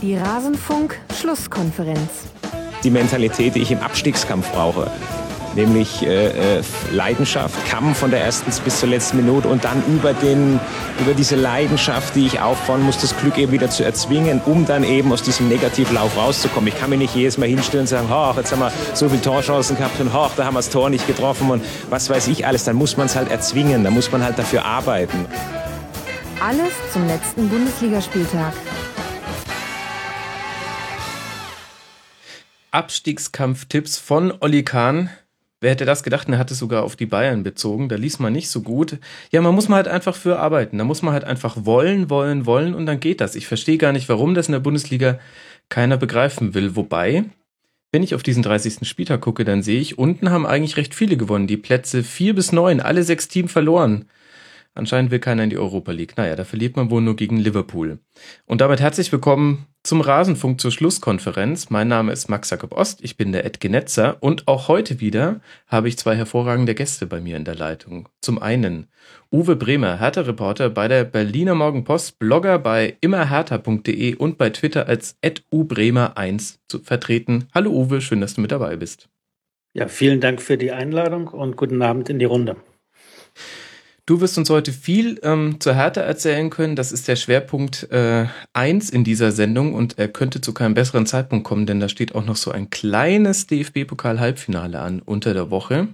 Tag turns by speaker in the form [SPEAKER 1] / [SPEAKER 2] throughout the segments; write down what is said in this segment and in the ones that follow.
[SPEAKER 1] Die Rasenfunk-Schlusskonferenz.
[SPEAKER 2] Die Mentalität, die ich im Abstiegskampf brauche. Nämlich äh, äh, Leidenschaft, Kampf von der ersten bis zur letzten Minute und dann über, den, über diese Leidenschaft, die ich aufbauen muss, das Glück eben wieder zu erzwingen, um dann eben aus diesem Negativlauf rauszukommen. Ich kann mich nicht jedes Mal hinstellen und sagen, oh, jetzt haben wir so viele Torchancen gehabt und oh, da haben wir das Tor nicht getroffen und was weiß ich alles. Dann muss man es halt erzwingen, dann muss man halt dafür arbeiten.
[SPEAKER 1] Alles zum letzten Bundesligaspieltag.
[SPEAKER 3] Abstiegskampftipps von Olli Kahn. Wer hätte das gedacht? Er hat es sogar auf die Bayern bezogen. Da liest man nicht so gut. Ja, man muss mal halt einfach für arbeiten. Da muss man halt einfach wollen, wollen, wollen und dann geht das. Ich verstehe gar nicht, warum das in der Bundesliga keiner begreifen will. Wobei, wenn ich auf diesen 30. Spieltag gucke, dann sehe ich, unten haben eigentlich recht viele gewonnen. Die Plätze 4 bis 9, alle sechs Teams verloren. Anscheinend will keiner in die Europa League. Naja, da verliert man wohl nur gegen Liverpool. Und damit herzlich willkommen zum Rasenfunk zur Schlusskonferenz. Mein Name ist Max Jakob Ost, ich bin der Ed Genetzer und auch heute wieder habe ich zwei hervorragende Gäste bei mir in der Leitung. Zum einen Uwe Bremer, Hertha-Reporter bei der Berliner Morgenpost, Blogger bei immerhertha.de und bei Twitter als @ubremer1 zu vertreten. Hallo Uwe, schön, dass du mit dabei bist.
[SPEAKER 4] Ja, vielen Dank für die Einladung und guten Abend in die Runde.
[SPEAKER 3] Du wirst uns heute viel ähm, zur Härte erzählen können. Das ist der Schwerpunkt äh, 1 in dieser Sendung und er könnte zu keinem besseren Zeitpunkt kommen, denn da steht auch noch so ein kleines DFB-Pokal-Halbfinale an unter der Woche.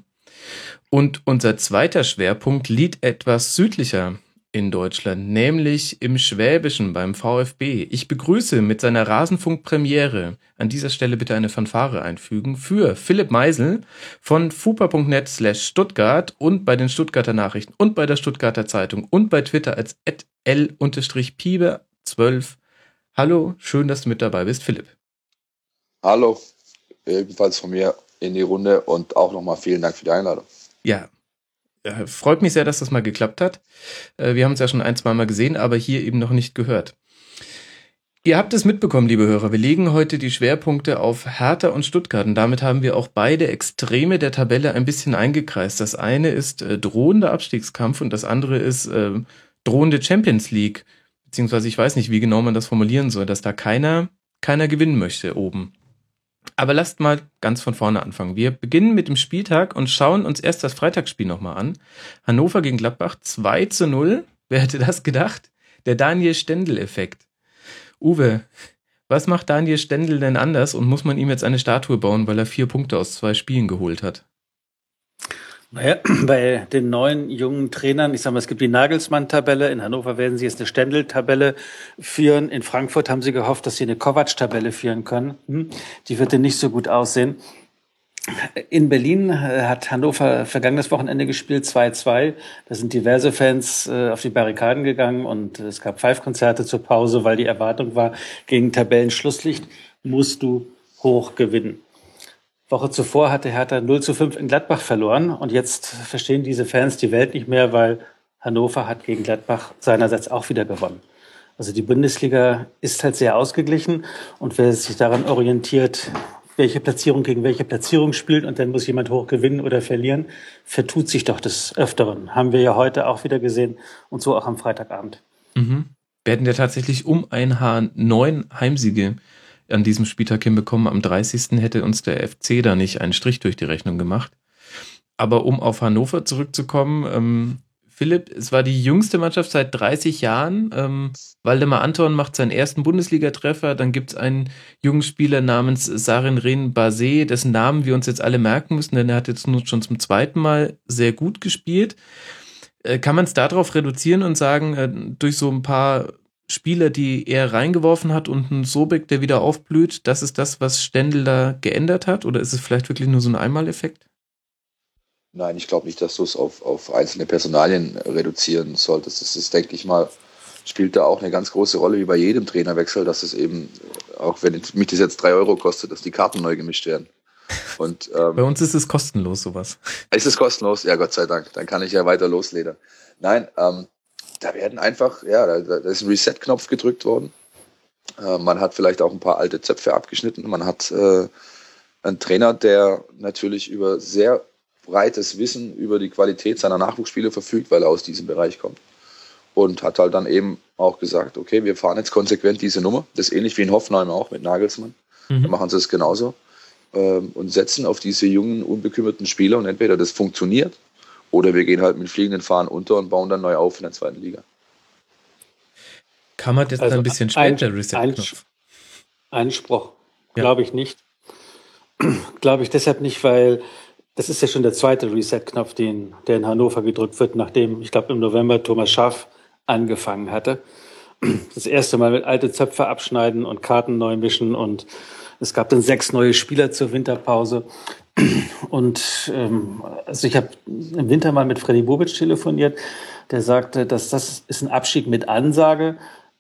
[SPEAKER 3] Und unser zweiter Schwerpunkt liegt etwas südlicher in Deutschland, nämlich im Schwäbischen beim VfB. Ich begrüße mit seiner Rasenfunk-Premiere an dieser Stelle bitte eine Fanfare einfügen für Philipp Meisel von fupa.net slash Stuttgart und bei den Stuttgarter Nachrichten und bei der Stuttgarter Zeitung und bei Twitter als l-piebe12. Hallo, schön, dass du mit dabei bist, Philipp.
[SPEAKER 5] Hallo, ebenfalls von mir in die Runde und auch nochmal vielen Dank für die Einladung.
[SPEAKER 3] Ja, äh, freut mich sehr, dass das mal geklappt hat. Äh, wir haben es ja schon ein, zwei Mal gesehen, aber hier eben noch nicht gehört. Ihr habt es mitbekommen, liebe Hörer. Wir legen heute die Schwerpunkte auf Hertha und Stuttgart und damit haben wir auch beide Extreme der Tabelle ein bisschen eingekreist. Das eine ist äh, drohender Abstiegskampf und das andere ist äh, drohende Champions League. Beziehungsweise ich weiß nicht, wie genau man das formulieren soll, dass da keiner, keiner gewinnen möchte oben. Aber lasst mal ganz von vorne anfangen. Wir beginnen mit dem Spieltag und schauen uns erst das Freitagsspiel nochmal an. Hannover gegen Gladbach 2 zu 0. Wer hätte das gedacht? Der Daniel Stendel-Effekt. Uwe, was macht Daniel Stendel denn anders und muss man ihm jetzt eine Statue bauen, weil er vier Punkte aus zwei Spielen geholt hat?
[SPEAKER 4] Naja, bei den neuen jungen Trainern, ich sage mal, es gibt die Nagelsmann-Tabelle, in Hannover werden sie jetzt eine Stendel-Tabelle führen, in Frankfurt haben sie gehofft, dass sie eine Kovac-Tabelle führen können. Hm? Die wird nicht so gut aussehen. In Berlin äh, hat Hannover vergangenes Wochenende gespielt, 2-2. Da sind diverse Fans äh, auf die Barrikaden gegangen und es gab Pfeifkonzerte zur Pause, weil die Erwartung war, gegen Tabellenschlusslicht musst du hoch gewinnen. Woche zuvor hatte Hertha 0 zu 5 in Gladbach verloren und jetzt verstehen diese Fans die Welt nicht mehr, weil Hannover hat gegen Gladbach seinerseits auch wieder gewonnen. Also die Bundesliga ist halt sehr ausgeglichen und wer sich daran orientiert, welche Platzierung gegen welche Platzierung spielt und dann muss jemand hoch gewinnen oder verlieren, vertut sich doch des Öfteren. Haben wir ja heute auch wieder gesehen und so auch am Freitagabend.
[SPEAKER 3] Mhm. Wir hatten ja tatsächlich um ein Haar neun Heimsiege an diesem Spieltag hinbekommen. Am 30. hätte uns der FC da nicht einen Strich durch die Rechnung gemacht. Aber um auf Hannover zurückzukommen, ähm, Philipp, es war die jüngste Mannschaft seit 30 Jahren. Ähm, Waldemar Anton macht seinen ersten Bundesligatreffer. Dann gibt es einen jungen Spieler namens Sarin Ren Basé, dessen Namen wir uns jetzt alle merken müssen, denn er hat jetzt nur schon zum zweiten Mal sehr gut gespielt. Äh, kann man es darauf reduzieren und sagen, äh, durch so ein paar Spieler, die er reingeworfen hat und ein Sobek, der wieder aufblüht, das ist das, was Stendel da geändert hat? Oder ist es vielleicht wirklich nur so ein Einmaleffekt?
[SPEAKER 5] Nein, ich glaube nicht, dass du es auf, auf einzelne Personalien reduzieren solltest. Das ist, denke ich mal, spielt da auch eine ganz große Rolle wie bei jedem Trainerwechsel, dass es eben, auch wenn mich das jetzt drei Euro kostet, dass die Karten neu gemischt werden.
[SPEAKER 3] Und, ähm, bei uns ist es kostenlos, sowas.
[SPEAKER 5] Ist es kostenlos? Ja, Gott sei Dank. Dann kann ich ja weiter losledern. Nein, ähm, da werden einfach, ja, da, da ist ein Reset-Knopf gedrückt worden. Äh, man hat vielleicht auch ein paar alte Zöpfe abgeschnitten. Man hat äh, einen Trainer, der natürlich über sehr breites Wissen über die Qualität seiner Nachwuchsspieler verfügt, weil er aus diesem Bereich kommt. und hat halt dann eben auch gesagt, okay, wir fahren jetzt konsequent diese Nummer. Das ist ähnlich wie in Hoffenheim auch mit Nagelsmann. Mhm. Da machen sie es genauso ähm, und setzen auf diese jungen, unbekümmerten Spieler und entweder das funktioniert oder wir gehen halt mit fliegenden Fahnen unter und bauen dann neu auf in der zweiten Liga.
[SPEAKER 3] Kann man das also ein bisschen später resetten?
[SPEAKER 4] Einspruch, ja. glaube ich nicht. glaube ich deshalb nicht, weil das ist ja schon der zweite Reset-Knopf, den, der in Hannover gedrückt wird, nachdem, ich glaube, im November Thomas Schaff angefangen hatte. Das erste Mal mit alte Zöpfe abschneiden und Karten neu mischen und es gab dann sechs neue Spieler zur Winterpause. Und ähm, also ich habe im Winter mal mit Freddy Bobic telefoniert, der sagte, dass das ist ein Abstieg mit Ansage.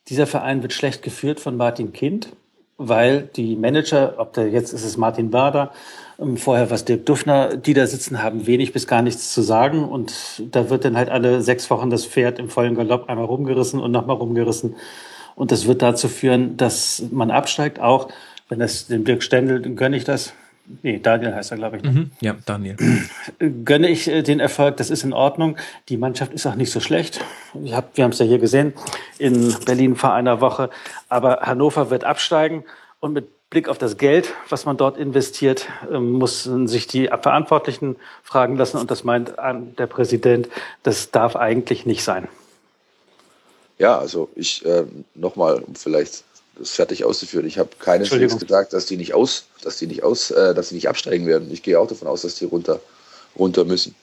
[SPEAKER 4] Dieser Verein wird schlecht geführt von Martin Kind, weil die Manager, ob der jetzt ist es Martin Bader, ähm, vorher was Dirk Duffner, die da sitzen, haben wenig bis gar nichts zu sagen. Und da wird dann halt alle sechs Wochen das Pferd im vollen Galopp einmal rumgerissen und nochmal rumgerissen. Und das wird dazu führen, dass man absteigt, auch wenn das dem Dirk Stendel, gönne ich das. Nee, Daniel heißt er, glaube ich. Ne?
[SPEAKER 3] Mhm, ja, Daniel.
[SPEAKER 4] Gönne ich äh, den Erfolg, das ist in Ordnung. Die Mannschaft ist auch nicht so schlecht. Hab, wir haben es ja hier gesehen in Berlin vor einer Woche. Aber Hannover wird absteigen und mit Blick auf das Geld, was man dort investiert, ähm, muss sich die Verantwortlichen fragen lassen. Und das meint der Präsident, das darf eigentlich nicht sein.
[SPEAKER 5] Ja, also ich äh, nochmal, um vielleicht das fertig auszuführen. Ich habe keineswegs gesagt, dass die nicht aus, dass die nicht aus, äh, dass die nicht absteigen werden. Ich gehe auch davon aus, dass die runter, runter müssen.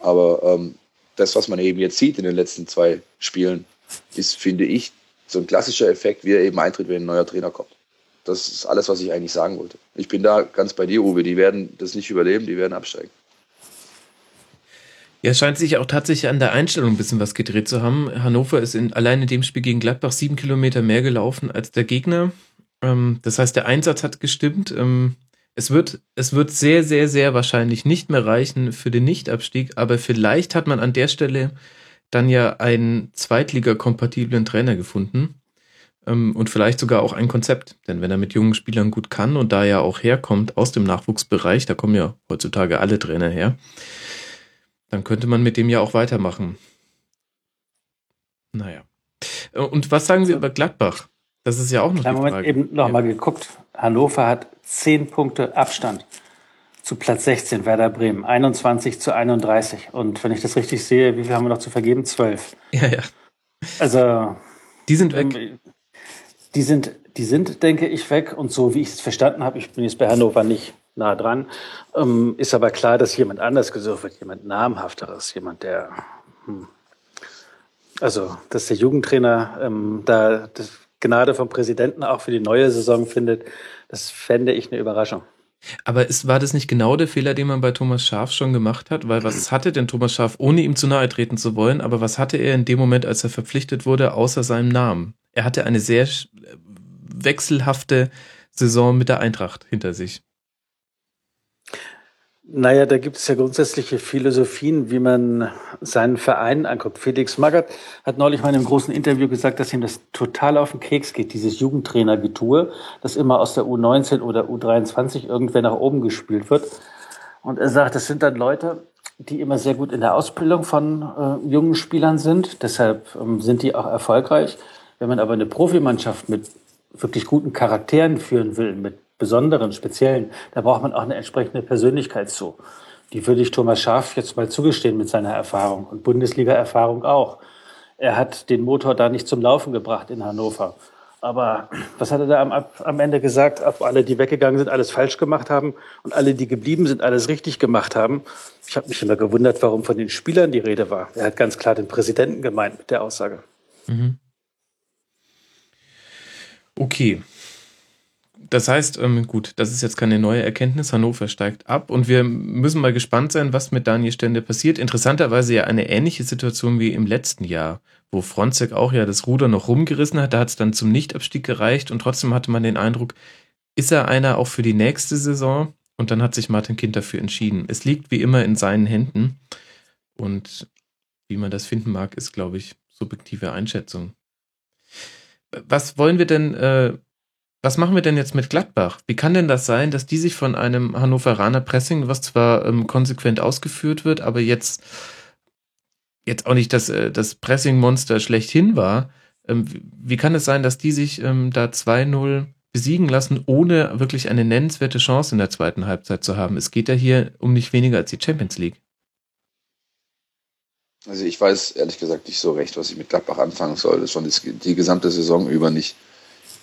[SPEAKER 5] Aber ähm, das, was man eben jetzt sieht in den letzten zwei Spielen, ist, finde ich, so ein klassischer Effekt, wie er eben eintritt, wenn ein neuer Trainer kommt. Das ist alles, was ich eigentlich sagen wollte. Ich bin da ganz bei dir, Uwe. Die werden das nicht überleben, die werden absteigen.
[SPEAKER 3] Ja, es scheint sich auch tatsächlich an der Einstellung ein bisschen was gedreht zu haben. Hannover ist in, allein in dem Spiel gegen Gladbach sieben Kilometer mehr gelaufen als der Gegner. Ähm, das heißt, der Einsatz hat gestimmt. Ähm, es wird, es wird sehr, sehr, sehr wahrscheinlich nicht mehr reichen für den Nichtabstieg, aber vielleicht hat man an der Stelle dann ja einen Zweitliga-kompatiblen Trainer gefunden. Ähm, und vielleicht sogar auch ein Konzept. Denn wenn er mit jungen Spielern gut kann und da ja auch herkommt aus dem Nachwuchsbereich, da kommen ja heutzutage alle Trainer her, dann könnte man mit dem ja auch weitermachen. Naja. Äh, und was sagen Sie über Gladbach? Das ist ja auch noch
[SPEAKER 4] Kleinen
[SPEAKER 3] die
[SPEAKER 4] Moment,
[SPEAKER 3] Frage.
[SPEAKER 4] eben noch ja. mal geguckt. Hannover hat zehn Punkte Abstand zu Platz 16, Werder Bremen. 21 zu 31. Und wenn ich das richtig sehe, wie viel haben wir noch zu vergeben? Zwölf.
[SPEAKER 3] Ja, ja.
[SPEAKER 4] Also.
[SPEAKER 3] Die sind weg. Ähm,
[SPEAKER 4] die sind, die sind, denke ich, weg. Und so wie ich es verstanden habe, ich bin jetzt bei Hannover nicht nah dran, ähm, ist aber klar, dass jemand anders gesucht wird, jemand namhafteres, jemand, der, hm, also, dass der Jugendtrainer ähm, da Gnade vom Präsidenten auch für die neue Saison findet, das fände ich eine Überraschung.
[SPEAKER 3] Aber ist, war das nicht genau der Fehler, den man bei Thomas Schaf schon gemacht hat? Weil was hatte denn Thomas Schaf, ohne ihm zu nahe treten zu wollen, aber was hatte er in dem Moment, als er verpflichtet wurde, außer seinem Namen? Er hatte eine sehr wechselhafte Saison mit der Eintracht hinter sich.
[SPEAKER 4] Naja, da gibt es ja grundsätzliche Philosophien, wie man seinen Verein anguckt. Felix Magath hat neulich mal in einem großen Interview gesagt, dass ihm das total auf den Keks geht, dieses Jugendtrainergetue, das immer aus der U19 oder U23 irgendwer nach oben gespielt wird. Und er sagt, das sind dann Leute, die immer sehr gut in der Ausbildung von äh, jungen Spielern sind. Deshalb ähm, sind die auch erfolgreich. Wenn man aber eine Profimannschaft mit wirklich guten Charakteren führen will, mit besonderen, speziellen, da braucht man auch eine entsprechende Persönlichkeit zu. Die würde ich Thomas Schaaf jetzt mal zugestehen mit seiner Erfahrung und Bundesliga-Erfahrung auch. Er hat den Motor da nicht zum Laufen gebracht in Hannover. Aber was hat er da am, am Ende gesagt? Ob alle, die weggegangen sind, alles falsch gemacht haben und alle, die geblieben sind, alles richtig gemacht haben? Ich habe mich immer gewundert, warum von den Spielern die Rede war. Er hat ganz klar den Präsidenten gemeint mit der Aussage. Mhm.
[SPEAKER 3] Okay, das heißt, ähm, gut, das ist jetzt keine neue Erkenntnis. Hannover steigt ab und wir müssen mal gespannt sein, was mit Daniel Stende passiert. Interessanterweise ja eine ähnliche Situation wie im letzten Jahr, wo Fronzek auch ja das Ruder noch rumgerissen hat. Da hat es dann zum Nichtabstieg gereicht und trotzdem hatte man den Eindruck, ist er einer auch für die nächste Saison? Und dann hat sich Martin Kind dafür entschieden. Es liegt wie immer in seinen Händen. Und wie man das finden mag, ist, glaube ich, subjektive Einschätzung. Was wollen wir denn äh, was machen wir denn jetzt mit Gladbach? Wie kann denn das sein, dass die sich von einem Hannoveraner Pressing, was zwar ähm, konsequent ausgeführt wird, aber jetzt jetzt auch nicht das, äh, das Pressing-Monster schlechthin war. Ähm, wie kann es sein, dass die sich ähm, da 2-0 besiegen lassen, ohne wirklich eine nennenswerte Chance in der zweiten Halbzeit zu haben? Es geht ja hier um nicht weniger als die Champions League.
[SPEAKER 5] Also ich weiß ehrlich gesagt nicht so recht, was ich mit Gladbach anfangen soll. Das schon die, die gesamte Saison über nicht.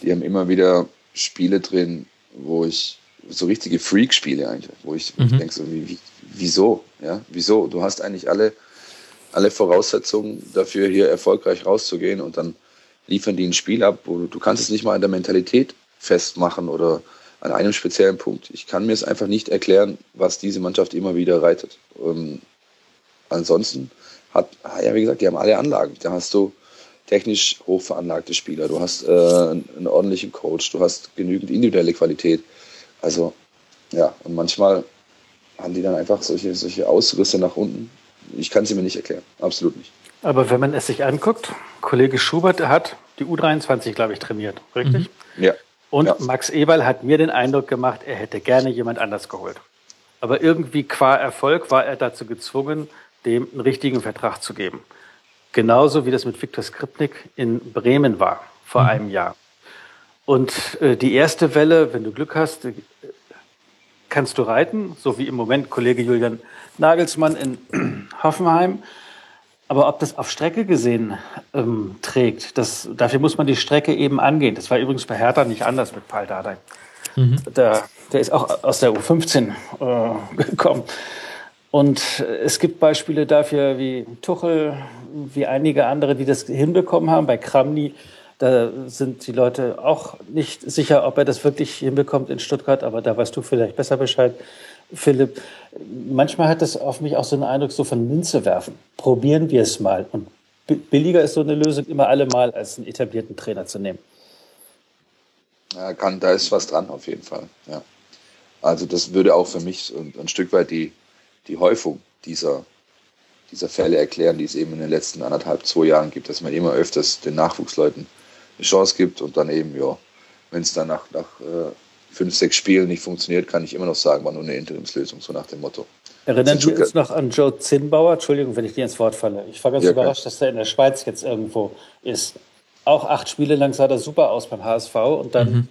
[SPEAKER 5] Die haben immer wieder Spiele drin, wo ich so richtige Freak-Spiele eigentlich, wo ich, mhm. ich denke so, wie, wie, wieso? Ja, wieso? Du hast eigentlich alle, alle Voraussetzungen dafür, hier erfolgreich rauszugehen und dann liefern die ein Spiel ab, wo du, du kannst es nicht mal an der Mentalität festmachen oder an einem speziellen Punkt. Ich kann mir es einfach nicht erklären, was diese Mannschaft immer wieder reitet. Ähm, ansonsten hat, ja, wie gesagt, die haben alle Anlagen. Da hast du technisch hochveranlagte Spieler, du hast äh, einen ordentlichen Coach, du hast genügend individuelle Qualität. Also, ja, und manchmal haben die dann einfach solche, solche Ausrüsse nach unten. Ich kann sie mir nicht erklären, absolut nicht.
[SPEAKER 4] Aber wenn man es sich anguckt, Kollege Schubert hat die U23, glaube ich, trainiert, richtig?
[SPEAKER 5] Mhm. Ja.
[SPEAKER 4] Und
[SPEAKER 5] ja.
[SPEAKER 4] Max Eberl hat mir den Eindruck gemacht, er hätte gerne jemand anders geholt. Aber irgendwie qua Erfolg war er dazu gezwungen, dem einen richtigen Vertrag zu geben. Genauso wie das mit Viktor Skripnik in Bremen war vor mhm. einem Jahr. Und äh, die erste Welle, wenn du Glück hast, äh, kannst du reiten, so wie im Moment Kollege Julian Nagelsmann in Hoffenheim. Aber ob das auf Strecke gesehen ähm, trägt, das, dafür muss man die Strecke eben angehen. Das war übrigens bei Hertha nicht anders mit Paul Dardai. Mhm. Der, der ist auch aus der U15 äh, gekommen. Und es gibt Beispiele dafür wie Tuchel, wie einige andere, die das hinbekommen haben. Bei Kramny, da sind die Leute auch nicht sicher, ob er das wirklich hinbekommt in Stuttgart, aber da weißt du vielleicht besser Bescheid, Philipp. Manchmal hat das auf mich auch so einen Eindruck so von Münze werfen. Probieren wir es mal. Und billiger ist so eine Lösung immer allemal, als einen etablierten Trainer zu nehmen.
[SPEAKER 5] Ja, kann, da ist was dran auf jeden Fall. Ja. Also das würde auch für mich ein, ein Stück weit die, die Häufung dieser, dieser Fälle erklären, die es eben in den letzten anderthalb, zwei Jahren gibt, dass man immer öfters den Nachwuchsleuten eine Chance gibt und dann eben, ja, wenn es dann nach, nach äh, fünf, sechs Spielen nicht funktioniert, kann ich immer noch sagen, war nur eine Interimslösung, so nach dem Motto.
[SPEAKER 4] Erinnern wir uns noch an Joe Zinnbauer? Entschuldigung, wenn ich dir ins Wort falle. Ich war ganz ja, überrascht, dass er in der Schweiz jetzt irgendwo ist. Auch acht Spiele lang sah das super aus beim HSV und dann, mhm.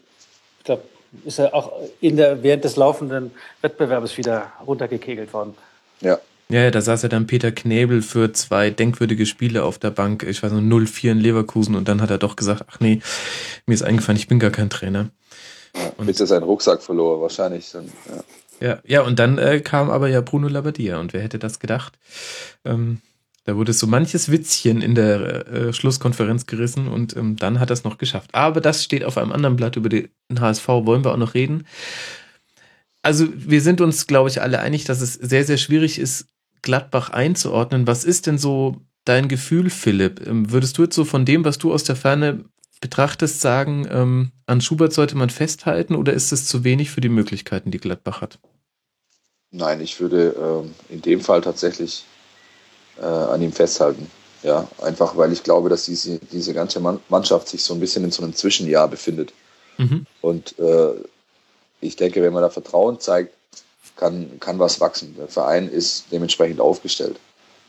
[SPEAKER 4] ich glaube, ist er auch in der, während des laufenden Wettbewerbs wieder runtergekegelt worden.
[SPEAKER 5] Ja.
[SPEAKER 3] Ja, da saß ja dann Peter Knebel für zwei denkwürdige Spiele auf der Bank. Ich weiß noch, 0-4 in Leverkusen und dann hat er doch gesagt, ach nee, mir ist eingefallen, ich bin gar kein Trainer.
[SPEAKER 5] Ja, und bis er seinen Rucksack verlor, wahrscheinlich. Dann, ja.
[SPEAKER 3] Ja, ja, und dann äh, kam aber ja Bruno Labbadia und wer hätte das gedacht? Ähm, da wurde so manches Witzchen in der äh, Schlusskonferenz gerissen und ähm, dann hat er es noch geschafft. Aber das steht auf einem anderen Blatt über den HSV, wollen wir auch noch reden. Also wir sind uns, glaube ich, alle einig, dass es sehr, sehr schwierig ist, Gladbach einzuordnen. Was ist denn so dein Gefühl, Philipp? Ähm, würdest du jetzt so von dem, was du aus der Ferne betrachtest, sagen, ähm, an Schubert sollte man festhalten oder ist es zu wenig für die Möglichkeiten, die Gladbach hat?
[SPEAKER 5] Nein, ich würde ähm, in dem Fall tatsächlich äh, an ihm festhalten. Ja, einfach weil ich glaube, dass diese, diese ganze Mannschaft sich so ein bisschen in so einem Zwischenjahr befindet. Mhm. Und äh, ich denke, wenn man da Vertrauen zeigt, kann, kann was wachsen. Der Verein ist dementsprechend aufgestellt.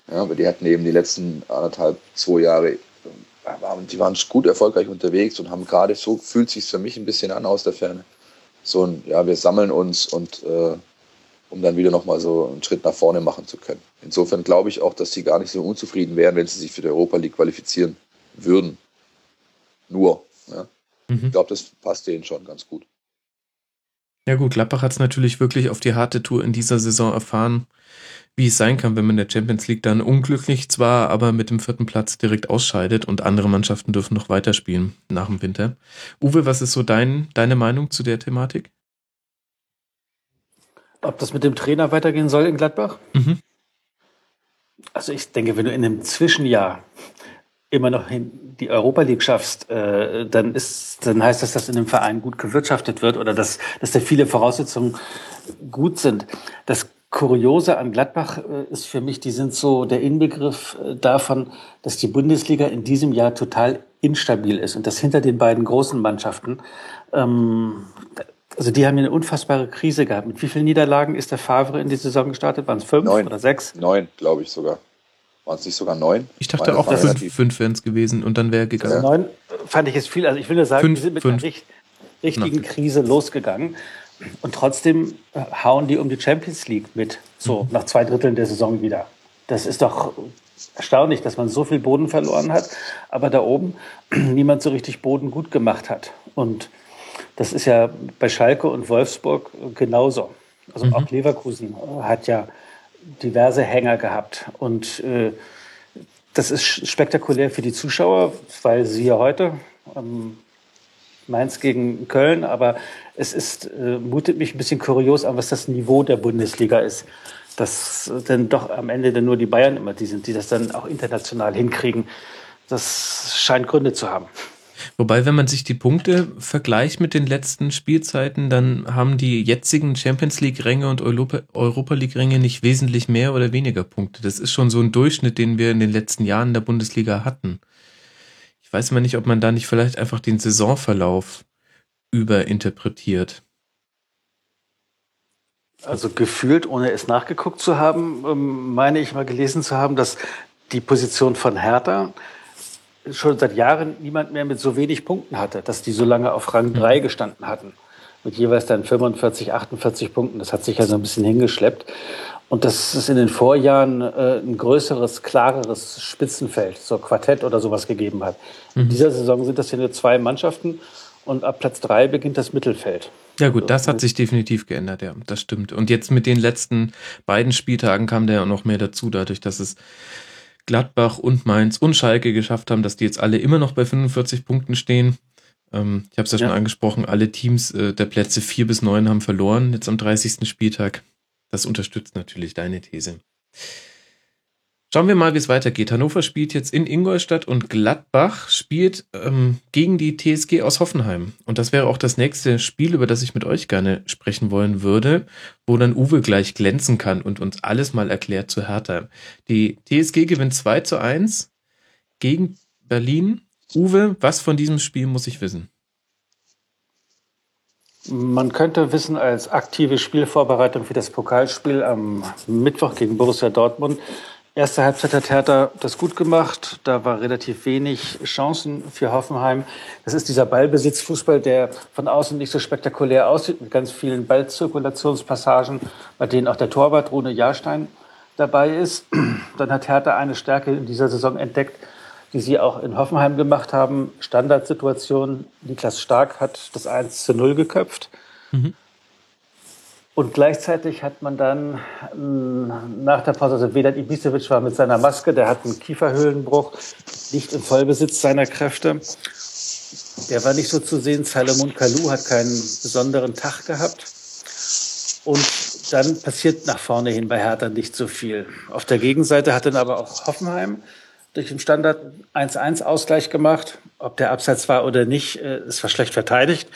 [SPEAKER 5] Ja, aber die hatten eben die letzten anderthalb, zwei Jahre die waren gut erfolgreich unterwegs und haben gerade so, fühlt sich für mich ein bisschen an aus der Ferne. So ein, ja, wir sammeln uns und äh, um dann wieder nochmal so einen Schritt nach vorne machen zu können. Insofern glaube ich auch, dass sie gar nicht so unzufrieden wären, wenn sie sich für die Europa League qualifizieren würden. Nur. Ja. Mhm. Ich glaube, das passt denen schon ganz gut.
[SPEAKER 3] Ja gut, Gladbach hat es natürlich wirklich auf die harte Tour in dieser Saison erfahren wie es sein kann, wenn man in der Champions League dann unglücklich zwar, aber mit dem vierten Platz direkt ausscheidet und andere Mannschaften dürfen noch weiterspielen nach dem Winter. Uwe, was ist so dein, deine Meinung zu der Thematik?
[SPEAKER 4] Ob das mit dem Trainer weitergehen soll in Gladbach? Mhm. Also ich denke, wenn du in einem Zwischenjahr immer noch die Europa League schaffst, äh, dann ist, dann heißt das, dass in dem Verein gut gewirtschaftet wird oder dass, dass da viele Voraussetzungen gut sind. Das Kuriose an Gladbach äh, ist für mich, die sind so der Inbegriff äh, davon, dass die Bundesliga in diesem Jahr total instabil ist und das hinter den beiden großen Mannschaften. Ähm, also die haben eine unfassbare Krise gehabt. Mit wie vielen Niederlagen ist der Favre in die Saison gestartet? Waren es fünf
[SPEAKER 5] Neun.
[SPEAKER 4] oder sechs?
[SPEAKER 5] Neun, glaube ich sogar. Waren es nicht sogar neun?
[SPEAKER 3] Ich dachte auch, fünf, fünf wären es gewesen und dann wäre gegangen.
[SPEAKER 4] Also neun fand ich jetzt viel. Also ich will nur sagen, fünf, die sind mit fünf. einer richtigen Krise losgegangen. Und trotzdem äh, hauen die um die Champions League mit, so mhm. nach zwei Dritteln der Saison wieder. Das ist doch erstaunlich, dass man so viel Boden verloren hat, aber da oben niemand so richtig Boden gut gemacht hat. Und das ist ja bei Schalke und Wolfsburg genauso. Also mhm. auch Leverkusen hat ja diverse Hänger gehabt. Und äh, das ist spektakulär für die Zuschauer, weil sie ja heute ähm, Mainz gegen Köln, aber es ist, äh, mutet mich ein bisschen kurios an, was das Niveau der Bundesliga ist. Dass denn doch am Ende dann nur die Bayern immer die sind, die das dann auch international hinkriegen. Das scheint Gründe zu haben.
[SPEAKER 3] Wobei, wenn man sich die Punkte vergleicht mit den letzten Spielzeiten, dann haben die jetzigen Champions League-Ränge und Europa League-Ränge nicht wesentlich mehr oder weniger Punkte. Das ist schon so ein Durchschnitt, den wir in den letzten Jahren der Bundesliga hatten. Ich weiß mal nicht, ob man da nicht vielleicht einfach den Saisonverlauf überinterpretiert.
[SPEAKER 4] Also gefühlt, ohne es nachgeguckt zu haben, ähm, meine ich mal gelesen zu haben, dass die Position von Hertha schon seit Jahren niemand mehr mit so wenig Punkten hatte, dass die so lange auf Rang 3 mhm. gestanden hatten. Mit jeweils dann 45, 48 Punkten. Das hat sich ja so ein bisschen hingeschleppt. Und dass es in den Vorjahren äh, ein größeres, klareres Spitzenfeld, so Quartett oder sowas gegeben hat. Mhm. In dieser Saison sind das ja nur zwei Mannschaften und ab Platz drei beginnt das Mittelfeld.
[SPEAKER 3] Ja gut, das hat sich definitiv geändert, ja, das stimmt. Und jetzt mit den letzten beiden Spieltagen kam der ja noch mehr dazu, dadurch, dass es Gladbach und Mainz und Schalke geschafft haben, dass die jetzt alle immer noch bei 45 Punkten stehen. Ähm, ich habe es ja, ja, schon angesprochen, alle Teams äh, der Plätze 4 bis 9 haben verloren, jetzt am 30. Spieltag. Das unterstützt natürlich deine These. Schauen wir mal, wie es weitergeht. Hannover spielt jetzt in Ingolstadt und Gladbach spielt ähm, gegen die TSG aus Hoffenheim. Und das wäre auch das nächste Spiel, über das ich mit euch gerne sprechen wollen würde, wo dann Uwe gleich glänzen kann und uns alles mal erklärt zu Hertha. Die TSG gewinnt 2 zu 1 gegen Berlin. Uwe, was von diesem Spiel muss ich wissen?
[SPEAKER 4] Man könnte wissen, als aktive Spielvorbereitung für das Pokalspiel am Mittwoch gegen Borussia Dortmund, Erste Halbzeit hat Hertha das gut gemacht. Da war relativ wenig Chancen für Hoffenheim. Das ist dieser Ballbesitzfußball, der von außen nicht so spektakulär aussieht, mit ganz vielen Ballzirkulationspassagen, bei denen auch der Torwart Rune Jahrstein dabei ist. Dann hat Hertha eine Stärke in dieser Saison entdeckt, die sie auch in Hoffenheim gemacht haben. Standardsituation. Niklas Stark hat das 1 zu 0 geköpft. Mhm. Und gleichzeitig hat man dann ähm, nach der Pause, also Vedat Ibisevic war mit seiner Maske, der hat einen Kieferhöhlenbruch, nicht im Vollbesitz seiner Kräfte. Der war nicht so zu sehen. Salomon Kalou hat keinen besonderen Tag gehabt. Und dann passiert nach vorne hin bei Hertha nicht so viel. Auf der Gegenseite hat dann aber auch Hoffenheim durch den Standard 1-1 Ausgleich gemacht. Ob der Abseits war oder nicht, äh, es war schlecht verteidigt.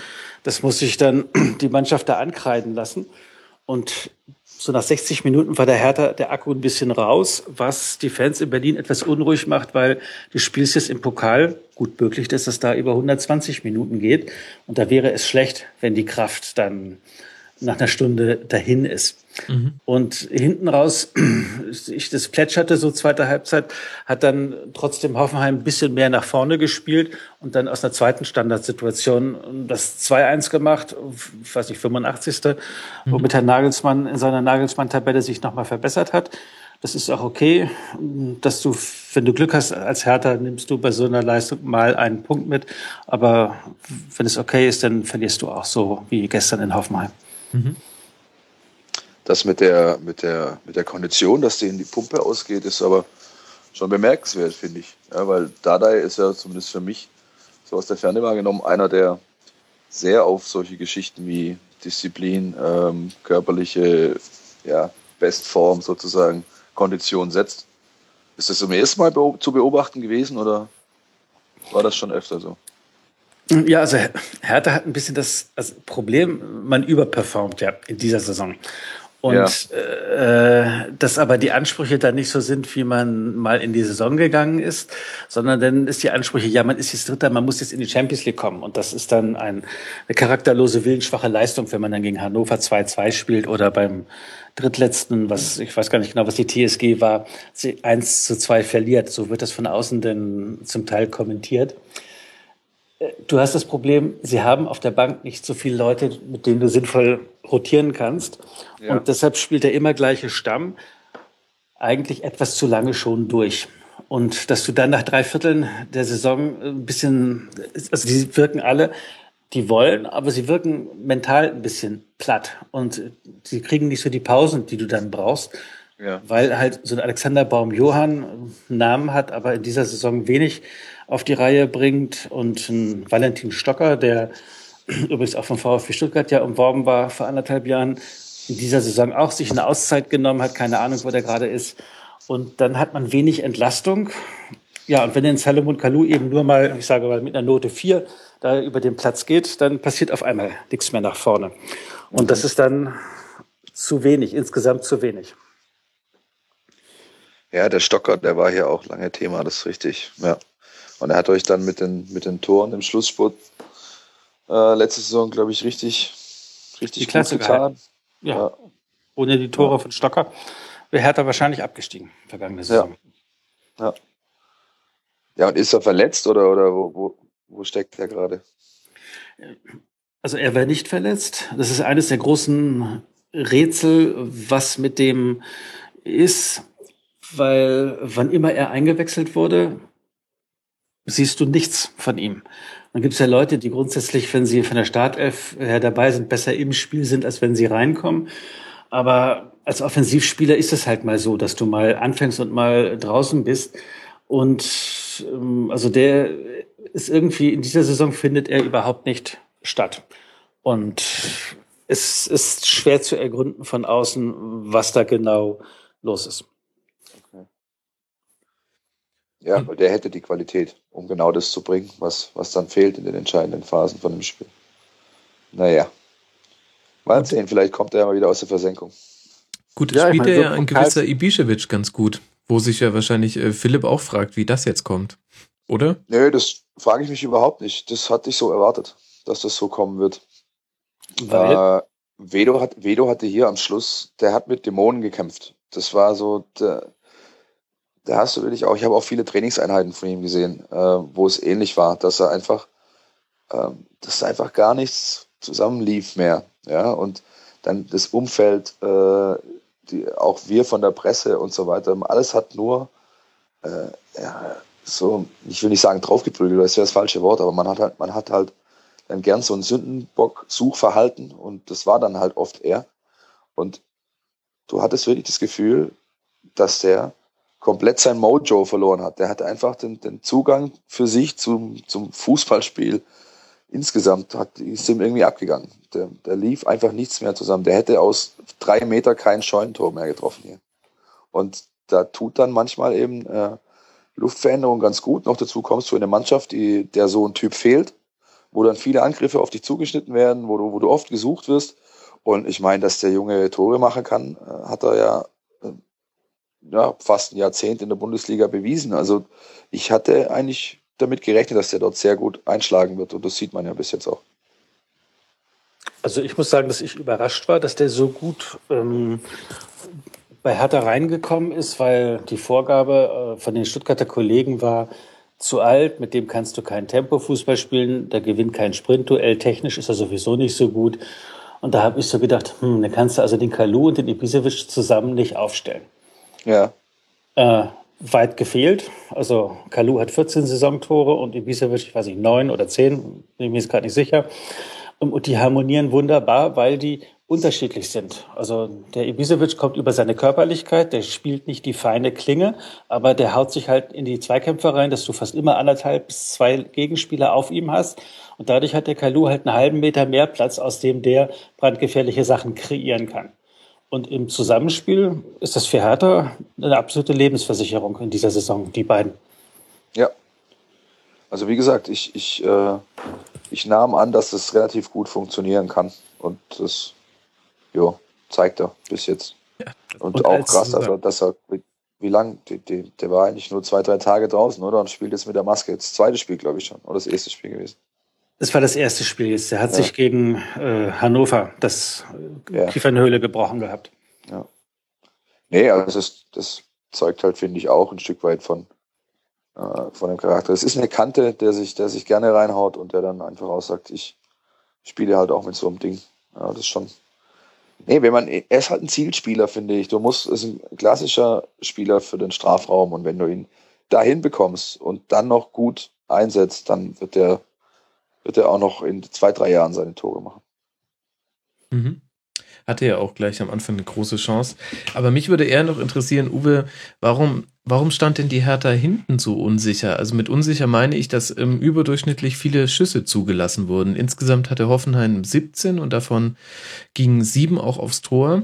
[SPEAKER 4] Das muss sich dann die Mannschaft da ankreiden lassen. Und so nach 60 Minuten war der Hertha der Akku ein bisschen raus, was die Fans in Berlin etwas unruhig macht, weil du spielst jetzt im Pokal gut möglich, dass es da über 120 Minuten geht. Und da wäre es schlecht, wenn die Kraft dann nach einer Stunde dahin ist. Mhm. Und hinten raus, ich, das plätscherte so zweite Halbzeit, hat dann trotzdem Hoffenheim ein bisschen mehr nach vorne gespielt und dann aus einer zweiten Standardsituation das 2-1 gemacht, ich weiß nicht, 85. Mhm. womit Herr Nagelsmann in seiner Nagelsmann-Tabelle sich nochmal verbessert hat. Das ist auch okay, dass du, wenn du Glück hast als Hertha, nimmst du bei so einer Leistung mal einen Punkt mit. Aber wenn es okay ist, dann verlierst du auch so wie gestern in Hoffenheim. Mhm.
[SPEAKER 5] Das mit der, mit, der, mit der Kondition, dass denen die Pumpe ausgeht, ist aber schon bemerkenswert, finde ich. Ja, weil Dadai ist ja zumindest für mich so aus der Ferne wahrgenommen einer, der sehr auf solche Geschichten wie Disziplin, ähm, körperliche ja, Bestform sozusagen, Kondition setzt. Ist das zum ersten Mal zu beobachten gewesen oder war das schon öfter so?
[SPEAKER 4] Ja, also Hertha hat ein bisschen das, das Problem, man überperformt ja in dieser Saison. Und ja. äh, dass aber die Ansprüche da nicht so sind, wie man mal in die Saison gegangen ist, sondern dann ist die Ansprüche, ja, man ist jetzt Dritter, man muss jetzt in die Champions League kommen. Und das ist dann ein, eine charakterlose, willensschwache Leistung, wenn man dann gegen Hannover 2-2 spielt oder beim drittletzten, was ich weiß gar nicht genau, was die TSG war, 1 zu 2 verliert. So wird das von außen denn zum Teil kommentiert. Äh, du hast das Problem, sie haben auf der Bank nicht so viele Leute, mit denen du sinnvoll rotieren kannst. Ja. Und deshalb spielt der immer gleiche Stamm eigentlich etwas zu lange schon durch. Und dass du dann nach drei Vierteln der Saison ein bisschen, also die wirken alle, die wollen, aber sie wirken mental ein bisschen platt. Und sie kriegen nicht so die Pausen, die du dann brauchst. Ja. Weil halt so ein Alexander Baum-Johann einen Namen hat, aber in dieser Saison wenig auf die Reihe bringt und ein Valentin Stocker, der übrigens auch vom VfB Stuttgart ja umworben war vor anderthalb Jahren, in dieser Saison auch sich eine Auszeit genommen hat, keine Ahnung, wo der gerade ist. Und dann hat man wenig Entlastung. Ja, und wenn den Salomon Kalou eben nur mal, ich sage mal, mit einer Note 4 da über den Platz geht, dann passiert auf einmal nichts mehr nach vorne. Und das ist dann zu wenig, insgesamt zu wenig.
[SPEAKER 5] Ja, der Stocker, der war hier auch lange Thema, das ist richtig. Ja. Und er hat euch dann mit den, mit den Toren im Schlussspurt äh, letzte Saison, glaube ich, richtig, richtig
[SPEAKER 4] die Klasse getan. Ja. ja. Ohne die Tore ja. von Stocker wäre Hertha wahrscheinlich abgestiegen, vergangene Saison.
[SPEAKER 5] Ja. ja. Ja, und ist er verletzt oder, oder wo, wo, wo steckt er gerade?
[SPEAKER 4] Also er wäre nicht verletzt. Das ist eines der großen Rätsel, was mit dem ist, weil wann immer er eingewechselt wurde, siehst du nichts von ihm. Dann gibt es ja Leute, die grundsätzlich, wenn sie von der Startelf her dabei sind, besser im Spiel sind, als wenn sie reinkommen. Aber als Offensivspieler ist es halt mal so, dass du mal anfängst und mal draußen bist. Und ähm, also der ist irgendwie in dieser Saison findet er überhaupt nicht statt. Und es ist schwer zu ergründen von außen, was da genau los ist.
[SPEAKER 5] Ja, mhm. der hätte die Qualität, um genau das zu bringen, was, was dann fehlt in den entscheidenden Phasen von dem Spiel. Naja. Mal sehen, vielleicht kommt er ja mal wieder aus der Versenkung.
[SPEAKER 3] Gut, ja, spielt er ja ein gewisser Ibišević ganz gut, wo sich ja wahrscheinlich äh, Philipp auch fragt, wie das jetzt kommt. Oder?
[SPEAKER 5] Nö, das frage ich mich überhaupt nicht. Das hatte ich so erwartet, dass das so kommen wird. Weil? Äh, Vedo, hat, Vedo hatte hier am Schluss, der hat mit Dämonen gekämpft. Das war so, der, da hast du wirklich auch, ich habe auch viele Trainingseinheiten von ihm gesehen, äh, wo es ähnlich war, dass er einfach, äh, dass einfach gar nichts zusammenlief mehr, ja, und dann das Umfeld, äh, die, auch wir von der Presse und so weiter, alles hat nur, äh, ja, so, ich will nicht sagen draufgeprügelt, das wäre das falsche Wort, aber man hat halt, man hat halt dann gern so ein Sündenbock-Suchverhalten und das war dann halt oft er. Und du hattest wirklich das Gefühl, dass der komplett sein Mojo verloren hat. Der hatte einfach den, den Zugang für sich zum, zum Fußballspiel insgesamt, hat, ist ihm irgendwie abgegangen. Der, der lief einfach nichts mehr zusammen. Der hätte aus drei Meter kein Scheunentor mehr getroffen hier. Und da tut dann manchmal eben äh, Luftveränderung ganz gut. Noch dazu kommst du in eine Mannschaft, die, der so ein Typ fehlt, wo dann viele Angriffe auf dich zugeschnitten werden, wo du, wo du oft gesucht wirst. Und ich meine, dass der Junge Tore machen kann, äh, hat er ja ja, fast ein Jahrzehnt in der Bundesliga bewiesen. Also ich hatte eigentlich damit gerechnet, dass der dort sehr gut einschlagen wird und das sieht man ja bis jetzt auch.
[SPEAKER 4] Also ich muss sagen, dass ich überrascht war, dass der so gut ähm, bei Hertha reingekommen ist, weil die Vorgabe äh, von den Stuttgarter Kollegen war, zu alt, mit dem kannst du kein Tempo-Fußball spielen, der gewinnt kein Sprintduell, technisch ist er sowieso nicht so gut. Und da habe ich so gedacht, hm, dann kannst du also den Kalu und den Ibisevic zusammen nicht aufstellen.
[SPEAKER 5] Ja.
[SPEAKER 4] Äh, weit gefehlt. Also Kalu hat 14 Saisontore und Ibisevic, ich weiß nicht, 9 oder 10, bin mir jetzt gerade nicht sicher. Und die harmonieren wunderbar, weil die unterschiedlich sind. Also der Ibisevic kommt über seine Körperlichkeit, der spielt nicht die feine Klinge, aber der haut sich halt in die Zweikämpfe rein, dass du fast immer anderthalb bis zwei Gegenspieler auf ihm hast. Und dadurch hat der Kalu halt einen halben Meter mehr Platz, aus dem der brandgefährliche Sachen kreieren kann. Und im Zusammenspiel ist das für Hertha eine absolute Lebensversicherung in dieser Saison, die beiden.
[SPEAKER 5] Ja. Also wie gesagt, ich, ich, äh, ich nahm an, dass es relativ gut funktionieren kann. Und das, ja, zeigt er bis jetzt.
[SPEAKER 3] Ja.
[SPEAKER 5] Und,
[SPEAKER 4] Und
[SPEAKER 5] auch krass, also, dass er, wie, wie lang, die, die, der war eigentlich nur zwei, drei Tage draußen, oder? Und spielt jetzt mit der Maske. Das zweite Spiel, glaube ich schon. Oder das erste Spiel gewesen.
[SPEAKER 4] Das war das erste Spiel jetzt. Der hat
[SPEAKER 5] Ja.
[SPEAKER 4] sich gegen äh, Hannover das äh,
[SPEAKER 5] Ja.
[SPEAKER 4] Kiefernhöhle gebrochen gehabt.
[SPEAKER 5] Nee, also das, das zeugt halt, finde ich, auch ein Stück weit von, äh, von dem Charakter. Es ist eine Kante, der sich, der sich gerne reinhaut und der dann einfach aussagt, ich spiele halt auch mit so einem Ding. Ja, das ist schon. Nee, wenn man, er ist halt ein Zielspieler, finde ich. Du musst, ist ein klassischer Spieler für den Strafraum und wenn du ihn dahin bekommst und dann noch gut einsetzt, dann wird der, wird er auch noch in zwei, drei Jahren seine Tore machen.
[SPEAKER 3] Mhm. Hatte ja auch gleich am Anfang eine große Chance. Aber mich würde eher noch interessieren, Uwe, warum, warum stand denn die Hertha hinten so unsicher? Also mit unsicher meine ich, dass ähm, überdurchschnittlich viele Schüsse zugelassen wurden. Insgesamt hatte Hoffenheim 17 und davon gingen sieben auch aufs Tor.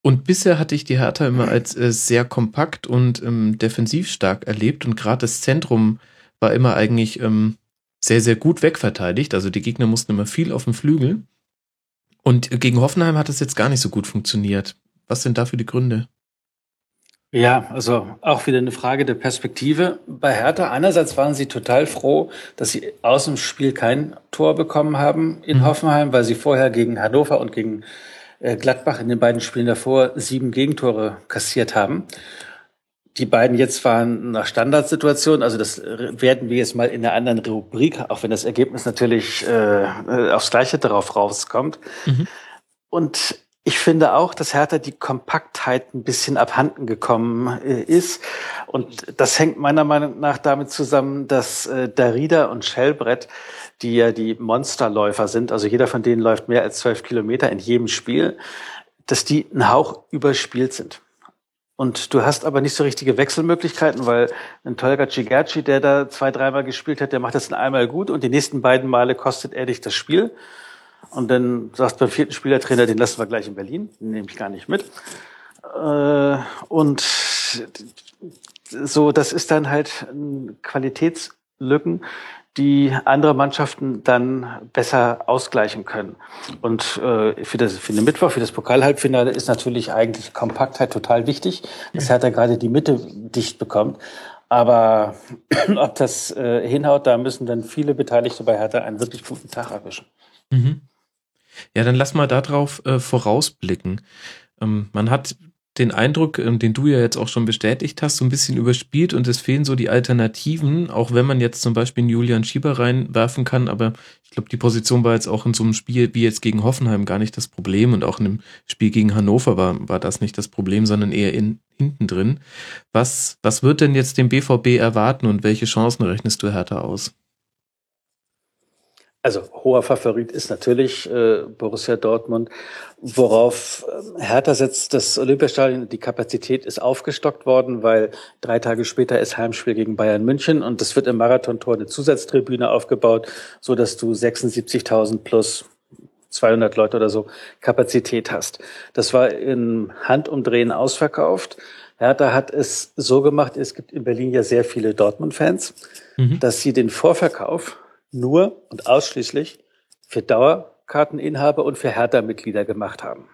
[SPEAKER 3] Und bisher hatte ich die Hertha immer als äh, sehr kompakt und ähm, defensiv stark erlebt und gerade das Zentrum war immer eigentlich ähm, sehr, sehr gut wegverteidigt. Also die Gegner mussten immer viel auf dem Flügel. Und gegen Hoffenheim hat es jetzt gar nicht so gut funktioniert. Was sind dafür die Gründe?
[SPEAKER 4] Ja, also auch wieder eine Frage der Perspektive. Bei Hertha einerseits waren sie total froh, dass sie aus dem Spiel kein Tor bekommen haben in
[SPEAKER 3] Mhm.
[SPEAKER 4] Hoffenheim, weil sie vorher gegen Hannover und gegen äh, Gladbach in den beiden Spielen davor sieben Gegentore kassiert haben. Die beiden jetzt waren nach Standardsituation, also das werden wir jetzt mal in einer anderen Rubrik, auch wenn das Ergebnis natürlich äh, aufs Gleiche darauf rauskommt.
[SPEAKER 3] Mhm.
[SPEAKER 4] Und ich finde auch, dass Hertha die Kompaktheit ein bisschen abhanden gekommen äh, ist. Und das hängt meiner Meinung nach damit zusammen, dass äh, Darida und Schellbrett, die ja die Monsterläufer sind, also jeder von denen läuft mehr als zwölf Kilometer in jedem Spiel, dass die einen Hauch überspielt sind. Und du hast aber nicht so richtige Wechselmöglichkeiten, weil ein Tolga Cigerci, der da zwei, dreimal gespielt hat, der macht das einmal gut und die nächsten beiden Male kostet er dich das Spiel. Und dann sagst du beim vierten Spielertrainer, den lassen wir gleich in Berlin, den nehme ich gar nicht mit. Äh, und so, das ist dann halt ein Qualitätslücken, die andere Mannschaften dann besser ausgleichen können. Und äh, für, das, für den Mittwoch, für das Pokalhalbfinale ist natürlich eigentlich Kompaktheit total wichtig, dass Hertha gerade die Mitte dicht bekommt. Aber ob das äh, hinhaut, da müssen dann viele Beteiligte bei Hertha einen wirklich guten Tag erwischen.
[SPEAKER 3] Mhm. Ja, dann lass mal darauf äh, vorausblicken. Ähm, man hat den Eindruck, ähm, den du ja jetzt auch schon bestätigt hast, so ein bisschen überspielt und es fehlen so die Alternativen, auch wenn man jetzt zum Beispiel einen Julian Schieber reinwerfen kann, aber ich glaube, die Position war jetzt auch in so einem Spiel wie jetzt gegen Hoffenheim gar nicht das Problem und auch in einem Spiel gegen Hannover war, war das nicht das Problem, sondern eher in, hinten drin. Was, was wird denn jetzt dem BVB erwarten und welche Chancen rechnest du härter aus?
[SPEAKER 4] Also hoher Favorit ist natürlich äh, Borussia Dortmund. Worauf äh, Hertha setzt, das Olympiastadion, die Kapazität ist aufgestockt worden, weil drei Tage später ist Heimspiel gegen Bayern München und es wird im Marathontor eine Zusatztribüne aufgebaut, so dass du 76.000 plus 200 Leute oder so Kapazität hast. Das war in Handumdrehen ausverkauft. Hertha hat es so gemacht, es gibt in Berlin ja sehr viele Dortmund-Fans,
[SPEAKER 3] Mhm.
[SPEAKER 4] dass sie den Vorverkauf nur und ausschließlich für Dauerkarteninhaber und für Hertha-Mitglieder gemacht haben.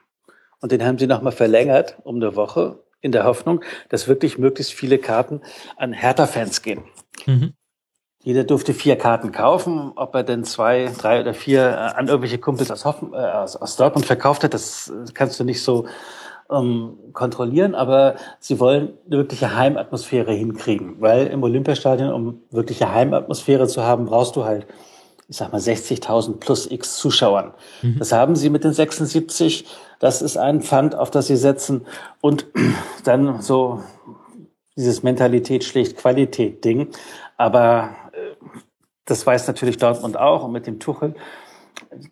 [SPEAKER 4] Und den haben sie nochmal verlängert um eine Woche in der Hoffnung, dass wirklich möglichst viele Karten an Hertha-Fans gehen.
[SPEAKER 3] Mhm.
[SPEAKER 4] Jeder durfte vier Karten kaufen. Ob er denn zwei, drei oder vier äh, an irgendwelche Kumpels aus, Hoffen, äh, aus, aus Dortmund verkauft hat, das äh, kannst du nicht so ähm, kontrollieren. Aber sie wollen eine wirkliche Heimatmosphäre hinkriegen. Weil im Olympiastadion, um wirkliche Heimatmosphäre zu haben, brauchst du halt, ich sag mal, 60.000 plus x Zuschauern. Das haben sie mit den 76. Das ist ein Pfand, auf das sie setzen. Und dann so dieses Mentalität schlägt Qualität Ding. Aber äh, das weiß natürlich Dortmund auch und mit dem Tuchel.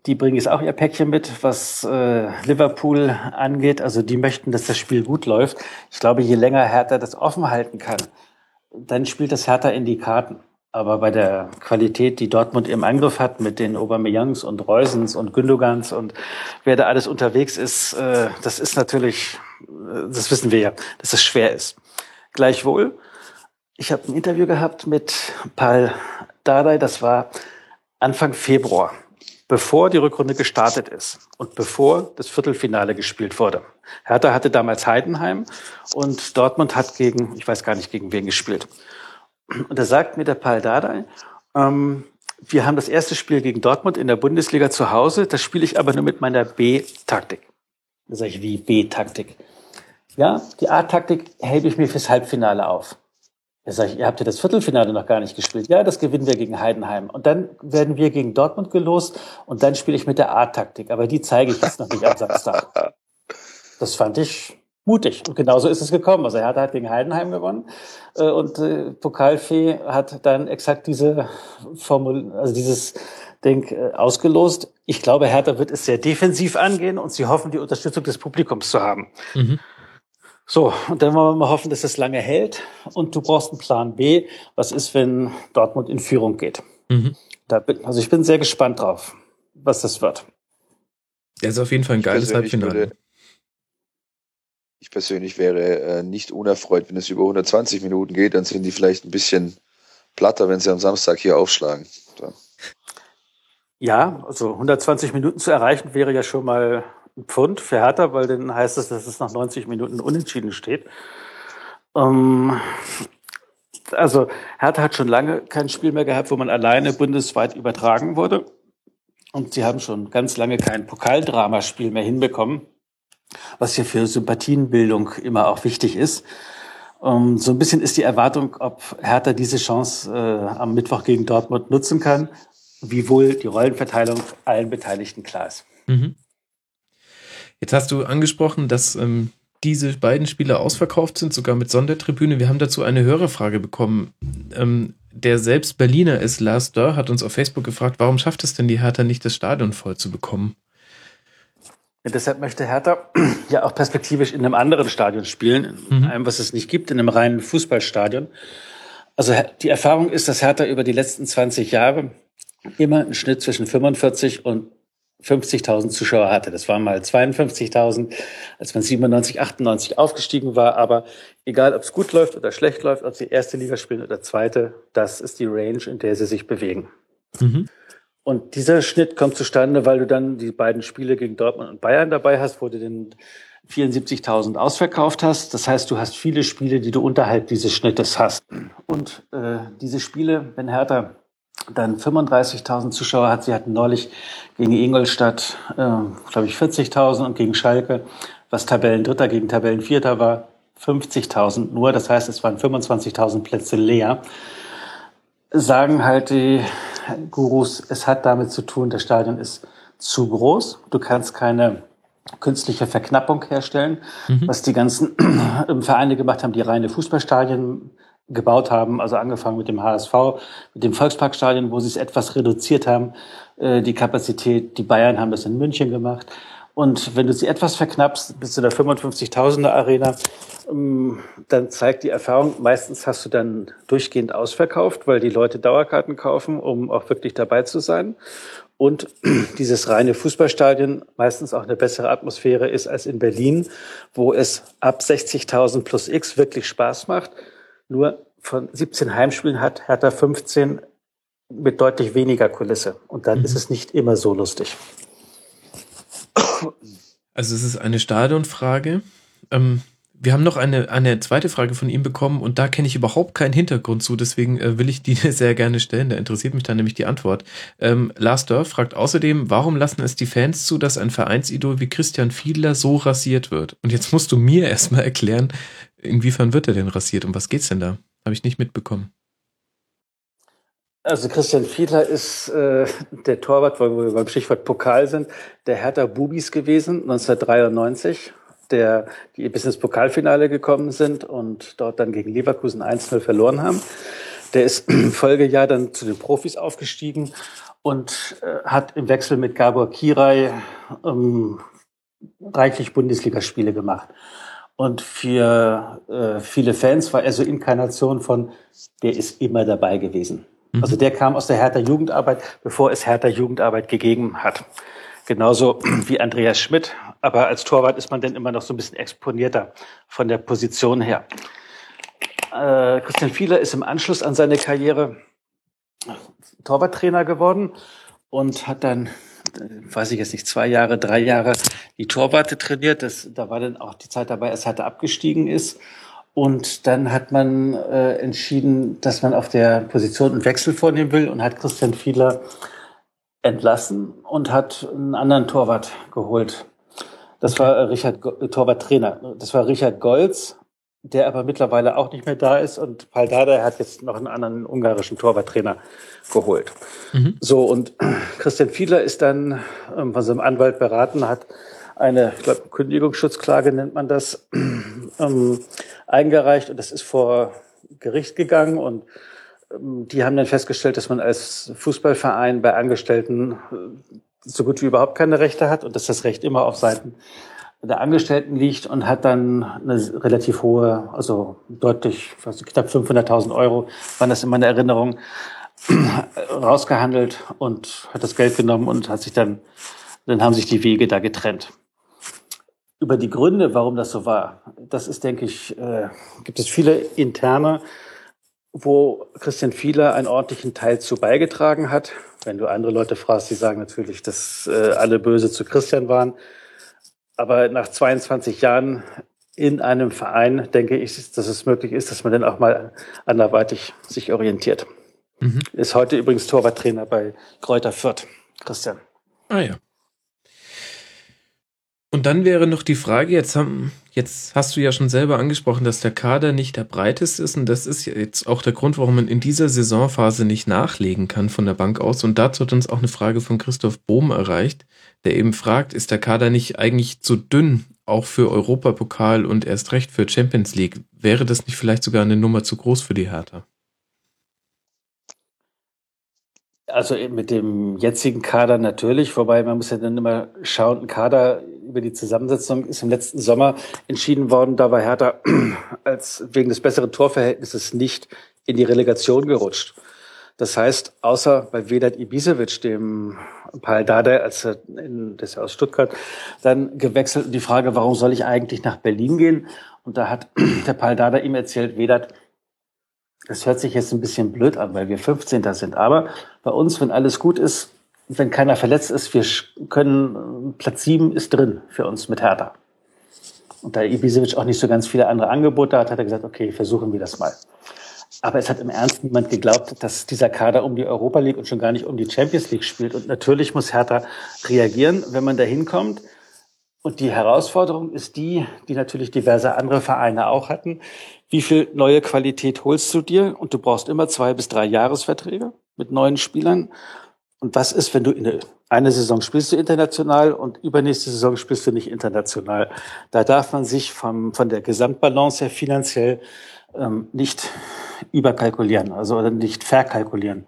[SPEAKER 4] Die bringen jetzt auch ihr Päckchen mit, was äh, Liverpool angeht. Also die möchten, dass das Spiel gut läuft. Ich glaube, je länger Hertha das offen halten kann, dann spielt das Hertha in die Karten. Aber bei der Qualität, die Dortmund im Angriff hat, mit den Aubameyangs und Reusens und Gündogans und wer da alles unterwegs ist, äh, das ist natürlich, äh, das wissen wir ja, dass es schwer ist. Gleichwohl, ich habe ein Interview gehabt mit Paul Dardai, das war Anfang Februar. Bevor die Rückrunde gestartet ist und bevor das Viertelfinale gespielt wurde. Hertha hatte damals Heidenheim und Dortmund hat gegen, ich weiß gar nicht gegen wen gespielt. Und da sagt mir der Paul Dardai, ähm, wir haben das erste Spiel gegen Dortmund in der Bundesliga zu Hause, das spiele ich aber nur mit meiner B-Taktik. Da sage ich, wie B-Taktik? Ja, die A-Taktik hebe ich mir fürs Halbfinale auf. Da sage ich, ihr habt ja das Viertelfinale noch gar nicht gespielt. Ja, das gewinnen wir gegen Heidenheim. Und dann werden wir gegen Dortmund gelost und dann spiele ich mit der A-Taktik. Aber die zeige ich jetzt noch nicht am Samstag. Das fand ich mutig. Und genauso ist es gekommen. Also Hertha hat gegen Heidenheim gewonnen äh, und äh, Pokalfee hat dann exakt diese Formul, also dieses Ding äh, ausgelost. Ich glaube, Hertha wird es sehr defensiv angehen und sie hoffen, die Unterstützung des Publikums zu haben. Mhm. So, und dann wollen wir mal hoffen, dass es lange hält. Und du brauchst einen Plan B. Was ist, wenn Dortmund in Führung geht? Mhm. Da bin, also ich bin sehr gespannt drauf, was das wird.
[SPEAKER 3] Der ist auf jeden Fall ein geiles Halbfinale. Würde,
[SPEAKER 5] ich persönlich wäre äh, nicht unerfreut, wenn es über 120 Minuten geht, dann sind die vielleicht ein bisschen platter, wenn sie am Samstag hier aufschlagen. So.
[SPEAKER 4] Ja, also 120 Minuten zu erreichen wäre ja schon mal Pfund für Hertha, weil dann heißt es, dass es nach 90 Minuten unentschieden steht. Ähm, also Hertha hat schon lange kein Spiel mehr gehabt, wo man alleine bundesweit übertragen wurde. Und sie haben schon ganz lange kein Pokaldramaspiel mehr hinbekommen, was hier für Sympathienbildung immer auch wichtig ist. Um, ähm, so ein bisschen ist die Erwartung, ob Hertha diese Chance äh, am Mittwoch gegen Dortmund nutzen kann, wiewohl die Rollenverteilung allen Beteiligten klar ist. Mhm.
[SPEAKER 3] Jetzt hast du angesprochen, dass ähm, diese beiden Spiele ausverkauft sind, sogar mit Sondertribüne. Wir haben dazu eine Hörerfrage bekommen. Ähm, der selbst Berliner ist, Lars Dörr, hat uns auf Facebook gefragt, warum schafft es denn die Hertha nicht, das Stadion voll zu bekommen?
[SPEAKER 4] Ja, deshalb möchte Hertha ja auch perspektivisch in einem anderen Stadion spielen, in mhm. einem, was es nicht gibt, in einem reinen Fußballstadion. Also die Erfahrung ist, dass Hertha über die letzten 20 Jahre immer einen Schnitt zwischen 45 und 50.000 Zuschauer hatte. Das waren mal 52.000, als man 97, 98 aufgestiegen war. Aber egal, ob es gut läuft oder schlecht läuft, ob sie erste Liga spielen oder zweite, das ist die Range, in der sie sich bewegen. Mhm. Und dieser Schnitt kommt zustande, weil du dann die beiden Spiele gegen Dortmund und Bayern dabei hast, wo du den 74.000 ausverkauft hast. Das heißt, du hast viele Spiele, die du unterhalb dieses Schnittes hast. Und äh, diese Spiele, wenn Hertha dann 35.000 Zuschauer hat. Sie hatten neulich gegen Ingolstadt, äh, glaube ich, 40.000 und gegen Schalke, was Tabellendritter gegen Tabellenvierter war, 50.000 nur. Das heißt, es waren 25.000 Plätze leer. Sagen halt die Gurus, es hat damit zu tun, das Stadion ist zu groß. Du kannst keine künstliche Verknappung herstellen, mhm. was die ganzen Vereine gemacht haben, die reine Fußballstadien gebaut haben, also angefangen mit dem HSV, mit dem Volksparkstadion, wo sie es etwas reduziert haben, äh, die Kapazität. Die Bayern haben das in München gemacht. Und wenn du sie etwas verknappst, bis zu der 55.000er Arena, ähm, dann zeigt die Erfahrung, meistens hast du dann durchgehend ausverkauft, weil die Leute Dauerkarten kaufen, um auch wirklich dabei zu sein. Und dieses reine Fußballstadion meistens auch eine bessere Atmosphäre ist als in Berlin, wo es ab 60.000 plus X wirklich Spaß macht nur von 17 Heimspielen hat Hertha 15 mit deutlich weniger Kulisse. Und dann mhm. ist es nicht immer so lustig.
[SPEAKER 3] Also es ist eine Stadionfrage. Ähm, wir haben noch eine, eine zweite Frage von ihm bekommen und da kenne ich überhaupt keinen Hintergrund zu, deswegen äh, will ich die sehr gerne stellen. Da interessiert mich dann nämlich die Antwort. Ähm, Lars Dörr fragt außerdem, warum lassen es die Fans zu, dass ein Vereinsidol wie Christian Fiedler so rasiert wird? Und jetzt musst du mir erstmal erklären, inwiefern wird er denn rasiert? Um was geht's denn da? Habe ich nicht mitbekommen.
[SPEAKER 4] Also Christian Fiedler ist äh, der Torwart, weil wir beim Stichwort Pokal sind, der Hertha Bubis gewesen, 1993, der die bis ins Pokalfinale gekommen sind und dort dann gegen Leverkusen 1-0 verloren haben. Der ist im Folgejahr dann zu den Profis aufgestiegen und äh, hat im Wechsel mit Gabor Kirai ähm, reichlich Bundesligaspiele gemacht. Und für äh, viele Fans war er so Inkarnation von, der ist immer dabei gewesen. Mhm. Also der kam aus der Hertha Jugendarbeit, bevor es Hertha Jugendarbeit gegeben hat. Genauso wie Andreas Schmidt. Aber als Torwart ist man dann immer noch so ein bisschen exponierter von der Position her. Äh, Christian Fiedler ist im Anschluss an seine Karriere Torwarttrainer geworden und hat dann weiß ich jetzt nicht, zwei Jahre, drei Jahre die Torwarte trainiert. Das, da war dann auch die Zeit dabei, als Hertha abgestiegen ist. Und dann hat man äh, entschieden, dass man auf der Position einen Wechsel vornehmen will und hat Christian Fiedler entlassen und hat einen anderen Torwart geholt. Das war äh, Richard, Torwarttrainer. Das war Richard Golz, der aber mittlerweile auch nicht mehr da ist und Paul Dada hat jetzt noch einen anderen ungarischen Torwarttrainer geholt. Mhm. So, und Christian Fiedler ist dann ähm, von seinem Anwalt beraten, hat eine, ich glaube, Kündigungsschutzklage nennt man das, ähm, eingereicht und das ist vor Gericht gegangen und ähm, die haben dann festgestellt, dass man als Fußballverein bei Angestellten äh, so gut wie überhaupt keine Rechte hat und dass das Recht immer auf Seiten der Angestellten liegt und hat dann eine relativ hohe, also deutlich, fast knapp 500.000 Euro waren das in meiner Erinnerung, rausgehandelt und hat das Geld genommen und hat sich dann, dann haben sich die Wege da getrennt. Über die Gründe, warum das so war, das ist, denke ich, äh, gibt es viele interne, wo Christian Fiedler einen ordentlichen Teil zu beigetragen hat. Wenn du andere Leute fragst, die sagen natürlich, dass äh, alle böse zu Christian waren. Aber nach 22 Jahren in einem Verein denke ich, dass es möglich ist, dass man dann auch mal anderweitig sich orientiert. Mhm. Ist heute übrigens Torwarttrainer bei Kräuter Fürth, Christian.
[SPEAKER 3] Ah ja. Und dann wäre noch die Frage, jetzt, haben, jetzt hast du ja schon selber angesprochen, dass der Kader nicht der breiteste ist und das ist jetzt auch der Grund, warum man in dieser Saisonphase nicht nachlegen kann von der Bank aus. Und dazu hat uns auch eine Frage von Christoph Bohm erreicht, der eben fragt, ist der Kader nicht eigentlich zu dünn, auch für Europapokal und erst recht für Champions League? Wäre das nicht vielleicht sogar eine Nummer zu groß für die Hertha?
[SPEAKER 4] Also mit dem jetzigen Kader natürlich, wobei man muss ja dann immer schauen, ein Kader über die Zusammensetzung ist im letzten Sommer entschieden worden. Da war Hertha als wegen des besseren Torverhältnisses nicht in die Relegation gerutscht. Das heißt, außer bei Vedat Ibisevic, dem Paul Dada, als er in, das aus Stuttgart, dann gewechselt. Die Frage, warum soll ich eigentlich nach Berlin gehen? Und da hat der Paul Dada ihm erzählt, Vedat, das hört sich jetzt ein bisschen blöd an, weil wir 15. sind. Aber bei uns, wenn alles gut ist, wenn keiner verletzt ist, wir können, Platz 7 ist drin für uns mit Hertha. Und da Ibisevic auch nicht so ganz viele andere Angebote hat, hat er gesagt, okay, versuchen wir das mal. Aber es hat im Ernst niemand geglaubt, dass dieser Kader um die Europa League und schon gar nicht um die Champions League spielt. Und natürlich muss Hertha reagieren, wenn man da hinkommt. Und die Herausforderung ist die, die natürlich diverse andere Vereine auch hatten. Wie viel neue Qualität holst du dir? Und du brauchst immer zwei bis drei Jahresverträge mit neuen Spielern. Und was ist, wenn du in eine Saison spielst du international und übernächste Saison spielst du nicht international? Da darf man sich vom, von der Gesamtbalance her finanziell ähm, nicht überkalkulieren, also nicht verkalkulieren.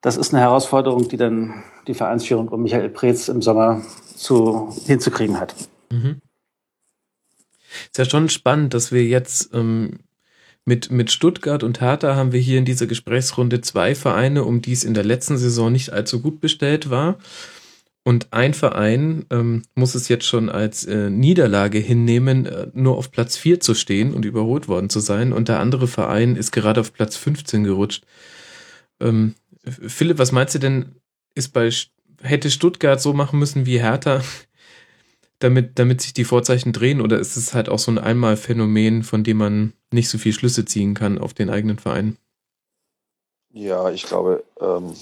[SPEAKER 4] Das ist eine Herausforderung, die dann die Vereinsführung um Michael Preetz im Sommer zu, hinzukriegen hat. Mhm.
[SPEAKER 3] Ist ja schon spannend, dass wir jetzt ähm, mit, mit Stuttgart und Hertha haben wir hier in dieser Gesprächsrunde zwei Vereine, um die es in der letzten Saison nicht allzu gut bestellt war. Und ein Verein ähm, muss es jetzt schon als äh, Niederlage hinnehmen, äh, nur auf Platz 4 zu stehen und überholt worden zu sein. Und der andere Verein ist gerade auf Platz 15 gerutscht. Ähm, Philipp, was meinst du denn, ist bei hätte Stuttgart so machen müssen wie Hertha, damit, damit sich die Vorzeichen drehen? Oder ist es halt auch so ein Einmalphänomen, von dem man nicht so viel Schlüsse ziehen kann auf den eigenen Verein?
[SPEAKER 5] Ja, ich glaube, ähm,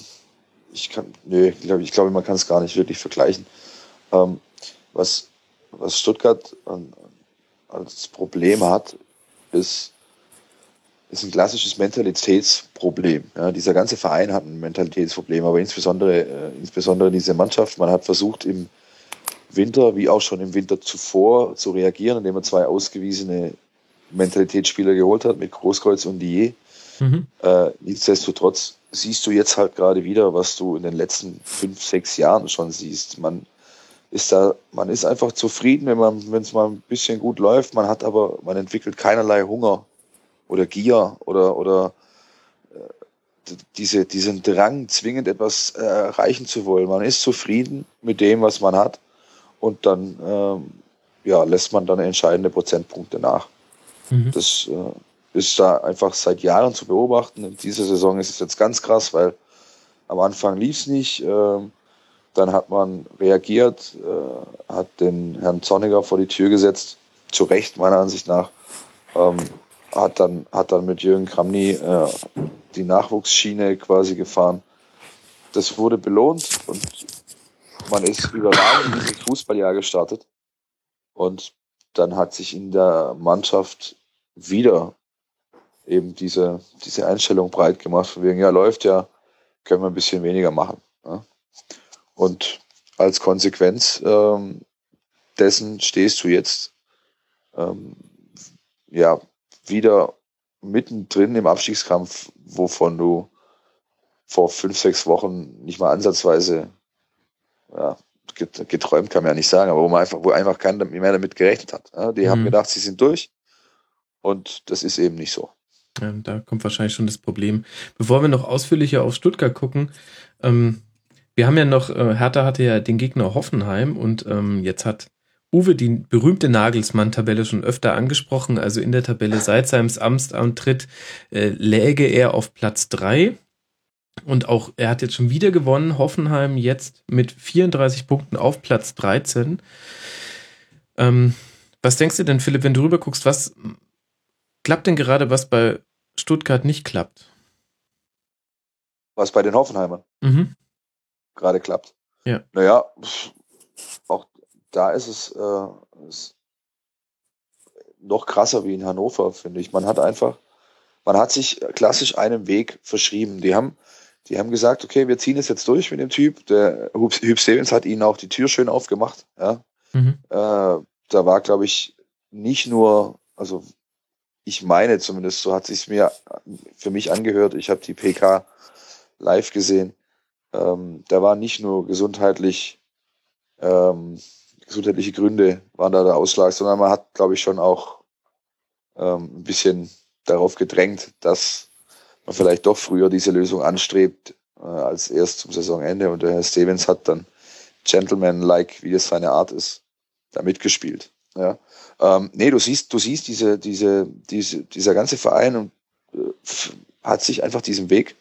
[SPEAKER 5] ich kann, nö, ich glaube, ich glaube, man kann es gar nicht wirklich vergleichen. Ähm, was, was Stuttgart an, als Problem hat, ist, ist ein klassisches Mentalitätsproblem. Ja, dieser ganze Verein hat ein Mentalitätsproblem, aber insbesondere, äh, insbesondere diese Mannschaft. Man hat versucht im Winter, wie auch schon im Winter zuvor, zu reagieren, indem man zwei ausgewiesene Mentalitätsspieler geholt hat mit Großkreuz und Die. Mhm. Äh, nichtsdestotrotz siehst du jetzt halt gerade wieder, was du in den letzten fünf, sechs Jahren schon siehst. Man ist da, man ist einfach zufrieden, wenn man, wenn es mal ein bisschen gut läuft. Man hat aber, man entwickelt keinerlei Hunger oder Gier oder, oder äh, diese, diesen Drang, zwingend etwas äh, erreichen zu wollen. Man ist zufrieden mit dem, was man hat und dann ähm, ja, lässt man dann entscheidende Prozentpunkte nach. Mhm. Das äh, ist da einfach seit Jahren zu beobachten. In dieser Saison ist es jetzt ganz krass, weil am Anfang lief es nicht. Ähm, dann hat man reagiert, äh, hat den Herrn Zorniger vor die Tür gesetzt, zu Recht meiner Ansicht nach, ähm, hat dann, hat dann mit Jürgen Kramny äh, die Nachwuchsschiene quasi gefahren. Das wurde belohnt und man ist überragend in dieses Fußballjahr gestartet. Und dann hat sich in der Mannschaft wieder eben diese, diese Einstellung breit gemacht, von wegen, ja, läuft ja, können wir ein bisschen weniger machen. Ja. Und als Konsequenz ähm, dessen stehst du jetzt ähm, ja wieder mittendrin im Abstiegskampf, wovon du vor fünf, sechs Wochen nicht mal ansatzweise ja, geträumt kann man ja nicht sagen, aber wo man einfach, wo einfach keiner mehr damit gerechnet hat. Ja, die mhm. haben gedacht, sie sind durch und das ist eben nicht so.
[SPEAKER 3] Ja, da kommt wahrscheinlich schon das Problem. Bevor wir noch ausführlicher auf Stuttgart gucken, ähm, wir haben ja noch, äh, Hertha hatte ja den Gegner Hoffenheim und ähm, jetzt hat Uwe die berühmte Nagelsmann-Tabelle schon öfter angesprochen. Also in der Tabelle seit seinem Amtsantritt äh, läge er auf Platz drei Und auch er hat jetzt schon wieder gewonnen. Hoffenheim jetzt mit 34 Punkten auf Platz 13. Ähm, was denkst du denn, Philipp, wenn du rüber guckst, was klappt denn gerade, was bei Stuttgart nicht klappt?
[SPEAKER 5] Was bei den Hoffenheimern
[SPEAKER 3] mhm.
[SPEAKER 5] gerade klappt.
[SPEAKER 3] Ja.
[SPEAKER 5] Naja, auch da ist es, äh, ist noch krasser wie in Hannover, finde ich. Man hat einfach, man hat sich klassisch einem Weg verschrieben. Die haben, die haben gesagt, okay, wir ziehen es jetzt durch mit dem Typ. Der Hüb Stevens hat ihnen auch die Tür schön aufgemacht. Ja. Mhm. Äh, da war, glaube ich, nicht nur, also ich meine zumindest, so hat sich mir für mich angehört. Ich habe die PK live gesehen. Ähm, da war nicht nur gesundheitlich ähm, gesundheitliche Gründe waren da der Ausschlag, sondern man hat, glaube ich, schon auch ähm, ein bisschen darauf gedrängt, dass man vielleicht doch früher diese Lösung anstrebt, äh, als erst zum Saisonende. Und der Herr Stevens hat dann Gentleman-like, wie das seine Art ist, da mitgespielt. Ja. Ähm, nee, du siehst, du siehst diese, diese, diese, dieser ganze Verein und äh, hat sich einfach diesem Weg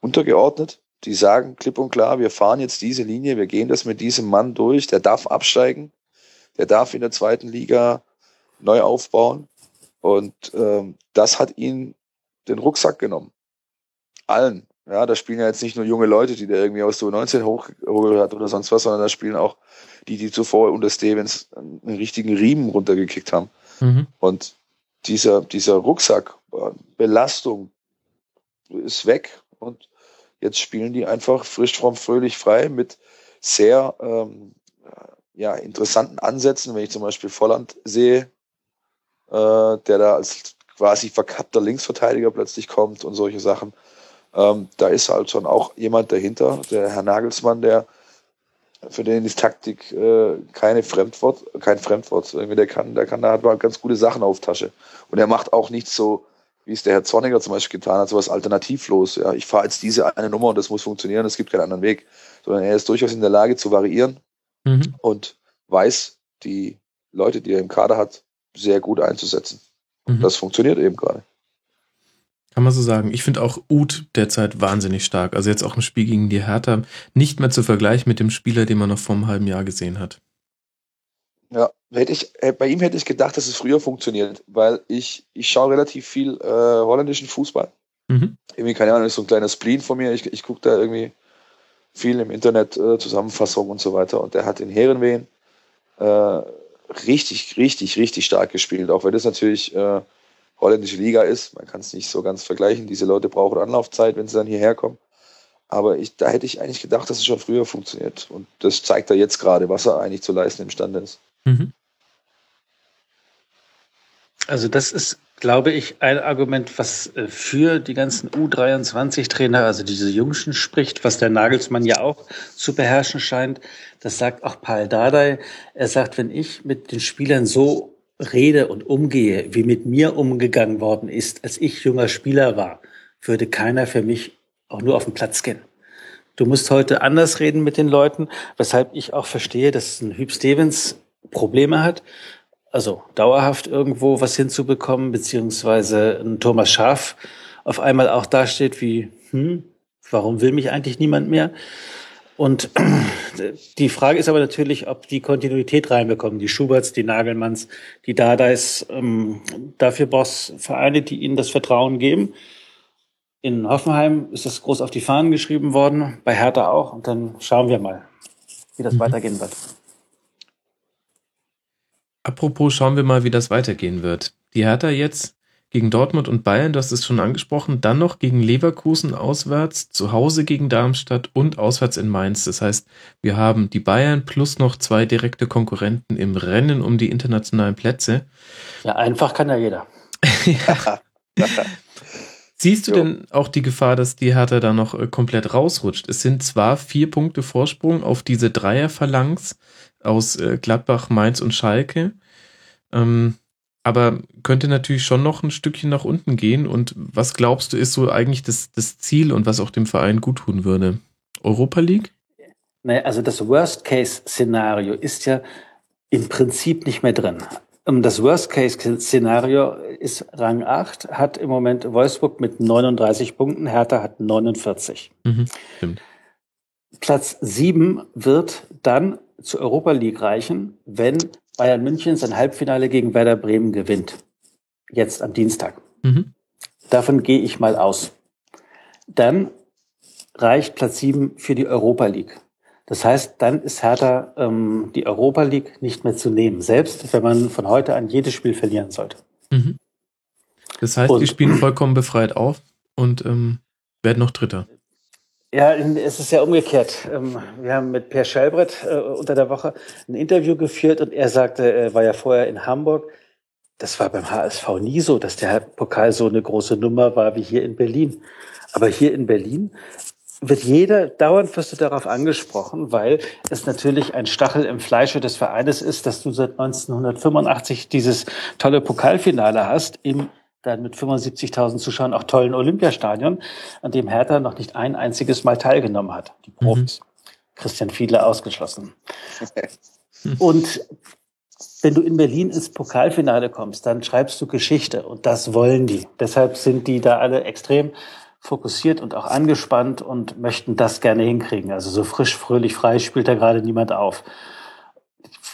[SPEAKER 5] untergeordnet die sagen klipp und klar, wir fahren jetzt diese Linie, wir gehen das mit diesem Mann durch, der darf absteigen, der darf in der zweiten Liga neu aufbauen. Und ähm, das hat ihn den Rucksack genommen. Allen. Ja, da spielen ja jetzt nicht nur junge Leute, die der irgendwie aus der U19 hochgeholt hat oder sonst was, sondern da spielen auch die, die zuvor unter Stevens einen richtigen Riemen runtergekickt haben. Mhm. Und dieser, dieser Rucksack, äh, Belastung ist weg. Und Jetzt spielen die einfach frisch, fromm, fröhlich, frei mit sehr ähm, ja, interessanten Ansätzen. Wenn ich zum Beispiel Volland sehe, äh, der da als quasi verkappter Linksverteidiger plötzlich kommt und solche Sachen. Ähm, da ist halt schon auch jemand dahinter, der Herr Nagelsmann, der für den ist Taktik äh, keine Fremdwort, kein Fremdwort. Irgendwie der kann, der kann, da hat man ganz gute Sachen auf Tasche. Und er macht auch nicht so wie es der Herr Zorniger zum Beispiel getan hat, sowas alternativlos. Ja, ich fahre jetzt diese eine Nummer und das muss funktionieren, es gibt keinen anderen Weg. Sondern er ist durchaus in der Lage zu variieren mhm. und weiß die Leute, die er im Kader hat, sehr gut einzusetzen. Und mhm. das funktioniert eben gerade.
[SPEAKER 3] Kann man so sagen. Ich finde auch Uth derzeit wahnsinnig stark. Also jetzt auch im Spiel gegen die Hertha nicht mehr zu vergleichen mit dem Spieler, den man noch vor einem halben Jahr gesehen hat.
[SPEAKER 5] Ja, hätte ich, äh, bei ihm hätte ich gedacht, dass es früher funktioniert, weil ich, ich schaue relativ viel äh, holländischen Fußball. Mhm. Irgendwie, keine Ahnung, ist so ein kleiner Spleen von mir. Ich, ich gucke da irgendwie viel im Internet, äh, Zusammenfassung und so weiter. Und der hat in Herrenwehen äh, richtig, richtig, richtig stark gespielt. Auch wenn das natürlich äh, holländische Liga ist. Man kann es nicht so ganz vergleichen. Diese Leute brauchen Anlaufzeit, wenn sie dann hierher kommen. Aber ich, da hätte ich eigentlich gedacht, dass es schon früher funktioniert. Und das zeigt er jetzt gerade, was er eigentlich zu leisten imstande ist. Mhm.
[SPEAKER 4] Also das ist, glaube ich, ein Argument, was äh, für die ganzen U23-Trainer, also diese Jungschen spricht, was der Nagelsmann ja auch zu beherrschen scheint. Das sagt auch Paul Dardai. Er sagt, wenn ich mit den Spielern so rede und umgehe, wie mit mir umgegangen worden ist, als ich junger Spieler war, würde keiner für mich auch nur auf den Platz gehen. Du musst heute anders reden mit den Leuten, weshalb ich auch verstehe, dass ein Hüb Stevens Probleme hat, also dauerhaft irgendwo was hinzubekommen, beziehungsweise ein Thomas Schaf auf einmal auch dasteht wie, hm, warum will mich eigentlich niemand mehr? Und die Frage ist aber natürlich, ob die Kontinuität reinbekommen. Die Schuberts, die Nagelmanns, die Dardais. Ähm, dafür brauchst Vereine, die ihnen das Vertrauen geben. In Hoffenheim ist das groß auf die Fahnen geschrieben worden, bei Hertha auch. Und dann schauen wir mal, wie das mhm. weitergehen wird.
[SPEAKER 3] Apropos, schauen wir mal, wie das weitergehen wird. Die Hertha jetzt gegen Dortmund und Bayern, hast es schon angesprochen, dann noch gegen Leverkusen auswärts, zu Hause gegen Darmstadt und auswärts in Mainz. Das heißt, wir haben die Bayern plus noch zwei direkte Konkurrenten im Rennen um die internationalen Plätze.
[SPEAKER 4] Ja, einfach kann ja jeder.
[SPEAKER 3] ja. Siehst du jo. denn auch die Gefahr, dass die Hertha da noch äh, komplett rausrutscht? Es sind zwar vier Punkte Vorsprung auf diese Dreierphalanx aus äh, Gladbach, Mainz und Schalke, ähm, aber könnte natürlich schon noch ein Stückchen nach unten gehen. Und was glaubst du, ist so eigentlich das, das Ziel und was auch dem Verein gut tun würde? Europa League?
[SPEAKER 4] Naja, also das Worst-Case-Szenario ist ja im Prinzip nicht mehr drin. Das Worst-Case-Szenario ist Rang 8, hat im Moment Wolfsburg mit 39 Punkten, Hertha hat 49. Mhm, stimmt. Platz 7 wird dann zur Europa League reichen, wenn Bayern München sein Halbfinale gegen Werder Bremen gewinnt. Jetzt am Dienstag. Mhm. Davon gehe ich mal aus. Dann reicht Platz 7 für die Europa League. Das heißt, dann ist Hertha ähm, die Europa League nicht mehr zu nehmen, selbst wenn man von heute an jedes Spiel verlieren sollte. Mhm.
[SPEAKER 3] Das heißt, und, die spielen vollkommen befreit auf und ähm, werden noch Dritter.
[SPEAKER 4] Ja, es ist ja umgekehrt. Ähm, wir haben mit Per Schellbrett äh, unter der Woche ein Interview geführt und er sagte, er war ja vorher in Hamburg. Das war beim HSV nie so, dass der Pokal so eine große Nummer war wie hier in Berlin. Aber hier in Berlin wird jeder, dauernd wirst du darauf angesprochen, weil es natürlich ein Stachel im Fleische des Vereines ist, dass du seit 1985 dieses tolle Pokalfinale hast im dann mit 75.000 Zuschauern auch tollen Olympiastadion, an dem Hertha noch nicht ein einziges Mal teilgenommen hat. Die Profis. Mhm. Christian Fiedler ausgeschlossen. Und wenn du in Berlin ins Pokalfinale kommst, dann schreibst du Geschichte und das wollen die. Deshalb sind die da alle extrem fokussiert und auch angespannt und möchten das gerne hinkriegen. Also so frisch, fröhlich, frei spielt da gerade niemand auf.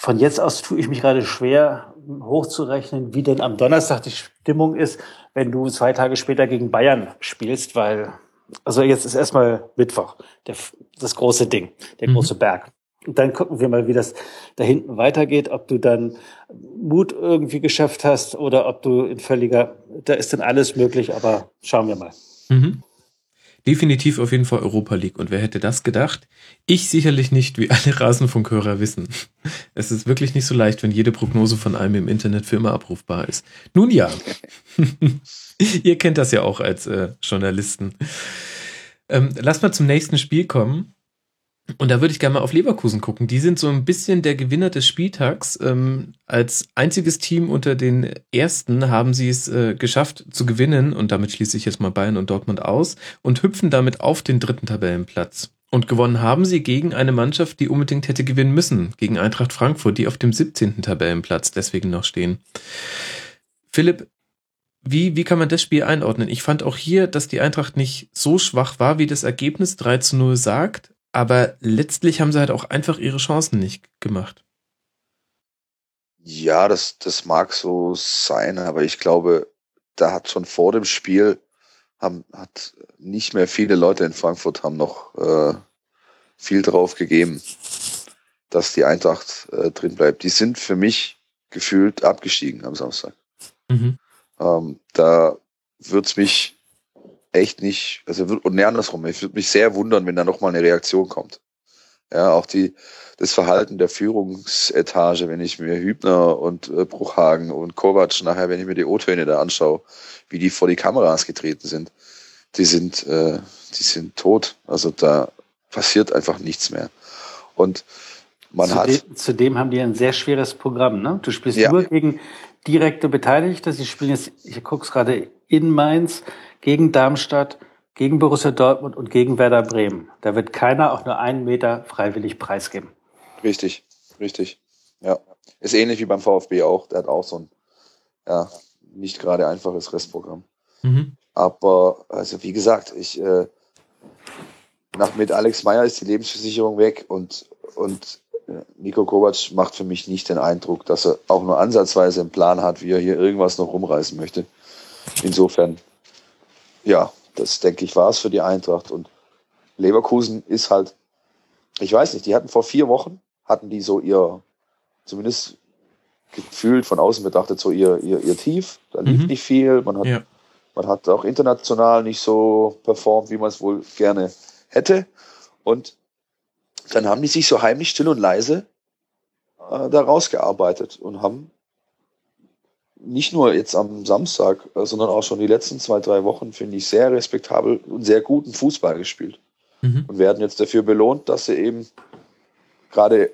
[SPEAKER 4] Von jetzt aus tue ich mich gerade schwer, hochzurechnen, wie denn am Donnerstag die Stimmung ist, wenn du zwei Tage später gegen Bayern spielst, weil, also jetzt ist erstmal Mittwoch, der, das große Ding, der mhm. große Berg. Und dann gucken wir mal, wie das da hinten weitergeht, ob du dann Mut irgendwie geschafft hast oder ob du in völliger, da ist dann alles möglich, aber schauen wir mal. Mhm.
[SPEAKER 3] Definitiv auf jeden Fall Europa League. Und wer hätte das gedacht? Ich sicherlich nicht, wie alle Rasenfunkhörer wissen. Es ist wirklich nicht so leicht, wenn jede Prognose von einem im Internet für immer abrufbar ist. Nun ja. Ihr kennt das ja auch als äh, Journalisten. Ähm, lass mal zum nächsten Spiel kommen. Und da würde ich gerne mal auf Leverkusen gucken. Die sind so ein bisschen der Gewinner des Spieltags. Ähm, als einziges Team unter den ersten haben sie es äh, geschafft zu gewinnen und damit schließe ich jetzt mal Bayern und Dortmund aus und hüpfen damit auf den dritten Tabellenplatz. Und gewonnen haben sie gegen eine Mannschaft, die unbedingt hätte gewinnen müssen, gegen Eintracht Frankfurt, die auf dem 17. Tabellenplatz deswegen noch stehen. Philipp, wie, wie kann man das Spiel einordnen? Ich fand auch hier, dass die Eintracht nicht so schwach war, wie das Ergebnis 3 zu 0 sagt, aber letztlich haben sie halt auch einfach ihre Chancen nicht gemacht.
[SPEAKER 5] Ja, das, das mag so sein, aber ich glaube, da hat schon vor dem Spiel haben, hat nicht mehr viele Leute in Frankfurt haben noch äh, viel drauf gegeben, dass die Eintracht äh, drin bleibt. Die sind für mich gefühlt abgestiegen am Samstag. Mhm. Ähm, da wird's mich echt nicht, also und andersrum, ich würde mich sehr wundern, wenn da nochmal eine Reaktion kommt. Ja, auch die, das Verhalten der Führungsetage, wenn ich mir Hübner und äh, Bruchhagen und Kovac nachher, wenn ich mir die O-Töne da anschaue, wie die vor die Kameras getreten sind, die sind, äh, die sind tot. Also da passiert einfach nichts mehr. Und man
[SPEAKER 4] zudem,
[SPEAKER 5] hat.
[SPEAKER 4] Zudem haben die ein sehr schweres Programm, ne? Du spielst ja. nur gegen direkte Beteiligte. Sie spielen jetzt, ich gucke es gerade in Mainz, gegen Darmstadt, gegen Borussia Dortmund und gegen Werder Bremen. Da wird keiner auch nur einen Meter freiwillig preisgeben.
[SPEAKER 5] Richtig, richtig. Ja. Ist ähnlich wie beim VfB auch. Der hat auch so ein, ja, nicht gerade einfaches Restprogramm. Mhm. Aber, also wie gesagt, ich, äh, nach, mit Alex Meyer ist die Lebensversicherung weg und, und Nico Kovac macht für mich nicht den Eindruck, dass er auch nur ansatzweise einen Plan hat, wie er hier irgendwas noch rumreißen möchte. Insofern, ja, das denke ich war es für die Eintracht und Leverkusen ist halt, ich weiß nicht, die hatten vor vier Wochen, hatten die so ihr, zumindest gefühlt von außen betrachtet, so ihr, ihr, ihr Tief. Da lief
[SPEAKER 3] Mhm.
[SPEAKER 5] nicht viel. Man hat,
[SPEAKER 3] Ja.
[SPEAKER 5] man hat auch international nicht so performt, wie man es wohl gerne hätte. Und dann haben die sich so heimlich still und leise äh, da rausgearbeitet und haben nicht nur jetzt am Samstag, äh, sondern auch schon die letzten zwei, drei Wochen, finde ich, sehr respektabel und sehr guten Fußball gespielt
[SPEAKER 3] Mhm.
[SPEAKER 5] und werden jetzt dafür belohnt, dass sie eben gerade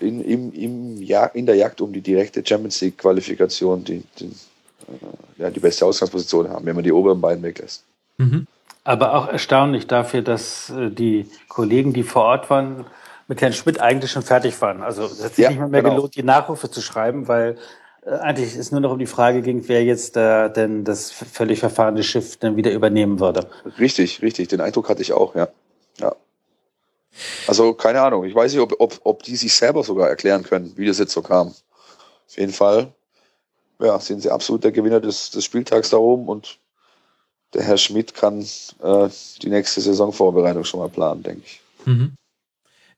[SPEAKER 5] in, im, im ja in der Jagd um die direkte Champions League Qualifikation die, die, äh, ja, die beste Ausgangsposition haben, wenn man die oberen beiden weglässt.
[SPEAKER 3] Mhm.
[SPEAKER 4] Aber auch erstaunlich dafür, dass äh, die Kollegen, die vor Ort waren, mit Herrn Schmidt eigentlich schon fertig waren. Also es hat sich
[SPEAKER 5] Ja,
[SPEAKER 4] nicht mal mehr
[SPEAKER 5] genau.
[SPEAKER 4] gelohnt, die Nachrufe zu schreiben, weil äh, eigentlich es nur noch um die Frage ging, wer jetzt äh, denn das völlig verfahrene Schiff dann wieder übernehmen würde.
[SPEAKER 5] Richtig, richtig. Den Eindruck hatte ich auch, ja. ja. Also keine Ahnung. Ich weiß nicht, ob, ob, ob die sich selber sogar erklären können, wie das jetzt so kam. Auf jeden Fall ja, sind sie absolut der Gewinner des, des Spieltags da oben und der Herr Schmidt kann äh, die nächste Saisonvorbereitung schon mal planen, denke ich.
[SPEAKER 3] Mhm.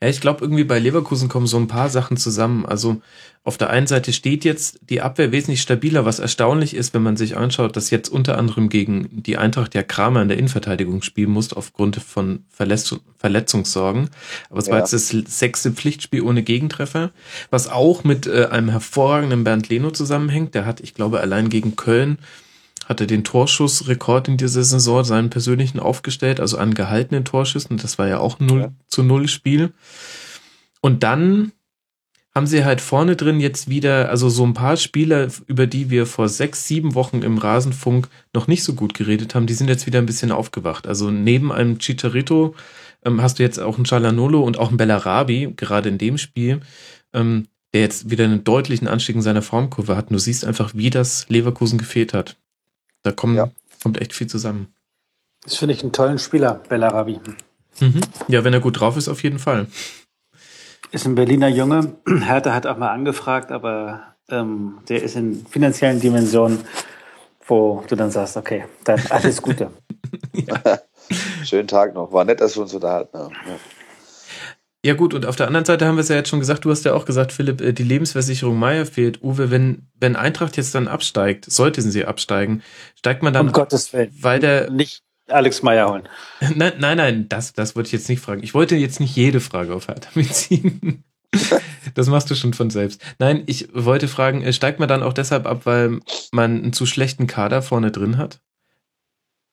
[SPEAKER 3] Ja, ich glaube, irgendwie bei Leverkusen kommen so ein paar Sachen zusammen. Also auf der einen Seite steht jetzt die Abwehr wesentlich stabiler, was erstaunlich ist, wenn man sich anschaut, dass jetzt unter anderem gegen die Eintracht ja Kramer in der Innenverteidigung spielen musste aufgrund von Verletz Verletzungssorgen. Aber es war
[SPEAKER 5] Ja.
[SPEAKER 3] jetzt das sechste Pflichtspiel ohne Gegentreffer, was auch mit äh, einem hervorragenden Bernd Leno zusammenhängt. Der hat, ich glaube, allein gegen Köln hatte den Torschussrekord in dieser Saison, seinen persönlichen aufgestellt, also an gehaltenen Torschüssen. Das war ja auch ein 0
[SPEAKER 5] Ja.
[SPEAKER 3] zu 0 Spiel. Und dann haben sie halt vorne drin jetzt wieder, also so ein paar Spieler, über die wir vor sechs, sieben Wochen im Rasenfunk noch nicht so gut geredet haben, die sind jetzt wieder ein bisschen aufgewacht. Also neben einem Chicharito ähm, hast du jetzt auch einen Chalanolo und auch einen Bellarabi, gerade in dem Spiel, ähm, der jetzt wieder einen deutlichen Anstieg in seiner Formkurve hat. Und du siehst einfach, wie das Leverkusen gefehlt hat. Da kommen,
[SPEAKER 5] Ja.
[SPEAKER 3] kommt echt viel zusammen.
[SPEAKER 4] Das finde ich einen tollen Spieler, Bellarabi.
[SPEAKER 3] Mhm. Ja, wenn er gut drauf ist, auf jeden Fall.
[SPEAKER 4] Ist ein Berliner Junge. Hertha hat auch mal angefragt, aber ähm, der ist in finanziellen Dimensionen, wo du dann sagst, okay, dann alles Gute.
[SPEAKER 5] Schönen Tag noch. War nett, dass wir uns unterhalten haben. Ja.
[SPEAKER 3] Ja gut, und auf der anderen Seite haben wir es ja jetzt schon gesagt, du hast ja auch gesagt, Philipp, äh, die Lebensversicherung Meier fehlt. Uwe, wenn, wenn Eintracht jetzt dann absteigt, sollten sie absteigen, steigt man dann,
[SPEAKER 4] um Gottes Willen.
[SPEAKER 3] weil der,
[SPEAKER 4] Nicht Alex Meyer holen.
[SPEAKER 3] nein, nein, nein, das, das wollte ich jetzt nicht fragen. Ich wollte jetzt nicht jede Frage auf Hertha mitziehen. Das machst du schon von selbst. Nein, ich wollte fragen, äh, steigt man dann auch deshalb ab, weil man einen zu schlechten Kader vorne drin hat?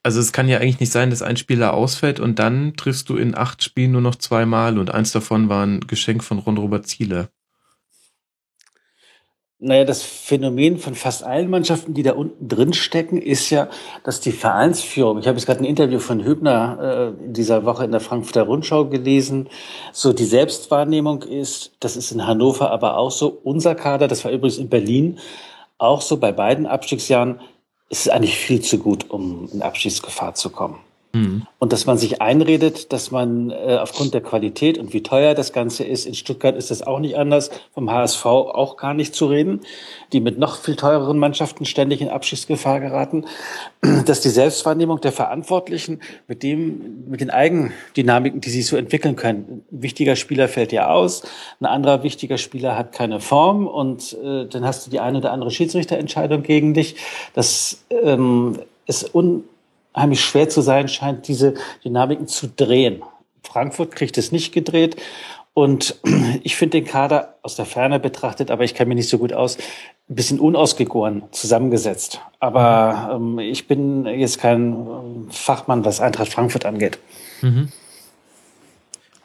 [SPEAKER 3] Also es kann ja eigentlich nicht sein, dass ein Spieler ausfällt und dann triffst du in acht Spielen nur noch zweimal und eins davon war ein Geschenk von Ron-Robert Ziele.
[SPEAKER 4] Naja, das Phänomen von fast allen Mannschaften, die da unten drin stecken, ist ja, dass die Vereinsführung, ich habe jetzt gerade ein Interview von Hübner äh, dieser Woche in der Frankfurter Rundschau gelesen, so die Selbstwahrnehmung ist, das ist in Hannover aber auch so, unser Kader, das war übrigens in Berlin, auch so bei beiden Abstiegsjahren, ist es eigentlich viel zu gut, um in Abstiegsgefahr zu kommen.
[SPEAKER 3] Mhm.
[SPEAKER 4] Und dass man sich einredet, dass man äh, aufgrund der Qualität und wie teuer das Ganze ist, in Stuttgart ist das auch nicht anders, vom HSV auch gar nicht zu reden, die mit noch viel teureren Mannschaften ständig in Abschiedsgefahr geraten, dass die Selbstwahrnehmung der Verantwortlichen mit dem, mit den Eigendynamiken, die sich so entwickeln können, ein wichtiger Spieler fällt ja aus, ein anderer wichtiger Spieler hat keine Form und äh, dann hast du die eine oder andere Schiedsrichterentscheidung gegen dich. Das ähm, ist un unheimlich schwer zu sein scheint, diese Dynamiken zu drehen. Frankfurt kriegt es nicht gedreht. Und ich finde den Kader aus der Ferne betrachtet, aber ich kann mir nicht so gut aus, ein bisschen unausgegoren zusammengesetzt. Aber ähm, ich bin jetzt kein ähm, Fachmann, was Eintracht Frankfurt angeht.
[SPEAKER 3] Mhm.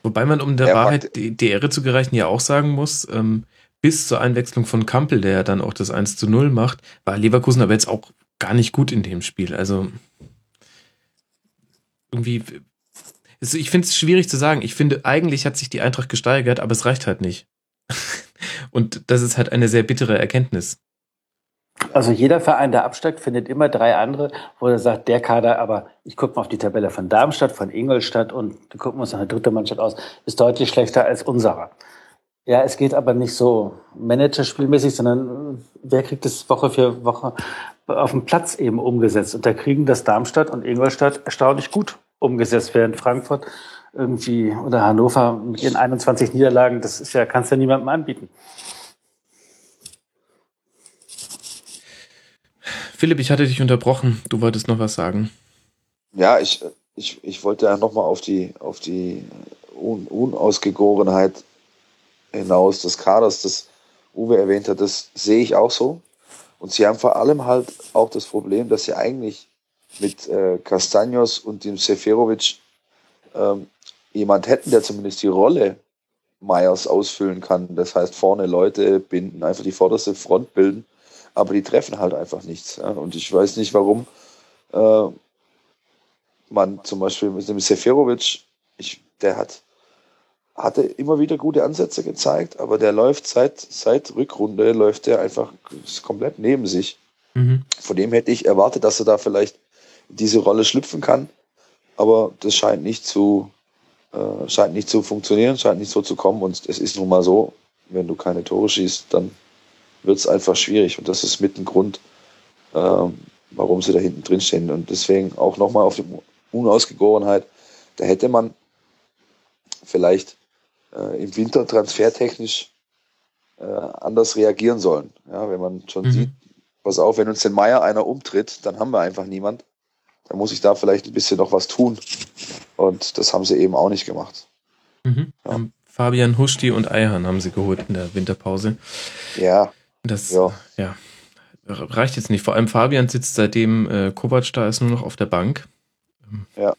[SPEAKER 3] Wobei man, um der
[SPEAKER 5] Ja,
[SPEAKER 3] Wahrheit die, die Ehre zu gereichen, ja auch sagen muss, ähm, bis zur Einwechslung von Kampel, der ja dann auch das 1 zu 0 macht, war Leverkusen aber jetzt auch gar nicht gut in dem Spiel. Also irgendwie, ich finde es schwierig zu sagen. Ich finde, eigentlich hat sich die Eintracht gesteigert, aber es reicht halt nicht. Und das ist halt eine sehr bittere Erkenntnis.
[SPEAKER 4] Also jeder Verein, der absteigt, findet immer drei andere, wo er sagt, der Kader, aber ich gucke mal auf die Tabelle von Darmstadt, von Ingolstadt und da gucken wir uns eine dritte Mannschaft aus, ist deutlich schlechter als unserer. Ja, es geht aber nicht so managerspielmäßig, sondern äh, wer kriegt es Woche für Woche auf dem Platz eben umgesetzt? Und da kriegen das Darmstadt und Ingolstadt erstaunlich gut umgesetzt, während Frankfurt irgendwie oder Hannover mit ihren 21 Niederlagen, das ist ja, kannst du ja niemandem anbieten.
[SPEAKER 3] Philipp, ich hatte dich unterbrochen. Du wolltest noch was sagen.
[SPEAKER 5] Ja, ich, ich, ich wollte ja nochmal auf die, auf die Un Unausgegorenheit hinaus des Kaders, das Uwe erwähnt hat, das sehe ich auch so. Und sie haben vor allem halt auch das Problem, dass sie eigentlich mit äh, Castaños und dem Seferovic ähm, jemand hätten, der zumindest die Rolle Meyers ausfüllen kann. Das heißt, vorne Leute binden, einfach die vorderste Front bilden, aber die treffen halt einfach nichts. Ja? Und ich weiß nicht, warum äh, man zum Beispiel mit dem Seferovic, ich, der hat hatte immer wieder gute Ansätze gezeigt, aber der läuft seit, seit Rückrunde, läuft der einfach komplett neben sich. Mhm. Von dem hätte ich erwartet, dass er da vielleicht diese Rolle schlüpfen kann, aber das scheint nicht zu, äh, scheint nicht zu funktionieren, scheint nicht so zu kommen und es ist nun mal so, wenn du keine Tore schießt, dann wird es einfach schwierig und das ist mit ein Grund, äh, warum sie da hinten drin stehen und deswegen auch nochmal auf die Unausgegorenheit, da hätte man vielleicht äh, im Winter transfertechnisch äh, anders reagieren sollen. Ja, wenn man schon mhm. sieht, pass auf, wenn uns den Meier einer umtritt, dann haben wir einfach niemand. Dann muss ich da vielleicht ein bisschen noch was tun. Und das haben sie eben auch nicht gemacht.
[SPEAKER 3] Mhm. Ja. Fabian Huschti und Eihan haben sie geholt in der Winterpause.
[SPEAKER 5] Ja.
[SPEAKER 3] Das ja. ja. reicht jetzt nicht. Vor allem Fabian sitzt seitdem äh, Kovac da ist nur noch auf der Bank.
[SPEAKER 5] Ja.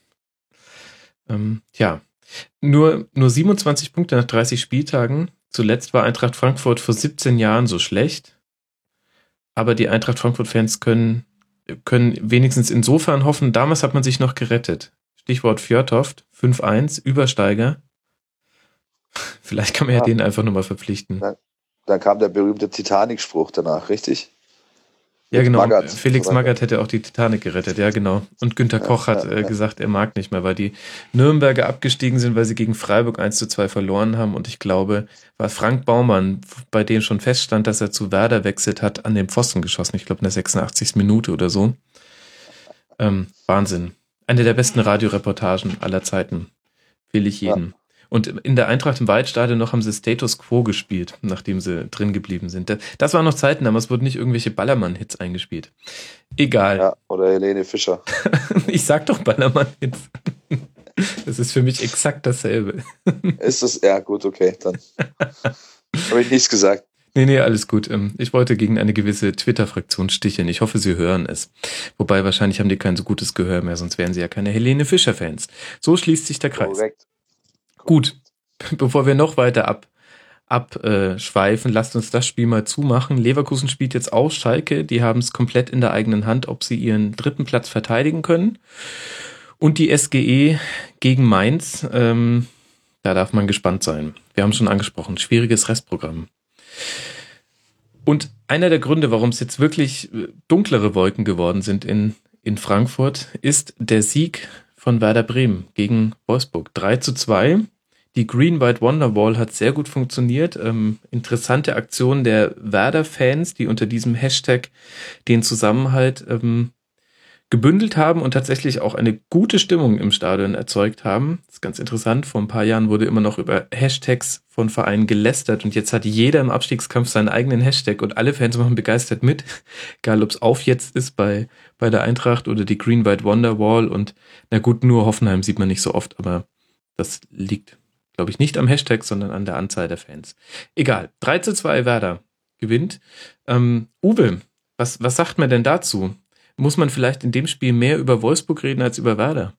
[SPEAKER 3] Ähm, ja, nur, nur 27 Punkte nach 30 Spieltagen. Zuletzt war Eintracht Frankfurt vor 17 Jahren so schlecht. Aber die Eintracht Frankfurt-Fans können, können wenigstens insofern hoffen, damals hat man sich noch gerettet. Stichwort Fjordhoft, 5-1, Übersteiger. Vielleicht kann man ja, ja den einfach nochmal verpflichten.
[SPEAKER 5] Dann, dann kam der berühmte Titanic-Spruch danach, richtig?
[SPEAKER 3] Ja, genau. Magath, Felix Magath hätte auch die Titanic gerettet, ja, genau. Und Günter Koch hat äh, gesagt, er mag nicht mehr, weil die Nürnberger abgestiegen sind, weil sie gegen Freiburg 1 zu 2 verloren haben. Und ich glaube, war Frank Baumann, bei dem schon feststand, dass er zu Werder wechselt hat, an den Pfosten geschossen. Ich glaube, in der 86. Minute oder so. Ähm, Wahnsinn. Eine der besten Radioreportagen aller Zeiten. Will ich jeden. Und in der Eintracht im Waldstadion noch haben sie Status Quo gespielt, nachdem sie drin geblieben sind. Das waren noch Zeiten, damals wurden nicht irgendwelche Ballermann-Hits eingespielt. Egal. Ja,
[SPEAKER 5] oder Helene Fischer.
[SPEAKER 3] ich sag doch Ballermann-Hits. Das ist für mich exakt dasselbe.
[SPEAKER 5] Ist das? Ja, gut, okay, dann habe ich nichts gesagt.
[SPEAKER 3] Nee, nee, alles gut. Ähm, ich wollte gegen eine gewisse Twitter-Fraktion sticheln. Ich hoffe, Sie hören es. Wobei wahrscheinlich haben die kein so gutes Gehör mehr, sonst wären sie ja keine Helene Fischer-Fans. So schließt sich der Kreis. Korrekt. Gut, bevor wir noch weiter ab abschweifen, lasst uns das Spiel mal zumachen. Leverkusen spielt jetzt auch Schalke, die haben es komplett in der eigenen Hand, ob sie ihren dritten Platz verteidigen können. Und die SGE gegen Mainz, ähm, da darf man gespannt sein. Wir haben schon angesprochen, schwieriges Restprogramm. Und einer der Gründe, warum es jetzt wirklich äh, dunklere Wolken geworden sind in, in Frankfurt, ist der Sieg von Werder Bremen gegen Wolfsburg. 3 zu 2. Die Green White Wonderwall hat sehr gut funktioniert. Ähm, interessante Aktion der Werder-Fans, die unter diesem Hashtag den Zusammenhalt ähm, gebündelt haben und tatsächlich auch eine gute Stimmung im Stadion erzeugt haben. Das ist ganz interessant. Vor ein paar Jahren wurde immer noch über Hashtags von Vereinen gelästert und jetzt hat jeder im Abstiegskampf seinen eigenen Hashtag und alle Fans machen begeistert mit. Egal, ob es auf jetzt ist bei, bei der Eintracht oder die Green White Wonderwall und na gut, nur Hoffenheim sieht man nicht so oft, aber das liegt Glaube ich nicht am Hashtag, sondern an der Anzahl der Fans. Egal. 3 zu 2 Werder gewinnt. Ähm, Uwe, was, was sagt man denn dazu? Muss man vielleicht in dem Spiel mehr über Wolfsburg reden als über Werder?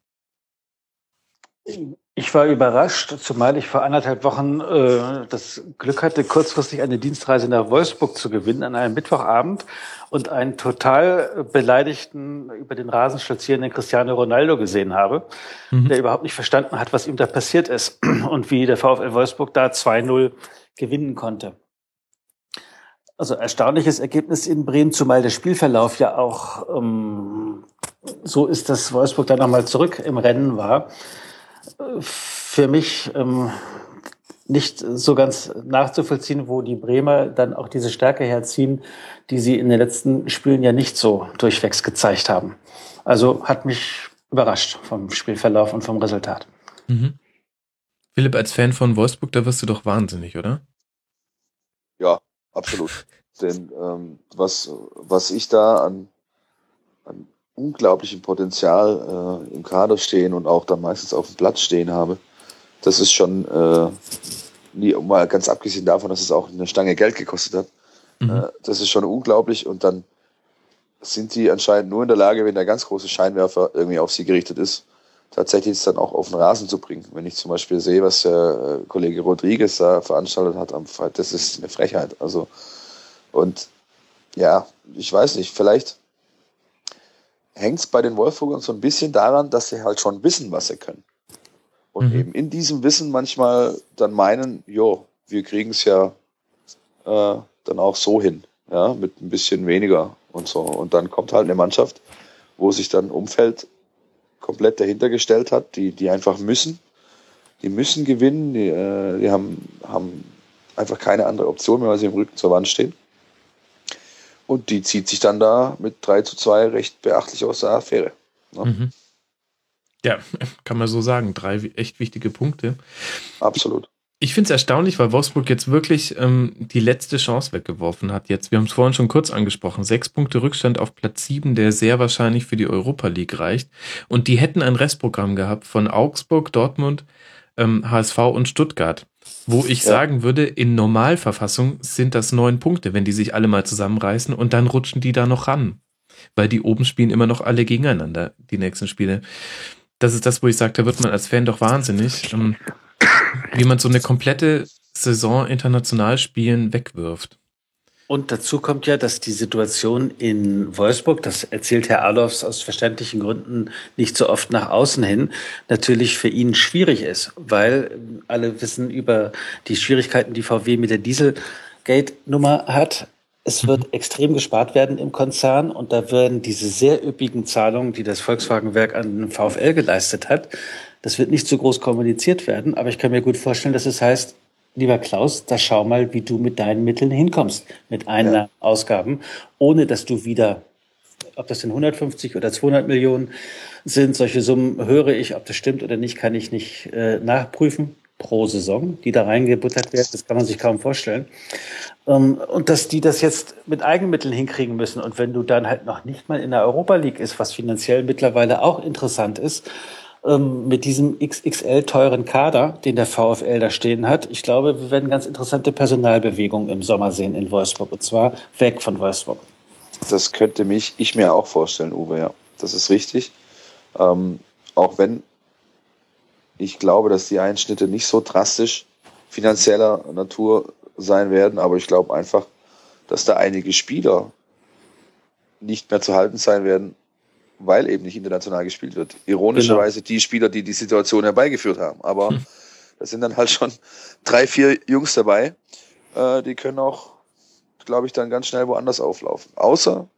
[SPEAKER 4] Ich war überrascht, zumal ich vor anderthalb Wochen äh, das Glück hatte, kurzfristig eine Dienstreise nach Wolfsburg zu gewinnen an einem Mittwochabend und einen total beleidigten, über den Rasen stolzierenden Cristiano Ronaldo gesehen habe, mhm. der überhaupt nicht verstanden hat, was ihm da passiert ist und wie der VfL Wolfsburg da 2-0 gewinnen konnte. Also erstaunliches Ergebnis in Bremen, zumal der Spielverlauf ja auch ähm, so ist, dass Wolfsburg dann nochmal zurück im Rennen war. Für mich ähm, nicht so ganz nachzuvollziehen, wo die Bremer dann auch diese Stärke herziehen, die sie in den letzten Spielen ja nicht so durchwegs gezeigt haben. Also hat mich überrascht vom Spielverlauf und vom Resultat. Mhm.
[SPEAKER 3] Philipp, als Fan von Wolfsburg, da wirst du doch wahnsinnig, oder?
[SPEAKER 5] Ja, absolut. Denn ähm, was, was ich da an, an unglaublichem Potenzial äh, im Kader stehen und auch dann meistens auf dem Platz stehen habe, das ist schon, äh, nie, mal ganz abgesehen davon, dass es auch eine Stange Geld gekostet hat, mhm. äh, das ist schon unglaublich und dann sind die anscheinend nur in der Lage, wenn der ganz große Scheinwerfer irgendwie auf sie gerichtet ist, tatsächlich es dann auch auf den Rasen zu bringen. Wenn ich zum Beispiel sehe, was der äh, Kollege Rodriguez da veranstaltet hat am Freitag, das ist eine Frechheit. Also, und ja, ich weiß nicht, vielleicht hängt es bei den Wolfsburgern so ein bisschen daran, dass sie halt schon wissen, was sie können. Und mhm. eben in diesem Wissen manchmal dann meinen, jo, wir kriegen es ja äh, dann auch so hin, ja, mit ein bisschen weniger und so. Und dann kommt halt eine Mannschaft, wo sich dann Umfeld komplett dahinter gestellt hat, die, die einfach müssen. Die müssen gewinnen, die, äh, die haben, haben einfach keine andere Option mehr, weil sie im Rücken zur Wand stehen. Und die zieht sich dann da mit 3 zu 2 recht beachtlich aus der Affäre. Ne? Mhm.
[SPEAKER 3] Ja, kann man so sagen. Drei echt wichtige Punkte.
[SPEAKER 5] Absolut.
[SPEAKER 3] Ich finde es erstaunlich, weil Wolfsburg jetzt wirklich ähm, die letzte Chance weggeworfen hat. Jetzt, wir haben es vorhin schon kurz angesprochen, sechs Punkte Rückstand auf Platz sieben, der sehr wahrscheinlich für die Europa League reicht. Und die hätten ein Restprogramm gehabt von Augsburg, Dortmund, ähm, HSV und Stuttgart. Wo ich ja. sagen würde, in Normalverfassung sind das neun Punkte, wenn die sich alle mal zusammenreißen und dann rutschen die da noch ran. Weil die oben spielen immer noch alle gegeneinander, die nächsten Spiele. Das ist das, wo ich sage, da wird man als Fan doch wahnsinnig. Ähm, wie man so eine komplette Saison international spielen wegwirft.
[SPEAKER 4] Und dazu kommt ja, dass die Situation in Wolfsburg, das erzählt Herr Alofs aus verständlichen Gründen nicht so oft nach außen hin, natürlich für ihn schwierig ist, weil alle wissen über die Schwierigkeiten, die VW mit der Dieselgate-Nummer hat. Es wird extrem gespart werden im Konzern und da werden diese sehr üppigen Zahlungen, die das Volkswagenwerk an den VfL geleistet hat, das wird nicht so groß kommuniziert werden, aber ich kann mir gut vorstellen, dass es heißt, lieber Klaus, da schau mal, wie du mit deinen Mitteln hinkommst, mit Einnahmen, ja. Ausgaben, ohne dass du wieder, ob das denn 150 oder 200 Millionen sind, solche Summen höre ich, ob das stimmt oder nicht, kann ich nicht äh, nachprüfen pro Saison, die da reingebuttert werden, das kann man sich kaum vorstellen. Ähm, und dass die das jetzt mit Eigenmitteln hinkriegen müssen. Und wenn du dann halt noch nicht mal in der Europa League ist, was finanziell mittlerweile auch interessant ist, ähm, mit diesem XXL teuren Kader, den der VfL da stehen hat. Ich glaube, wir werden ganz interessante Personalbewegungen im Sommer sehen in Wolfsburg und zwar weg von Wolfsburg.
[SPEAKER 5] Das könnte mich ich mir auch vorstellen, Uwe, ja. Das ist richtig. Ähm, auch wenn ich glaube, dass die Einschnitte nicht so drastisch finanzieller Natur sein werden, aber ich glaube einfach, dass da einige Spieler nicht mehr zu halten sein werden, weil eben nicht international gespielt wird. Ironischerweise genau. die Spieler, die die Situation herbeigeführt haben. Aber hm. da sind dann halt schon drei, vier Jungs dabei, äh, die können auch, glaube ich, dann ganz schnell woanders auflaufen. Außer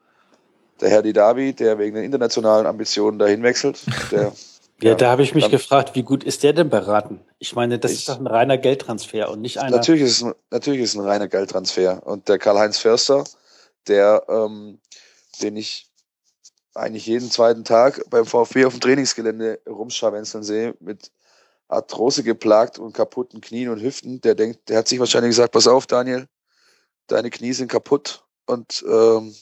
[SPEAKER 5] der Herr Didavi, der wegen den internationalen Ambitionen dahin wechselt. Der,
[SPEAKER 4] ja, ja, da habe ich mich gefragt, wie gut ist der denn beraten? Ich meine, das ich, ist doch ein reiner Geldtransfer und nicht einer.
[SPEAKER 5] Natürlich ist es, natürlich ist ein reiner Geldtransfer. Und der Karl-Heinz Förster, der, ähm, den ich eigentlich jeden zweiten Tag beim VfB auf dem Trainingsgelände rumscharwenzeln sehe, mit Arthrose geplagt und kaputten Knien und Hüften, der denkt, der hat sich wahrscheinlich gesagt, pass auf, Daniel, deine Knie sind kaputt und ähm,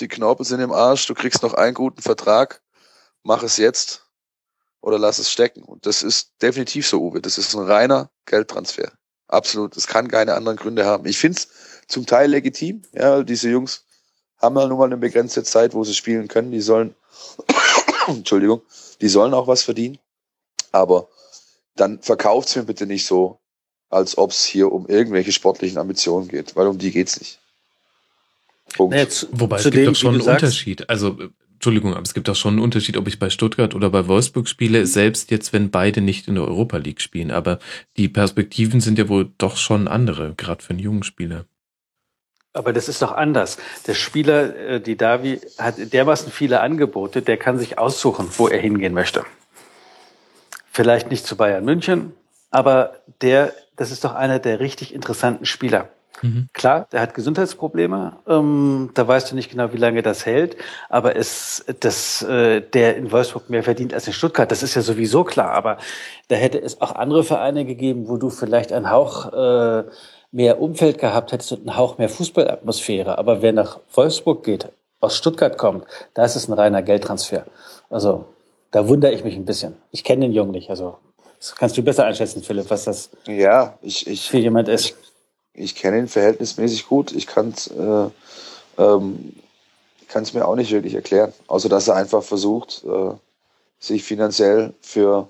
[SPEAKER 5] die Knorpel sind im Arsch, du kriegst noch einen guten Vertrag, mach es jetzt oder lass es stecken. Und das ist definitiv so, Uwe. Das ist ein reiner Geldtransfer. Absolut. Das kann keine anderen Gründe haben. Ich finde es zum Teil legitim. Ja, diese Jungs haben ja nun mal eine begrenzte Zeit, wo sie spielen können. Die sollen, Entschuldigung, die sollen auch was verdienen. Aber dann verkauft's mir bitte nicht so, als ob es hier um irgendwelche sportlichen Ambitionen geht, weil um die geht's nicht.
[SPEAKER 3] Punkt. Nee, zu, Wobei zu es gibt doch schon einen Unterschied. Also, Entschuldigung, aber es gibt doch schon einen Unterschied, ob ich bei Stuttgart oder bei Wolfsburg spiele, selbst jetzt, wenn beide nicht in der Europa League spielen. Aber die Perspektiven sind ja wohl doch schon andere, gerade für einen jungen Spieler.
[SPEAKER 4] Aber das ist doch anders. Der Spieler, äh, die Davi, hat dermaßen viele Angebote, der kann sich aussuchen, wo er hingehen möchte. Vielleicht nicht zu Bayern München, aber der, das ist doch einer der richtig interessanten Spieler. Mhm. Klar, der hat Gesundheitsprobleme. Ähm, da weißt du nicht genau, wie lange das hält. Aber es, dass äh, der in Wolfsburg mehr verdient als in Stuttgart, das ist ja sowieso klar. Aber da hätte es auch andere Vereine gegeben, wo du vielleicht einen Hauch äh, mehr Umfeld gehabt hättest und einen Hauch mehr Fußballatmosphäre. Aber wer nach Wolfsburg geht, aus Stuttgart kommt, da ist es ein reiner Geldtransfer. Also da wundere ich mich ein bisschen. Ich kenne den Jungen nicht. Also das kannst du besser einschätzen, Philipp, was das
[SPEAKER 5] ja, ich, ich,
[SPEAKER 4] für jemand ist
[SPEAKER 5] ich kenne ihn verhältnismäßig gut. Ich kann es äh, ähm, kann's mir auch nicht wirklich erklären, außer dass er einfach versucht, äh, sich finanziell für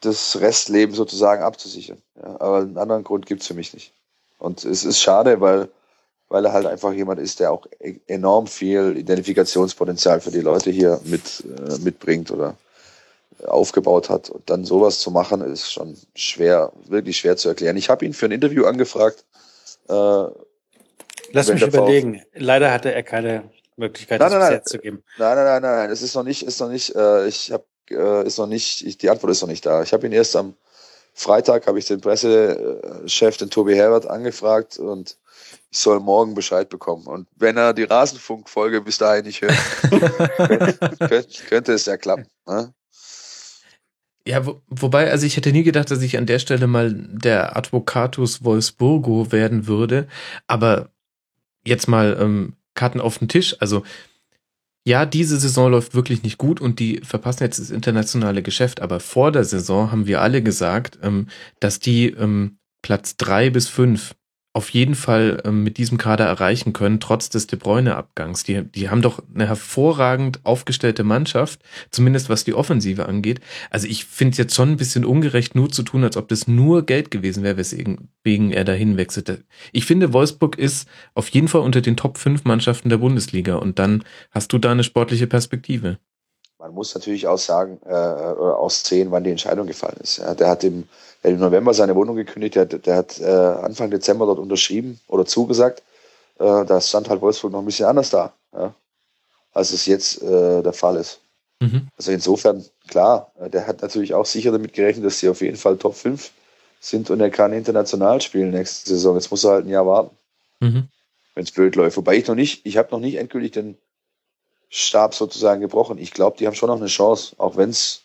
[SPEAKER 5] das Restleben sozusagen abzusichern. Ja, aber einen anderen Grund gibt es für mich nicht. Und es ist schade, weil, weil er halt einfach jemand ist, der auch e-, enorm viel Identifikationspotenzial für die Leute hier mit, äh, mitbringt oder aufgebaut hat. Und dann sowas zu machen, ist schon schwer, wirklich schwer zu erklären. Ich habe ihn für ein Interview angefragt.
[SPEAKER 4] Äh, Lass mich überlegen. Leider hatte er keine Möglichkeit,
[SPEAKER 5] nein, das
[SPEAKER 4] nein, zu geben.
[SPEAKER 5] Nein, nein, nein, nein, es ist noch nicht, ist noch nicht, äh, ich habe, äh, ist noch nicht, ich, die Antwort ist noch nicht da. Ich habe ihn erst am Freitag, habe ich den Pressechef, den Tobi Herbert, angefragt und ich soll morgen Bescheid bekommen. Und wenn er die Rasenfunk-Folge bis dahin nicht hört, könnte, könnte es ja klappen. Ne?
[SPEAKER 3] Ja, wo, wobei, also ich hätte nie gedacht, dass ich an der Stelle mal der Advocatus Wolfsburgo werden würde. Aber jetzt mal ähm, Karten auf den Tisch. Also ja, diese Saison läuft wirklich nicht gut und die verpassen jetzt das internationale Geschäft. Aber vor der Saison haben wir alle gesagt, ähm, dass die ähm, Platz drei bis fünf auf jeden Fall ähm, mit diesem Kader erreichen können, trotz des De Bruyne-Abgangs. Die, die haben doch eine hervorragend aufgestellte Mannschaft, zumindest was die Offensive angeht. Also ich finde es jetzt schon ein bisschen ungerecht, nur zu tun, als ob das nur Geld gewesen wäre, weswegen er dahin wechselte. Ich finde, Wolfsburg ist auf jeden Fall unter den Top 5 Mannschaften der Bundesliga und dann hast du da eine sportliche Perspektive.
[SPEAKER 5] Man muss natürlich auch sagen, äh, oder aussehen, wann die Entscheidung gefallen ist. Ja, der hat im der hat im November seine Wohnung gekündigt, der, der hat äh, Anfang Dezember dort unterschrieben oder zugesagt. Äh, da stand halt Wolfsburg noch ein bisschen anders da, ja, als es jetzt äh, der Fall ist. Mhm. Also insofern, klar, äh, der hat natürlich auch sicher damit gerechnet, dass sie auf jeden Fall Top 5 sind und er kann international spielen nächste Saison. Jetzt muss er halt ein Jahr warten, mhm. wenn es blöd läuft. Wobei ich noch nicht, ich habe noch nicht endgültig den Stab sozusagen gebrochen. Ich glaube, die haben schon noch eine Chance, auch wenn es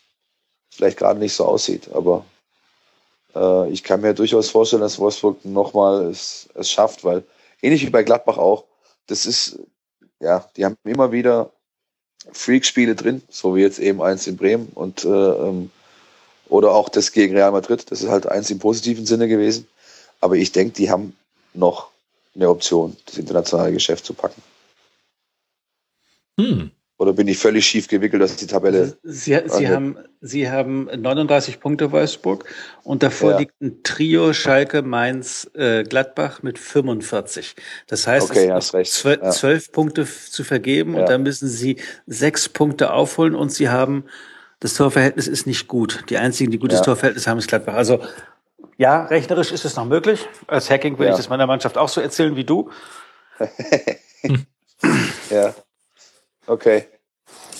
[SPEAKER 5] vielleicht gerade nicht so aussieht. Aber äh, ich kann mir durchaus vorstellen, dass Wolfsburg nochmal es, es schafft, weil ähnlich wie bei Gladbach auch, das ist, ja, die haben immer wieder Freak-Spiele drin, so wie jetzt eben eins in Bremen und äh, ähm, oder auch das gegen Real Madrid. Das ist halt eins im positiven Sinne gewesen. Aber ich denke, die haben noch eine Option, das internationale Geschäft zu packen. Hm. Oder bin ich völlig schief gewickelt, dass die Tabelle.
[SPEAKER 4] Sie, Sie, haben, Sie haben 39 Punkte Wolfsburg und davor ja. liegt ein Trio Schalke, Mainz, äh, Gladbach mit 45. Das heißt,
[SPEAKER 5] okay,
[SPEAKER 4] es sind zwölf, ja. zwölf Punkte zu vergeben ja. und dann müssen Sie sechs Punkte aufholen und Sie haben das Torverhältnis ist nicht gut. Die einzigen, die gutes Torverhältnis haben, ist Gladbach. Also ja, rechnerisch ist es noch möglich. Als Hacking will ich das meiner Mannschaft auch so erzählen wie du.
[SPEAKER 5] ja. Okay.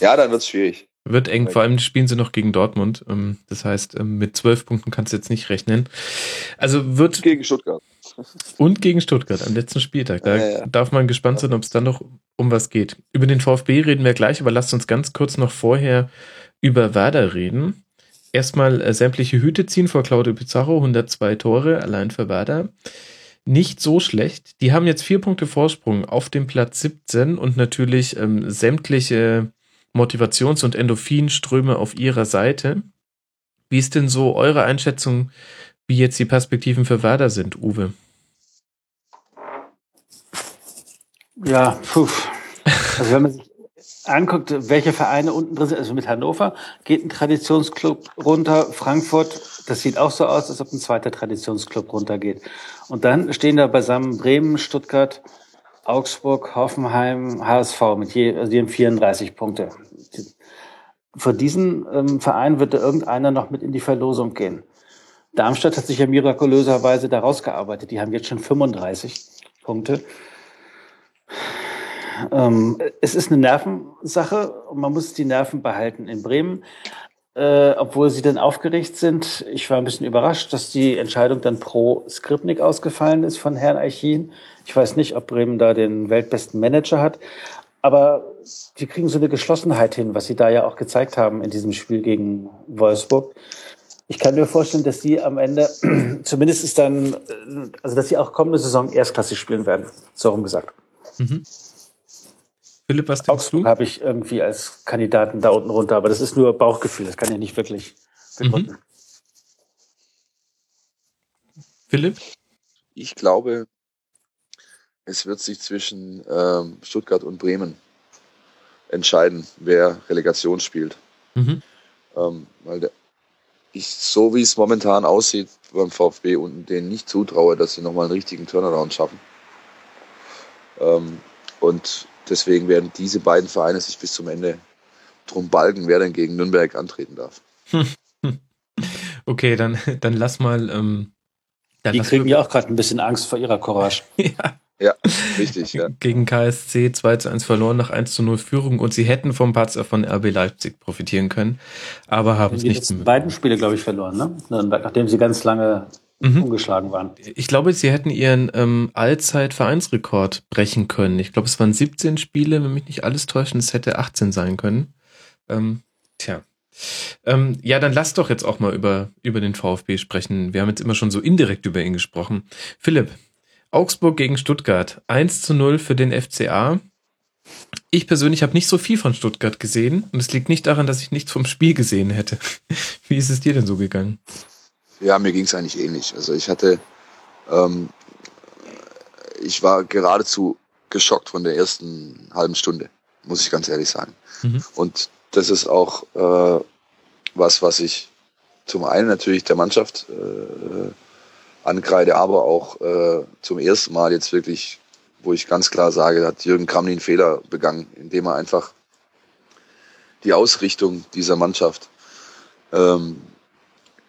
[SPEAKER 5] Ja, dann wird's schwierig.
[SPEAKER 3] Wird eng, vor allem spielen sie noch gegen Dortmund. Ähm, das heißt, ähm, mit zwölf Punkten kannst du jetzt nicht rechnen. Also wird.
[SPEAKER 5] Gegen Stuttgart.
[SPEAKER 3] Und gegen Stuttgart am letzten Spieltag. Da ja, ja. darf man gespannt sein, ob es dann noch um was geht. Über den VfB reden wir gleich, aber lasst uns ganz kurz noch vorher über Werder reden. Erstmal äh, sämtliche Hüte ziehen vor Claudio Pizarro, 102 Tore allein für Werder nicht so schlecht. Die haben jetzt vier Punkte Vorsprung auf dem Platz 17 und natürlich ähm, sämtliche Motivations- und Endorphinströme auf ihrer Seite. Wie ist denn so eure Einschätzung, wie jetzt die Perspektiven für Werder sind, Uwe?
[SPEAKER 4] Ja, puh. Also wenn man sich anguckt, welche Vereine unten drin sind, also mit Hannover geht ein Traditionsclub runter, Frankfurt, das sieht auch so aus, als ob ein zweiter Traditionsclub runtergeht. Und dann stehen da beisammen Bremen, Stuttgart, Augsburg, Hoffenheim, HSV mit je, also die haben 34 Punkte. Von diesen ähm, Vereinen wird da irgendeiner noch mit in die Verlosung gehen. Darmstadt hat sich ja mirakulöserweise da rausgearbeitet. Die haben jetzt schon 35. Punkte. Ähm, es ist eine Nervensache und man muss die Nerven behalten. In Bremen äh, obwohl sie dann aufgeregt sind. Ich war ein bisschen überrascht, dass die Entscheidung dann pro Skripnik ausgefallen ist von Herrn Eichin. Ich weiß nicht, ob Bremen da den weltbesten Manager hat, aber die kriegen so eine Geschlossenheit hin, was sie da ja auch gezeigt haben in diesem Spiel gegen Wolfsburg. Ich kann mir vorstellen, dass sie am Ende zumindest ist dann, also dass sie auch kommende Saison erstklassig spielen werden. So rum gesagt. Mhm.
[SPEAKER 3] Philipp, was denkst du?
[SPEAKER 4] Habe ich irgendwie als Kandidaten da unten runter, aber das ist nur Bauchgefühl, das kann ich nicht wirklich begründen. Mhm.
[SPEAKER 3] Philipp?
[SPEAKER 5] Ich glaube, es wird sich zwischen ähm, Stuttgart und Bremen entscheiden, wer Relegation spielt. Mhm. Ähm, weil der, ich, so wie es momentan aussieht beim VfB und denen nicht zutraue, dass sie nochmal einen richtigen Turnaround schaffen. Ähm, und deswegen werden diese beiden Vereine sich bis zum Ende drum balgen, wer denn gegen Nürnberg antreten darf.
[SPEAKER 3] Okay, dann, dann lass mal. Ähm,
[SPEAKER 4] dann Die kriegen ja auch gerade ein bisschen Angst vor ihrer Courage.
[SPEAKER 5] ja. Ja, richtig. Ja.
[SPEAKER 3] Gegen KSC 2 zu 1 verloren nach 1 zu 0 Führung und sie hätten vom Patzer von RB Leipzig profitieren können, aber haben es nicht.
[SPEAKER 4] Die beiden Spiele, glaube ich, verloren, ne? Nachdem sie ganz lange mhm. umgeschlagen waren.
[SPEAKER 3] Ich glaube, sie hätten ihren ähm, Allzeit-Vereinsrekord brechen können. Ich glaube, es waren 17 Spiele, wenn mich nicht alles täuscht, es hätte 18 sein können. Ähm, tja. Ähm, ja, dann lass doch jetzt auch mal über, über den VfB sprechen. Wir haben jetzt immer schon so indirekt über ihn gesprochen. Philipp, Augsburg gegen Stuttgart. 1 zu 0 für den FCA. Ich persönlich habe nicht so viel von Stuttgart gesehen und es liegt nicht daran, dass ich nichts vom Spiel gesehen hätte. Wie ist es dir denn so gegangen?
[SPEAKER 5] Ja, mir ging es eigentlich ähnlich. Also ich hatte, ähm, ich war geradezu geschockt von der ersten halben Stunde, muss ich ganz ehrlich sagen. Mhm. Und das ist auch äh, was, was ich zum einen natürlich der Mannschaft äh, ankreide, aber auch äh, zum ersten Mal jetzt wirklich, wo ich ganz klar sage, hat Jürgen Kramny einen Fehler begangen, indem er einfach die Ausrichtung dieser Mannschaft ähm,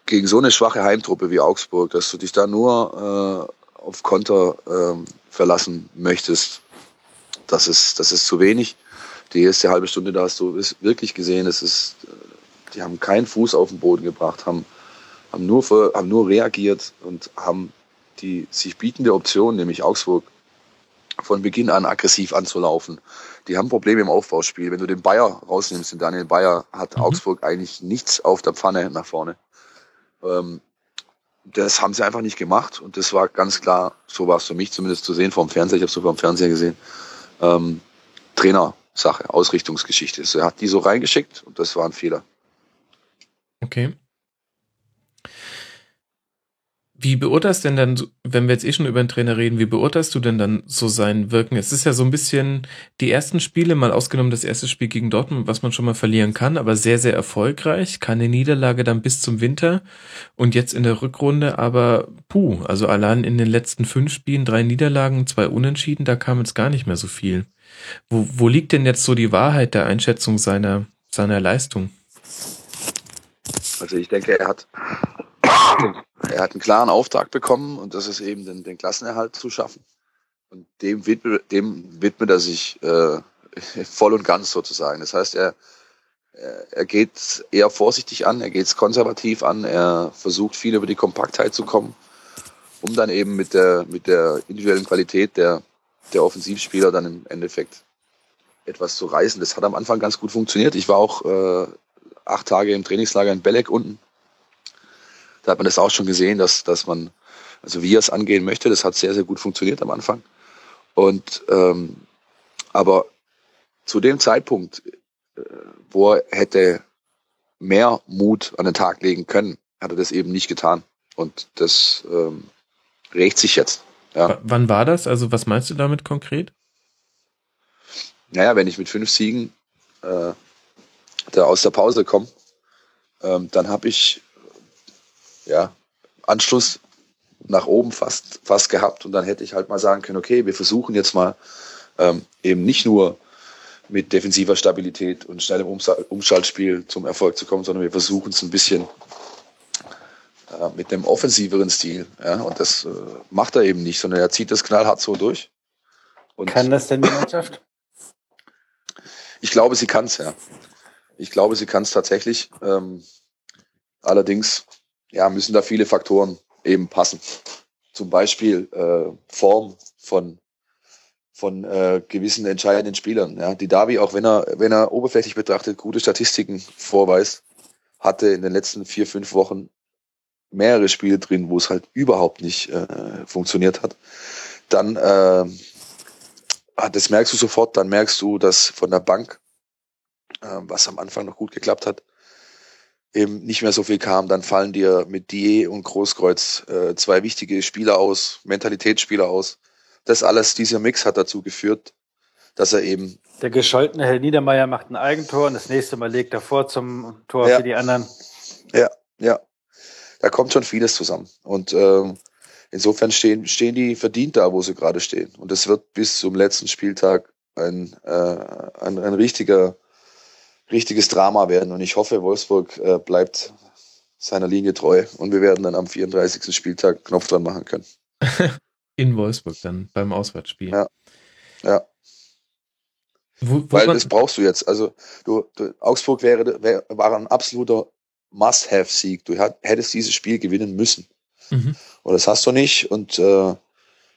[SPEAKER 5] gegen so eine schwache Heimtruppe wie Augsburg, dass du dich da nur äh, auf Konter äh, verlassen möchtest, das ist, das ist zu wenig. Die erste halbe Stunde, da hast du wirklich gesehen, es ist, die haben keinen Fuß auf den Boden gebracht, haben, haben, nur, für, haben nur reagiert und haben die sich bietende Option, nämlich Augsburg, von Beginn an aggressiv anzulaufen. Die haben Probleme im Aufbauspiel. Wenn du den Bayer rausnimmst, den Daniel Bayer, hat mhm. Augsburg eigentlich nichts auf der Pfanne nach vorne. Ähm, das haben sie einfach nicht gemacht und das war ganz klar, so war es für mich zumindest zu sehen vom Fernseher, ich habe es so vom Fernseher gesehen, ähm, Trainersache, Ausrichtungsgeschichte. Er hat die so reingeschickt und das war ein Fehler.
[SPEAKER 3] Okay. Wie beurteilst denn dann, wenn wir jetzt eh schon über den Trainer reden, wie beurteilst du denn dann so sein Wirken? Es ist ja so ein bisschen die ersten Spiele, mal ausgenommen das erste Spiel gegen Dortmund, was man schon mal verlieren kann, aber sehr, sehr erfolgreich. Keine Niederlage dann bis zum Winter und jetzt in der Rückrunde, aber puh, also allein in den letzten fünf Spielen drei Niederlagen, zwei Unentschieden, da kam jetzt gar nicht mehr so viel. Wo, wo liegt denn jetzt so die Wahrheit der Einschätzung seiner, seiner Leistung?
[SPEAKER 5] Also ich denke, er hat er hat einen klaren Auftrag bekommen und das ist eben den, den Klassenerhalt zu schaffen. Und dem widmet, dem widmet er sich äh, voll und ganz sozusagen. Das heißt, er, er geht eher vorsichtig an, er geht es konservativ an, er versucht viel über die Kompaktheit zu kommen, um dann eben mit der, mit der individuellen Qualität der, der Offensivspieler dann im Endeffekt etwas zu reißen. Das hat am Anfang ganz gut funktioniert. Ich war auch äh, acht Tage im Trainingslager in Belek unten da hat man das auch schon gesehen, dass, dass man, also wie er es angehen möchte, das hat sehr, sehr gut funktioniert am Anfang. Und ähm, aber zu dem Zeitpunkt, äh, wo er hätte mehr Mut an den Tag legen können, hat er das eben nicht getan. Und das ähm, rächt sich jetzt. Ja. W
[SPEAKER 3] wann war das? Also was meinst du damit konkret?
[SPEAKER 5] Naja, wenn ich mit fünf Siegen äh, da aus der Pause komme, ähm, dann habe ich ja, Anschluss nach oben fast, fast gehabt und dann hätte ich halt mal sagen können, okay, wir versuchen jetzt mal ähm, eben nicht nur mit defensiver Stabilität und schnellem Umschaltspiel zum Erfolg zu kommen, sondern wir versuchen es ein bisschen äh, mit einem offensiveren Stil. Ja, und das äh, macht er eben nicht, sondern er zieht das knallhart so durch.
[SPEAKER 4] Und Kann das denn die Mannschaft?
[SPEAKER 5] Ich glaube, sie kann es, ja. Ich glaube, sie kann es tatsächlich. Ähm, allerdings ja, müssen da viele Faktoren eben passen. Zum Beispiel äh, Form von von äh, gewissen entscheidenden Spielern. Ja, die Davi, auch wenn er, wenn er oberflächlich betrachtet gute Statistiken vorweist, hatte in den letzten vier, fünf Wochen mehrere Spiele drin, wo es halt überhaupt nicht äh, funktioniert hat. Dann, äh, das merkst du sofort, dann merkst du, dass von der Bank, äh, was am Anfang noch gut geklappt hat, eben nicht mehr so viel kam. Dann fallen dir mit Die und Großkreuz äh, zwei wichtige Spieler aus, Mentalitätsspieler aus das alles, dieser Mix hat dazu geführt, dass er eben.
[SPEAKER 4] Der gescholtene Herr Niedermeyer macht ein Eigentor und das nächste Mal legt er vor zum Tor ja. für die anderen.
[SPEAKER 5] Ja, ja. Da kommt schon vieles zusammen. Und ähm, insofern stehen, stehen die verdient da, wo sie gerade stehen. Und es wird bis zum letzten Spieltag ein, äh, ein, ein richtiger, richtiges Drama werden. Und ich hoffe, Wolfsburg äh, bleibt seiner Linie treu und wir werden dann am 34. Spieltag Knopf dran machen können.
[SPEAKER 3] In Wolfsburg dann beim Auswärtsspiel.
[SPEAKER 5] Ja. Ja. Wo, wo Weil das brauchst du jetzt. Also du, du Augsburg wäre, wäre war ein absoluter Must-Have-Sieg. Du hättest dieses Spiel gewinnen müssen. Mhm. Und das hast du nicht. Und äh,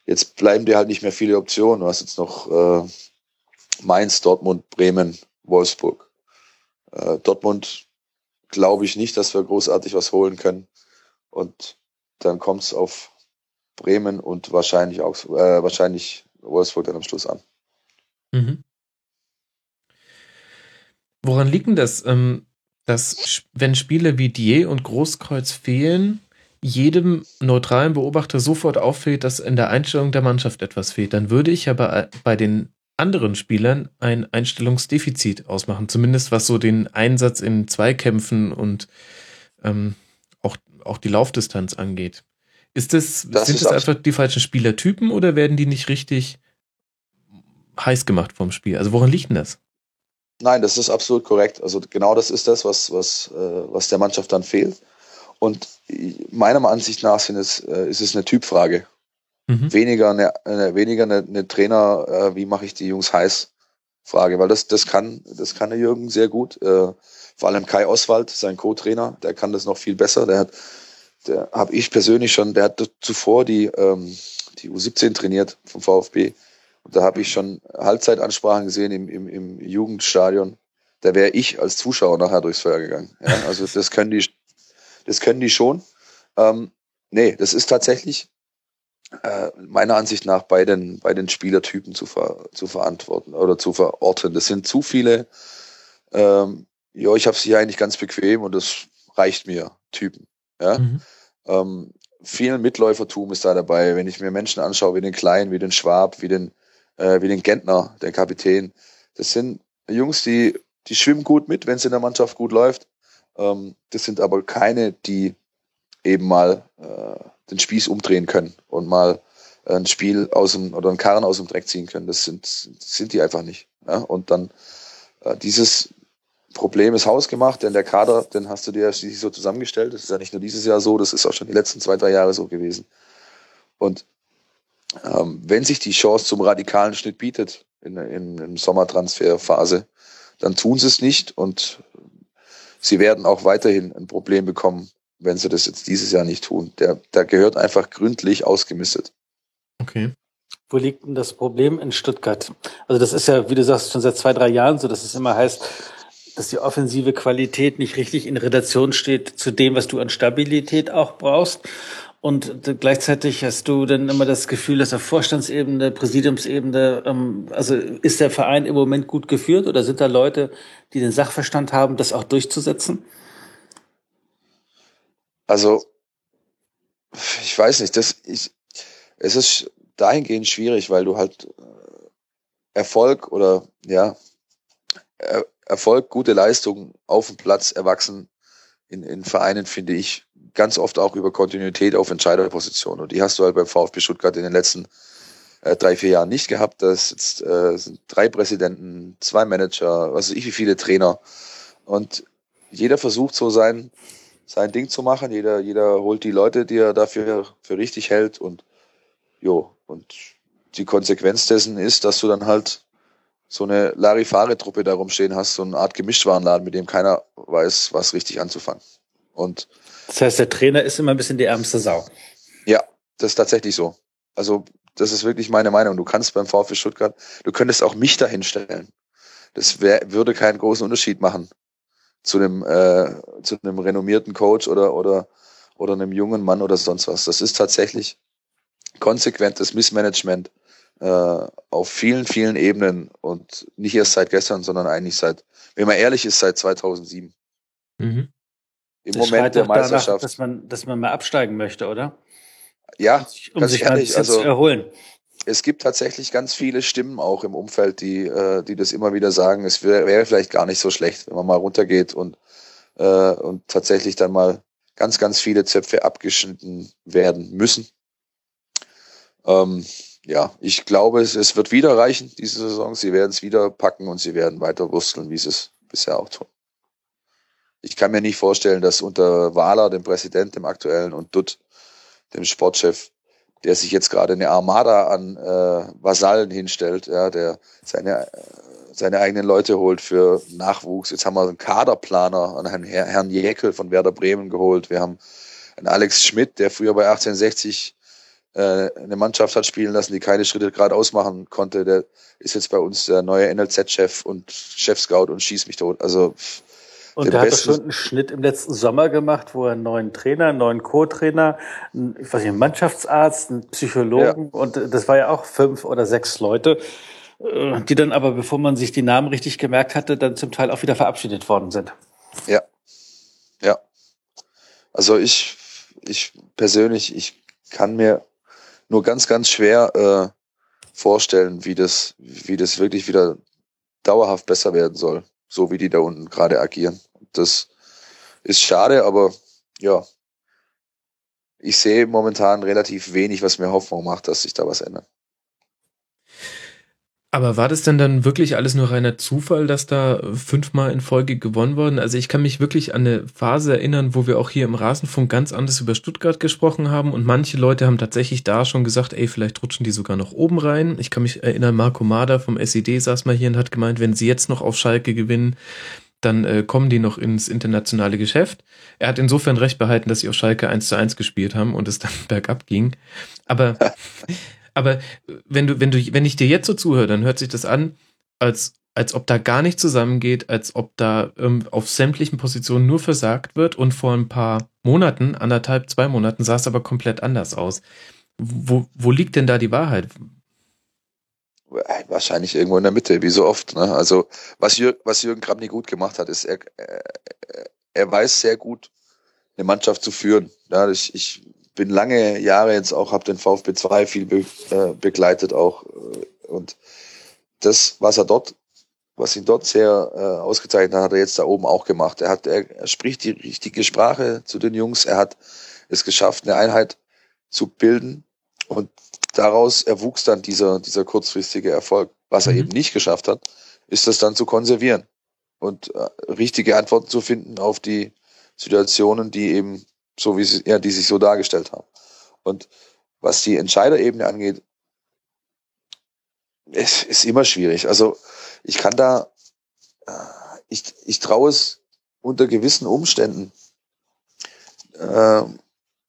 [SPEAKER 5] jetzt bleiben dir halt nicht mehr viele Optionen. Du hast jetzt noch äh, Mainz, Dortmund, Bremen, Wolfsburg. Äh, Dortmund glaube ich nicht, dass wir großartig was holen können. Und dann kommt es auf Bremen und wahrscheinlich auch äh, wahrscheinlich Wolfsburg dann am Schluss an. Mhm.
[SPEAKER 3] Woran liegt denn das, ähm, dass wenn Spiele wie Die und Großkreuz fehlen, jedem neutralen Beobachter sofort auffällt, dass in der Einstellung der Mannschaft etwas fehlt? Dann würde ich aber bei den anderen Spielern ein Einstellungsdefizit ausmachen, zumindest was so den Einsatz in Zweikämpfen und ähm, auch, auch die Laufdistanz angeht. Ist das, das sind das einfach die falschen Spielertypen oder werden die nicht richtig heiß gemacht vom Spiel? Also woran liegt denn das?
[SPEAKER 5] Nein, das ist absolut korrekt. Also genau das ist das, was, was, äh, was der Mannschaft dann fehlt. Und meiner Ansicht nach sind es, äh, ist es eine Typfrage. Mhm. Weniger eine, eine, weniger eine, eine Trainer, äh, wie mache ich die Jungs heiß Frage, weil das, das kann, das kann der Jürgen sehr gut. Äh, vor allem Kai Oswald, sein Co-Trainer, der kann das noch viel besser. Der hat der habe ich persönlich schon, der hat zuvor die, ähm, die U17 trainiert vom VfB. Und da habe ich schon Halbzeitansprachen gesehen im, im, im Jugendstadion. Da wäre ich als Zuschauer nachher durchs Feuer gegangen. Ja, also das können die, das können die schon. Ähm, nee, das ist tatsächlich äh, meiner Ansicht nach bei den, bei den Spielertypen zu, ver, zu verantworten oder zu verorten. Das sind zu viele, ähm, ja, ich habe sie eigentlich ganz bequem und das reicht mir, Typen. Ja? Mhm. Ähm, viel Mitläufertum ist da dabei. Wenn ich mir Menschen anschaue, wie den Klein, wie den Schwab, wie den, äh, wie den Gentner, den Kapitän. Das sind Jungs, die, die schwimmen gut mit, wenn es in der Mannschaft gut läuft. Ähm, das sind aber keine, die eben mal äh, den Spieß umdrehen können und mal ein Spiel aus dem oder einen Karren aus dem Dreck ziehen können. Das sind, sind die einfach nicht. Ja? Und dann äh, dieses Problem ist hausgemacht, denn der Kader, den hast du dir so zusammengestellt. Das ist ja nicht nur dieses Jahr so, das ist auch schon die letzten zwei, drei Jahre so gewesen. Und ähm, wenn sich die Chance zum radikalen Schnitt bietet in, in, in Sommertransferphase, dann tun sie es nicht und sie werden auch weiterhin ein Problem bekommen, wenn sie das jetzt dieses Jahr nicht tun. Der, der gehört einfach gründlich ausgemistet.
[SPEAKER 3] Okay.
[SPEAKER 4] Wo liegt denn das Problem in Stuttgart? Also das ist ja, wie du sagst, schon seit zwei, drei Jahren so, dass es immer heißt, dass die offensive Qualität nicht richtig in Relation steht zu dem, was du an Stabilität auch brauchst. Und gleichzeitig hast du dann immer das Gefühl, dass auf Vorstandsebene, Präsidiumsebene, ähm, also ist der Verein im Moment gut geführt oder sind da Leute, die den Sachverstand haben, das auch durchzusetzen?
[SPEAKER 5] Also, ich weiß nicht, das, ich, es ist dahingehend schwierig, weil du halt äh, Erfolg oder ja, Erfolg, gute Leistung auf dem Platz erwachsen in, in Vereinen, finde ich, ganz oft auch über Kontinuität auf Entscheiderpositionen. Und die hast du halt beim VfB Stuttgart in den letzten äh, drei, vier Jahren nicht gehabt. Das jetzt, äh, sind drei Präsidenten, zwei Manager, was weiß ich, wie viele Trainer. Und jeder versucht so sein, sein Ding zu machen. Jeder, jeder holt die Leute, die er dafür für richtig hält und jo, und die Konsequenz dessen ist, dass du dann halt so eine Larifare-Truppe da rumstehen hast, so eine Art Gemischtwarenladen, mit dem keiner weiß, was richtig anzufangen. Und
[SPEAKER 4] das heißt, der Trainer ist immer ein bisschen die ärmste Sau.
[SPEAKER 5] Ja, das ist tatsächlich so. Also, das ist wirklich meine Meinung. Du kannst beim VfB Stuttgart, du könntest auch mich dahin stellen. Das wär, würde keinen großen Unterschied machen zu einem, äh, zu einem renommierten Coach oder, oder, oder einem jungen Mann oder sonst was. Das ist tatsächlich konsequentes Missmanagement äh, auf vielen, vielen Ebenen und nicht erst seit gestern, sondern eigentlich seit, wenn man ehrlich ist, seit 2007. Mhm.
[SPEAKER 4] Im das Moment der Meisterschaft. Danach, dass man, dass man mal absteigen möchte, oder?
[SPEAKER 5] Ja,
[SPEAKER 4] um sich ehrlich, also, zu erholen.
[SPEAKER 5] Es gibt tatsächlich ganz viele Stimmen auch im Umfeld, die, äh, die das immer wieder sagen. Es wäre wär vielleicht gar nicht so schlecht, wenn man mal runtergeht und, äh, und tatsächlich dann mal ganz, ganz viele Zöpfe abgeschnitten werden müssen. Ähm, ja, ich glaube, es, es wird wieder reichen, diese Saison. Sie werden es wieder packen und sie werden weiter wursteln, wie sie es bisher auch tun. Ich kann mir nicht vorstellen, dass unter Wahler, dem Präsident, dem aktuellen, und Dutt, dem Sportchef, der sich jetzt gerade eine Armada an äh, Vasallen hinstellt, ja, der seine, äh, seine eigenen Leute holt für Nachwuchs. Jetzt haben wir einen Kaderplaner an Herrn, Jäkel von Werder Bremen geholt. Wir haben einen Alex Schmidt, der früher bei 1860 äh, eine Mannschaft hat spielen lassen, die keine Schritte gerade ausmachen konnte. Der ist jetzt bei uns der neue NLZ-Chef und Chef-Scout und schießt mich tot. Also
[SPEAKER 4] und der hat doch schon einen Schnitt im letzten Sommer gemacht, wo er einen neuen Trainer, einen neuen Co-Trainer, ich weiß nicht, einen Mannschaftsarzt, einen Psychologen ja. und das war ja auch fünf oder sechs Leute, äh, die dann aber, bevor man sich die Namen richtig gemerkt hatte, dann zum Teil auch wieder verabschiedet worden sind.
[SPEAKER 5] Ja. Ja. Also ich, ich persönlich, ich kann mir nur ganz, ganz schwer äh, vorstellen, wie das, wie das wirklich wieder dauerhaft besser werden soll, so wie die da unten gerade agieren. Das ist schade, aber ja, ich sehe momentan relativ wenig, was mir Hoffnung macht, dass sich da was ändert.
[SPEAKER 3] Aber war das denn dann wirklich alles nur reiner Zufall, dass da fünfmal in Folge gewonnen worden? Also ich kann mich wirklich an eine Phase erinnern, wo wir auch hier im Rasenfunk ganz anders über Stuttgart gesprochen haben und manche Leute haben tatsächlich da schon gesagt, ey, vielleicht rutschen die sogar noch oben rein. Ich kann mich erinnern, Marco Mader vom SED saß mal hier und hat gemeint, wenn sie jetzt noch auf Schalke gewinnen, dann äh, kommen die noch ins internationale Geschäft. Er hat insofern recht behalten, dass sie auf Schalke 1 zu 1 gespielt haben und es dann bergab ging. Aber Aber wenn du, wenn du, wenn ich dir jetzt so zuhöre, dann hört sich das an, als, als ob da gar nicht zusammengeht, als ob da ähm, auf sämtlichen Positionen nur versagt wird und vor ein paar Monaten, anderthalb, zwei Monaten, sah es aber komplett anders aus. Wo, wo liegt denn da die Wahrheit?
[SPEAKER 5] Wahrscheinlich irgendwo in der Mitte, wie so oft. Ne? Also was, Jür was Jürgen Kramny gut gemacht hat, ist, er, er weiß sehr gut, eine Mannschaft zu führen. Ja, ich, ich bin lange Jahre jetzt auch, habe den VfB 2 viel be, äh, begleitet auch. Äh, und das, was er dort, was ihn dort sehr äh, ausgezeichnet hat, hat er jetzt da oben auch gemacht. Er hat, er, er spricht die richtige Sprache zu den Jungs. Er hat es geschafft, eine Einheit zu bilden. Und daraus erwuchs dann dieser, dieser kurzfristige Erfolg. Was er mhm. eben nicht geschafft hat, ist das dann zu konservieren und äh, richtige Antworten zu finden auf die Situationen, die eben so wie sie, ja, die sich so dargestellt haben. Und was die Entscheiderebene angeht, es ist immer schwierig. Also ich kann da, äh, ich, ich traue es unter gewissen Umständen äh,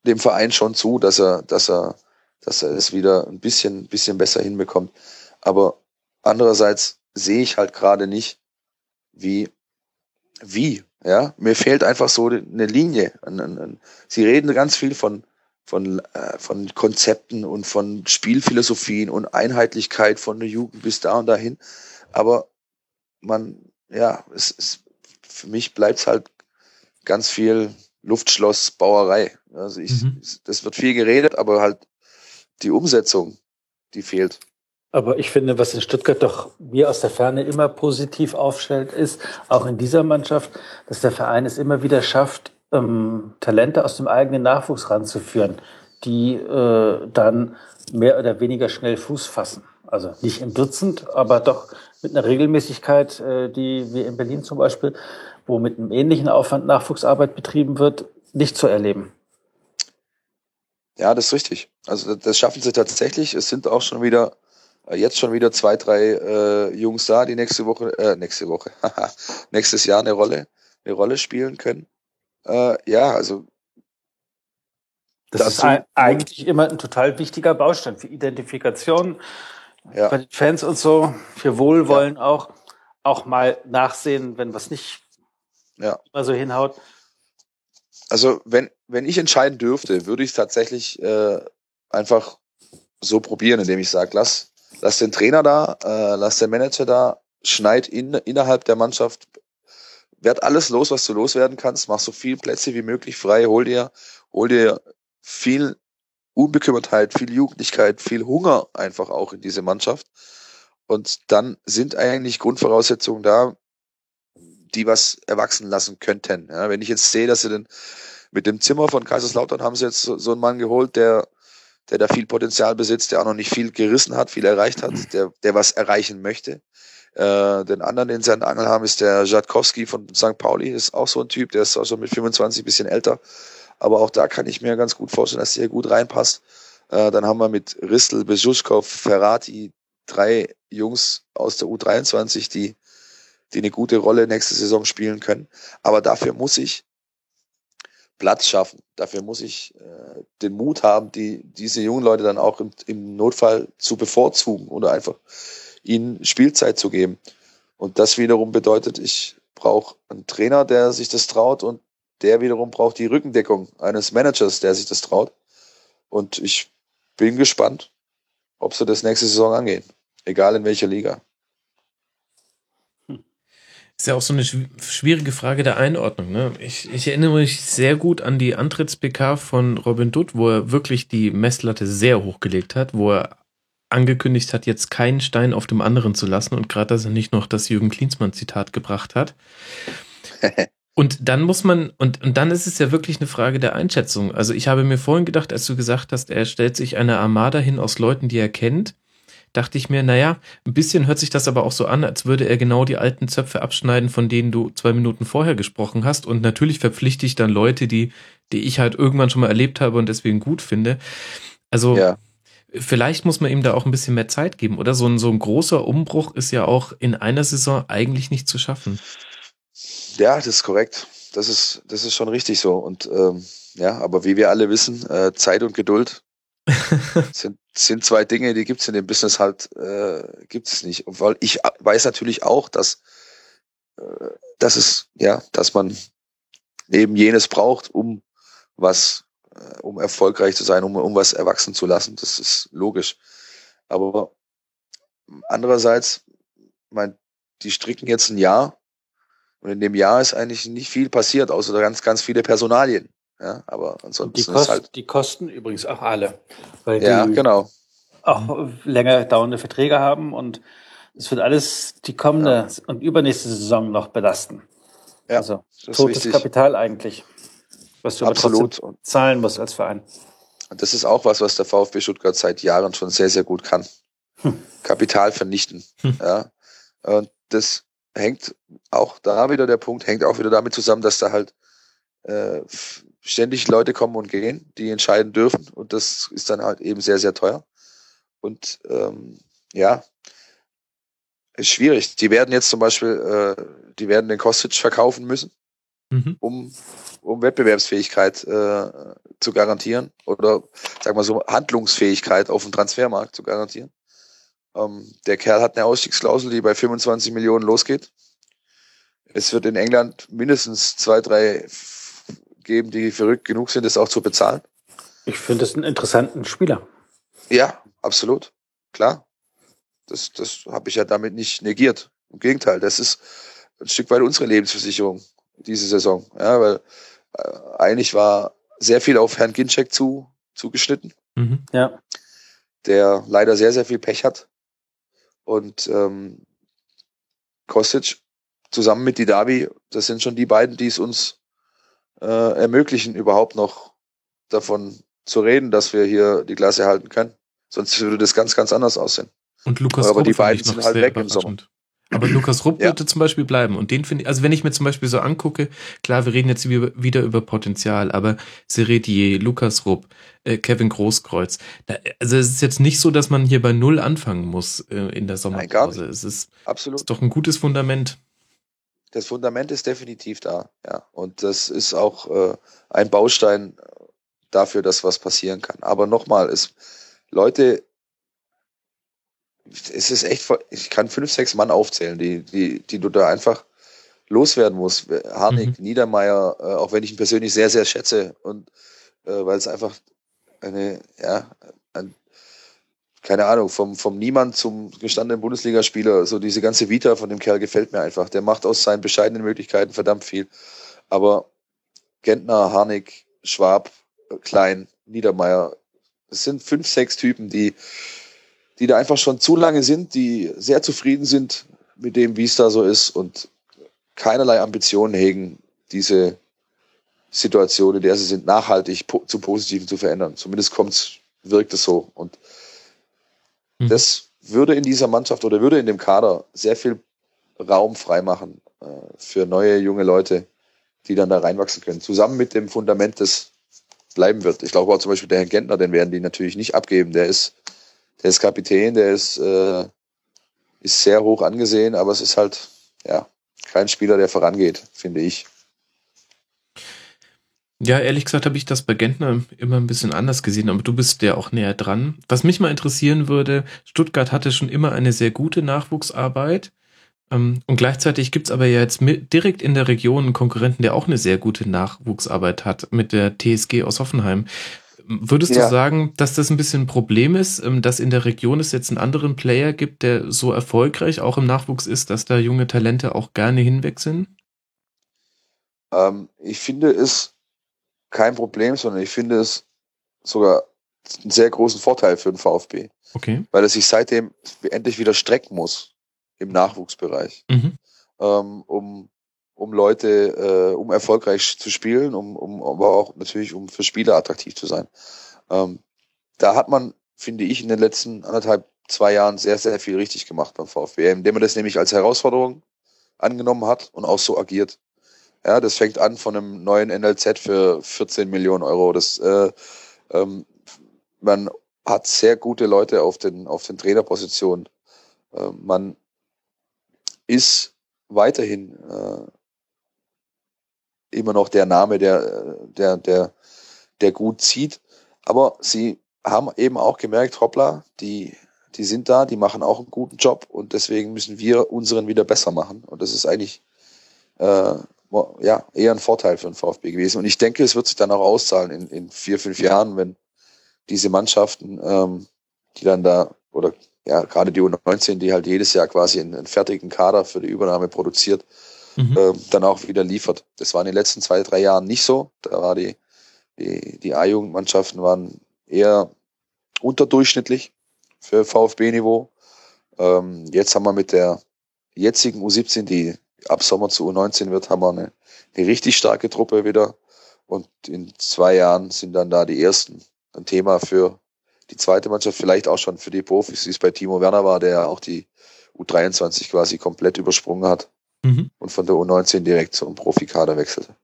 [SPEAKER 5] dem Verein schon zu, dass er, dass er, dass er es wieder ein bisschen, bisschen besser hinbekommt. Aber andererseits sehe ich halt gerade nicht, wie, wie ja, mir fehlt einfach so eine Linie. Sie reden ganz viel von, von, äh, von Konzepten und von Spielphilosophien und Einheitlichkeit von der Jugend bis da und dahin. Aber man, ja, es, es, für mich bleibt es halt ganz viel Luftschlossbauerei. Also ich, mhm. das wird viel geredet, aber halt die Umsetzung, die fehlt.
[SPEAKER 4] Aber ich finde, was in Stuttgart doch mir aus der Ferne immer positiv aufstellt, ist, auch in dieser Mannschaft, dass der Verein es immer wieder schafft, ähm, Talente aus dem eigenen Nachwuchs ranzuführen, die äh, dann mehr oder weniger schnell Fuß fassen. Also nicht im Dutzend, aber doch mit einer Regelmäßigkeit, äh, die wie in Berlin zum Beispiel, wo mit einem ähnlichen Aufwand Nachwuchsarbeit betrieben wird, nicht zu erleben.
[SPEAKER 5] Ja, das ist richtig. Also das schaffen sie tatsächlich. Es sind auch schon wieder, jetzt schon wieder zwei, drei äh, Jungs da, die nächste Woche, äh, nächste Woche, nächstes Jahr eine Rolle, eine Rolle spielen können. Äh, ja, also
[SPEAKER 4] das ist ein, eigentlich immer ein total wichtiger Baustein für Identifikation ja. bei den Fans und so, für Wohlwollen ja. auch, auch mal nachsehen, wenn was nicht
[SPEAKER 5] ja.
[SPEAKER 4] immer so hinhaut.
[SPEAKER 5] Also wenn, wenn ich entscheiden dürfte, würde ich es tatsächlich äh, einfach so probieren, indem ich sage, lass, lass den Trainer da, äh, lass den Manager da, schneid in, innerhalb der Mannschaft, werd alles los, was du loswerden kannst, mach so viel Plätze wie möglich frei, hol dir, hol dir viel Unbekümmertheit, viel Jugendlichkeit, viel Hunger einfach auch in diese Mannschaft. Und dann sind eigentlich Grundvoraussetzungen da, die was erwachsen lassen könnten. Ja, wenn ich jetzt sehe, dass sie denn mit dem Zimmer von Kaiserslautern haben sie jetzt so, so einen Mann geholt, der, der da viel Potenzial besitzt, der auch noch nicht viel gerissen hat, viel erreicht hat, der, der was erreichen möchte. Äh, den anderen, den sie an Angel haben, ist der Jatkowski von St. Pauli, ist auch so ein Typ, der ist auch schon mit 25 bisschen älter. Aber auch da kann ich mir ganz gut vorstellen, dass der gut reinpasst. Äh, dann haben wir mit Ristel, Besuschkow, Ferrati drei Jungs aus der U23, die, die eine gute Rolle nächste Saison spielen können. Aber dafür muss ich Platz schaffen. Dafür muss ich äh, den Mut haben, die, diese jungen Leute dann auch im, im Notfall zu bevorzugen oder einfach ihnen Spielzeit zu geben. Und das wiederum bedeutet, ich brauche einen Trainer, der sich das traut und der wiederum braucht die Rückendeckung eines Managers, der sich das traut. Und ich bin gespannt, ob sie das nächste Saison angehen. Egal in welcher Liga.
[SPEAKER 3] Ist ja auch so eine schwierige Frage der Einordnung. Ne? Ich, ich erinnere mich sehr gut an die Antritts-PK von Robin Dutt, wo er wirklich die Messlatte sehr hochgelegt hat, wo er angekündigt hat, jetzt keinen Stein auf dem anderen zu lassen und gerade, dass er nicht noch das Jürgen Klinsmann-Zitat gebracht hat. Und dann muss man, und, und dann ist es ja wirklich eine Frage der Einschätzung. Also ich habe mir vorhin gedacht, als du gesagt hast, er stellt sich eine Armada hin aus Leuten, die er kennt, dachte ich mir, naja, ein bisschen hört sich das aber auch so an, als würde er genau die alten Zöpfe abschneiden, von denen du zwei Minuten vorher gesprochen hast. Und natürlich verpflichte ich dann Leute, die, die ich halt irgendwann schon mal erlebt habe und deswegen gut finde. Also ja. vielleicht muss man ihm da auch ein bisschen mehr Zeit geben, oder? So ein, so ein großer Umbruch ist ja auch in einer Saison eigentlich nicht zu schaffen.
[SPEAKER 5] Ja, das ist korrekt. Das ist, das ist schon richtig so. Und ähm, ja, aber wie wir alle wissen, äh, Zeit und Geduld sind, sind zwei Dinge, die gibt es in dem Business halt, äh, gibt es nicht. Weil ich weiß natürlich auch, dass, äh, dass es, ja, dass man eben jenes braucht, um was, äh, um erfolgreich zu sein, um, um was erwachsen zu lassen. Das ist logisch. Aber andererseits, mein, die stricken jetzt ein Jahr und in dem Jahr ist eigentlich nicht viel passiert, außer ganz, ganz viele Personalien. Ja, aber ansonsten
[SPEAKER 4] die, Kost, halt die kosten übrigens auch alle.
[SPEAKER 5] Weil ja, die genau.
[SPEAKER 4] Auch länger dauernde Verträge haben und es wird alles die kommende ja. und übernächste Saison noch belasten. Ja, also totes Kapital eigentlich, was du Absolut. zahlen musst als Verein.
[SPEAKER 5] Und das ist auch was, was der VfB Stuttgart seit Jahren schon sehr, sehr gut kann. Hm. Kapital vernichten. Hm. Ja. Und das hängt auch da wieder der Punkt, hängt auch wieder damit zusammen, dass da halt äh, ständig Leute kommen und gehen, die entscheiden dürfen. Und das ist dann halt eben sehr, sehr teuer. Und ähm, ja, ist schwierig. Die werden jetzt zum Beispiel, äh, die werden den Kostic verkaufen müssen, mhm. um, um Wettbewerbsfähigkeit äh, zu garantieren oder sag mal so Handlungsfähigkeit auf dem Transfermarkt zu garantieren. Ähm, der Kerl hat eine Ausstiegsklausel, die bei 25 Millionen losgeht. Es wird in England mindestens zwei, drei geben, die verrückt genug sind, das auch zu bezahlen.
[SPEAKER 4] Ich finde es einen interessanten Spieler.
[SPEAKER 5] Ja, absolut. Klar. Das, das habe ich ja damit nicht negiert. Im Gegenteil, das ist ein Stück weit unsere Lebensversicherung diese Saison. Ja, weil äh, eigentlich war sehr viel auf Herrn Ginczek zu, zugeschnitten.
[SPEAKER 4] Mhm. Ja.
[SPEAKER 5] Der leider sehr, sehr viel Pech hat. Und ähm, Kostic zusammen mit Didavi, das sind schon die beiden, die es uns äh, ermöglichen, überhaupt noch davon zu reden, dass wir hier die Klasse halten können. Sonst würde das ganz, ganz anders aussehen.
[SPEAKER 3] Und Lukas
[SPEAKER 5] Aber die beiden sind halt weg im Sommer.
[SPEAKER 3] Aber Lukas Rupp
[SPEAKER 5] Ja.
[SPEAKER 3] würde zum Beispiel bleiben. Und den finde ich, also wenn ich mir zum Beispiel so angucke, klar, wir reden jetzt wie- wieder über Potenzial, aber Seretier, Lukas Rupp, äh, Kevin Großkreuz, da, also es ist jetzt nicht so, dass man hier bei Null anfangen muss äh, in der
[SPEAKER 5] Nein,
[SPEAKER 3] Sommerpause. Es ist,
[SPEAKER 5] Absolut.
[SPEAKER 3] ist doch ein gutes Fundament.
[SPEAKER 5] Das Fundament ist definitiv da, ja. Und das ist auch äh, ein Baustein dafür, dass was passieren kann. Aber nochmal, es Leute, es ist echt, voll- ich kann fünf, sechs Mann aufzählen, die, die, die du da einfach loswerden musst. Harnik, Niedermeyer, äh, auch wenn ich ihn persönlich sehr, sehr schätze und äh, weil es einfach eine, ja, ein, keine Ahnung, vom, vom Niemand zum gestandenen Bundesligaspieler, so diese ganze Vita von dem Kerl gefällt mir einfach. Der macht aus seinen bescheidenen Möglichkeiten verdammt viel. Aber Gentner, Harnik, Schwab, Klein, Niedermeyer, es sind fünf, sechs Typen, die, die da einfach schon zu lange sind, die sehr zufrieden sind mit dem, wie es da so ist und keinerlei Ambitionen hegen, diese Situation, in der sie sind, nachhaltig po zum Positiven zu verändern. Zumindest kommt's, wirkt es so. Und
[SPEAKER 3] Mhm.
[SPEAKER 5] das würde in dieser Mannschaft oder würde in dem Kader sehr viel Raum freimachen äh, für neue junge Leute, die dann da reinwachsen können. Zusammen mit dem Fundament, das bleiben wird. Ich glaube auch zum Beispiel der Herr Gentner, den werden die natürlich nicht abgeben. Der ist, der ist Kapitän, der ist, äh, ist sehr hoch angesehen, aber es ist halt, ja, kein Spieler, der vorangeht, finde ich.
[SPEAKER 3] Ja, ehrlich gesagt habe ich das bei Gentner immer ein bisschen anders gesehen, aber du bist ja auch näher dran. Was mich mal interessieren würde, Stuttgart hatte schon immer eine sehr gute Nachwuchsarbeit. Ähm, und gleichzeitig gibt's aber ja jetzt direkt in der Region einen Konkurrenten, der auch eine sehr gute Nachwuchsarbeit hat, mit der TSG aus Hoffenheim. Würdest
[SPEAKER 5] Ja.
[SPEAKER 3] du sagen, dass das ein bisschen ein Problem ist, ähm, dass in der Region es jetzt einen anderen Player gibt, der so erfolgreich auch im Nachwuchs ist, dass da junge Talente auch gerne hinwechseln?
[SPEAKER 5] Ähm, ich finde es kein Problem, sondern ich finde es sogar einen sehr großen Vorteil für den VfB,
[SPEAKER 3] Okay.
[SPEAKER 5] weil er sich seitdem endlich wieder strecken muss im Nachwuchsbereich,
[SPEAKER 3] Mhm.
[SPEAKER 5] ähm, um, um Leute, äh, um erfolgreich zu spielen, um, um aber auch natürlich, um für Spieler attraktiv zu sein. Ähm, da hat man, finde ich, in den letzten anderthalb, zwei Jahren sehr, sehr viel richtig gemacht beim VfB, indem man das nämlich als Herausforderung angenommen hat und auch so agiert. Ja, das fängt an von einem neuen NLZ für 14 Millionen Euro. Das, äh, ähm, man hat sehr gute Leute auf den, auf den Trainerpositionen. Äh, man ist weiterhin äh, immer noch der Name, der, der, der, der gut zieht. Aber sie haben eben auch gemerkt, hoppla, die, die sind da, die machen auch einen guten Job und deswegen müssen wir unseren wieder besser machen. Und das ist eigentlich äh, ja, eher ein Vorteil für den VfB gewesen. Und ich denke, es wird sich dann auch auszahlen in, in vier, fünf Jahren, wenn diese Mannschaften, ähm, die dann da, oder ja, gerade die U19, die halt jedes Jahr quasi einen, einen fertigen Kader für die Übernahme produziert,
[SPEAKER 3] Mhm.
[SPEAKER 5] ähm, dann auch wieder liefert. Das war in den letzten zwei, drei Jahren nicht so. Da war die, die, die A-Jugendmannschaften waren eher unterdurchschnittlich für VfB-Niveau. Ähm, jetzt haben wir mit der jetzigen U17, die ab Sommer zu U19 wird, haben wir eine, eine richtig starke Truppe wieder. Und in zwei Jahren sind dann da die ersten ein Thema für die zweite Mannschaft, vielleicht auch schon für die Profis, wie es bei Timo Werner war, der auch die U23 quasi komplett übersprungen hat
[SPEAKER 3] Mhm.
[SPEAKER 5] und von der U19 direkt zum Profikader wechselte.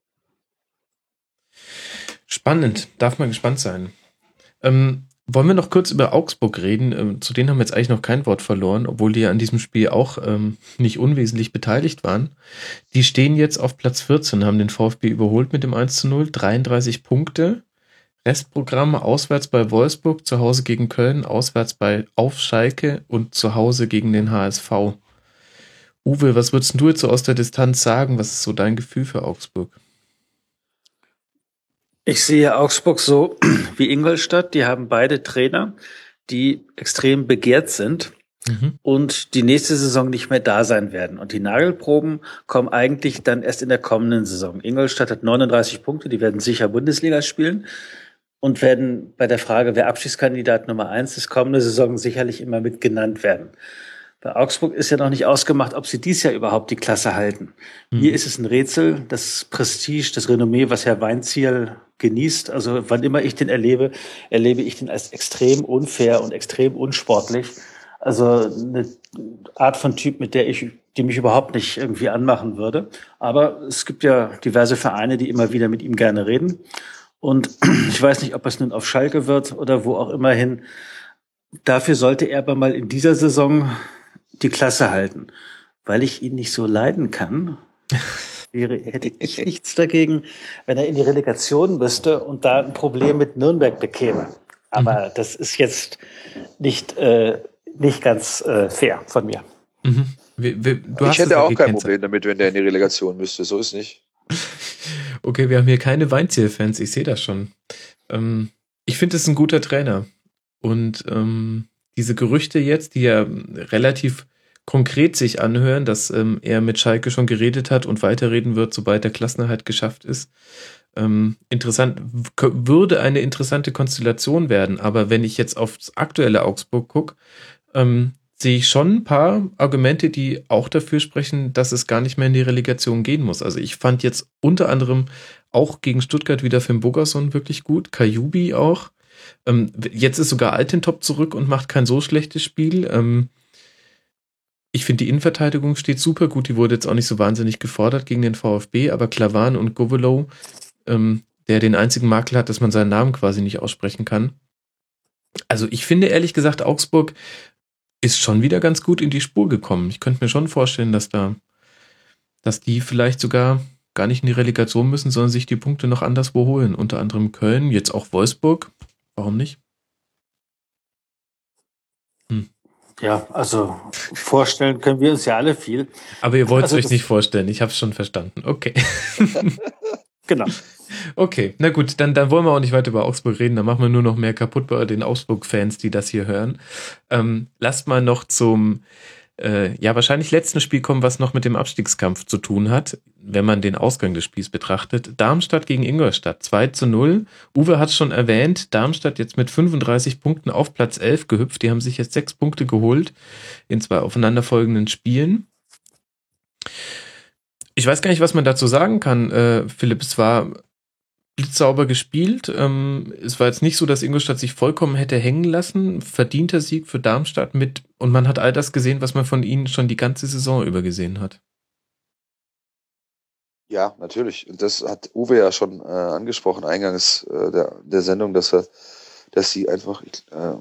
[SPEAKER 3] Spannend, darf man gespannt sein. Ähm, wollen wir noch kurz über Augsburg reden? Ähm, zu denen haben wir jetzt eigentlich noch kein Wort verloren, obwohl die ja an diesem Spiel auch ähm, nicht unwesentlich beteiligt waren. Die stehen jetzt auf Platz 14, haben den VfB überholt mit dem 1 zu 0, 33 Punkte. Restprogramm auswärts bei Wolfsburg, zu Hause gegen Köln, auswärts bei Auf Schalke und zu Hause gegen den HSV. Uwe, was würdest du jetzt so aus der Distanz sagen? Was ist so dein Gefühl für Augsburg?
[SPEAKER 4] Ich sehe Augsburg so wie Ingolstadt. Die haben beide Trainer, die extrem begehrt sind
[SPEAKER 3] Mhm.
[SPEAKER 4] und die nächste Saison nicht mehr da sein werden. Und die Nagelproben kommen eigentlich dann erst in der kommenden Saison. Ingolstadt hat 39 Punkte, die werden sicher Bundesliga spielen und werden bei der Frage, wer Abschiedskandidat Nummer eins ist, kommende Saison sicherlich immer mit genannt werden. Bei Augsburg ist ja noch nicht ausgemacht, ob sie dies Jahr überhaupt die Klasse halten. Mir ist es ein Rätsel, das Prestige, das Renommee, was Herr Weinziel genießt. Also wann immer ich den erlebe, erlebe ich den als extrem unfair und extrem unsportlich. Also eine Art von Typ, mit der ich die mich überhaupt nicht irgendwie anmachen würde. Aber es gibt ja diverse Vereine, die immer wieder mit ihm gerne reden. Und ich weiß nicht, ob es nun auf Schalke wird oder wo auch immer hin. Dafür sollte er aber mal in dieser Saison die Klasse halten. Weil ich ihn nicht so leiden kann, wäre, hätte ich nichts dagegen, wenn er in die Relegation müsste und da ein Problem mit Nürnberg bekäme. Aber mhm. das ist jetzt nicht, äh, nicht ganz äh, fair von mir.
[SPEAKER 5] Mhm. Wir, wir, ich hätte auch kein Problem damit, wenn der in die Relegation müsste. So ist nicht.
[SPEAKER 3] okay, wir haben hier keine Weinziel-Fans. Ich sehe das schon. Ähm, ich finde es ein guter Trainer. Und ähm, diese Gerüchte jetzt, die ja relativ konkret sich anhören, dass ähm, er mit Schalke schon geredet hat und weiterreden wird, sobald der Klassenerhalt geschafft ist. Ähm, interessant, würde eine interessante Konstellation werden. Aber wenn ich jetzt aufs aktuelle Augsburg gucke, ähm, sehe ich schon ein paar Argumente, die auch dafür sprechen, dass es gar nicht mehr in die Relegation gehen muss. Also ich fand jetzt unter anderem auch gegen Stuttgart wieder Finn Bogerson wirklich gut, Kajubi auch. Ähm, jetzt ist sogar Altentop zurück und macht kein so schlechtes Spiel. Ich finde, die Innenverteidigung steht super gut. Die wurde jetzt auch nicht so wahnsinnig gefordert gegen den VfB, aber Klavan und Govelow, ähm, der den einzigen Makel hat, dass man seinen Namen quasi nicht aussprechen kann. Also ich finde ehrlich gesagt, Augsburg ist schon wieder ganz gut in die Spur gekommen. Ich könnte mir schon vorstellen, dass da, dass die vielleicht sogar gar nicht in die Relegation müssen, sondern sich die Punkte noch anderswo holen. Unter anderem Köln, jetzt auch Wolfsburg. Warum nicht?
[SPEAKER 4] Hm. Ja, also vorstellen können wir uns ja alle viel.
[SPEAKER 3] Aber ihr wollt es also, euch nicht vorstellen. Ich habe es schon verstanden. Okay.
[SPEAKER 4] genau.
[SPEAKER 3] Okay, na gut, dann, dann wollen wir auch nicht weiter über Augsburg reden, dann machen wir nur noch mehr kaputt bei den Augsburg-Fans, die das hier hören. Ähm, lasst mal noch zum, äh, ja, wahrscheinlich letzten Spiel kommen, was noch mit dem Abstiegskampf zu tun hat, wenn man den Ausgang des Spiels betrachtet. Darmstadt gegen Ingolstadt, 2 zu 0. Uwe hat schon erwähnt, Darmstadt jetzt mit 35 Punkten auf Platz 11 gehüpft. Die haben sich jetzt sechs Punkte geholt in zwei aufeinanderfolgenden Spielen. Ich weiß gar nicht, was man dazu sagen kann, äh, Philipp. Es war blitzsauber gespielt. Ähm, es war jetzt nicht so, dass Ingolstadt sich vollkommen hätte hängen lassen. Verdienter Sieg für Darmstadt mit und man hat all das gesehen, was man von ihnen schon die ganze Saison über gesehen hat.
[SPEAKER 5] Ja, natürlich. Und das hat Uwe ja schon äh, angesprochen, eingangs äh, der, der Sendung, dass er, dass sie einfach äh,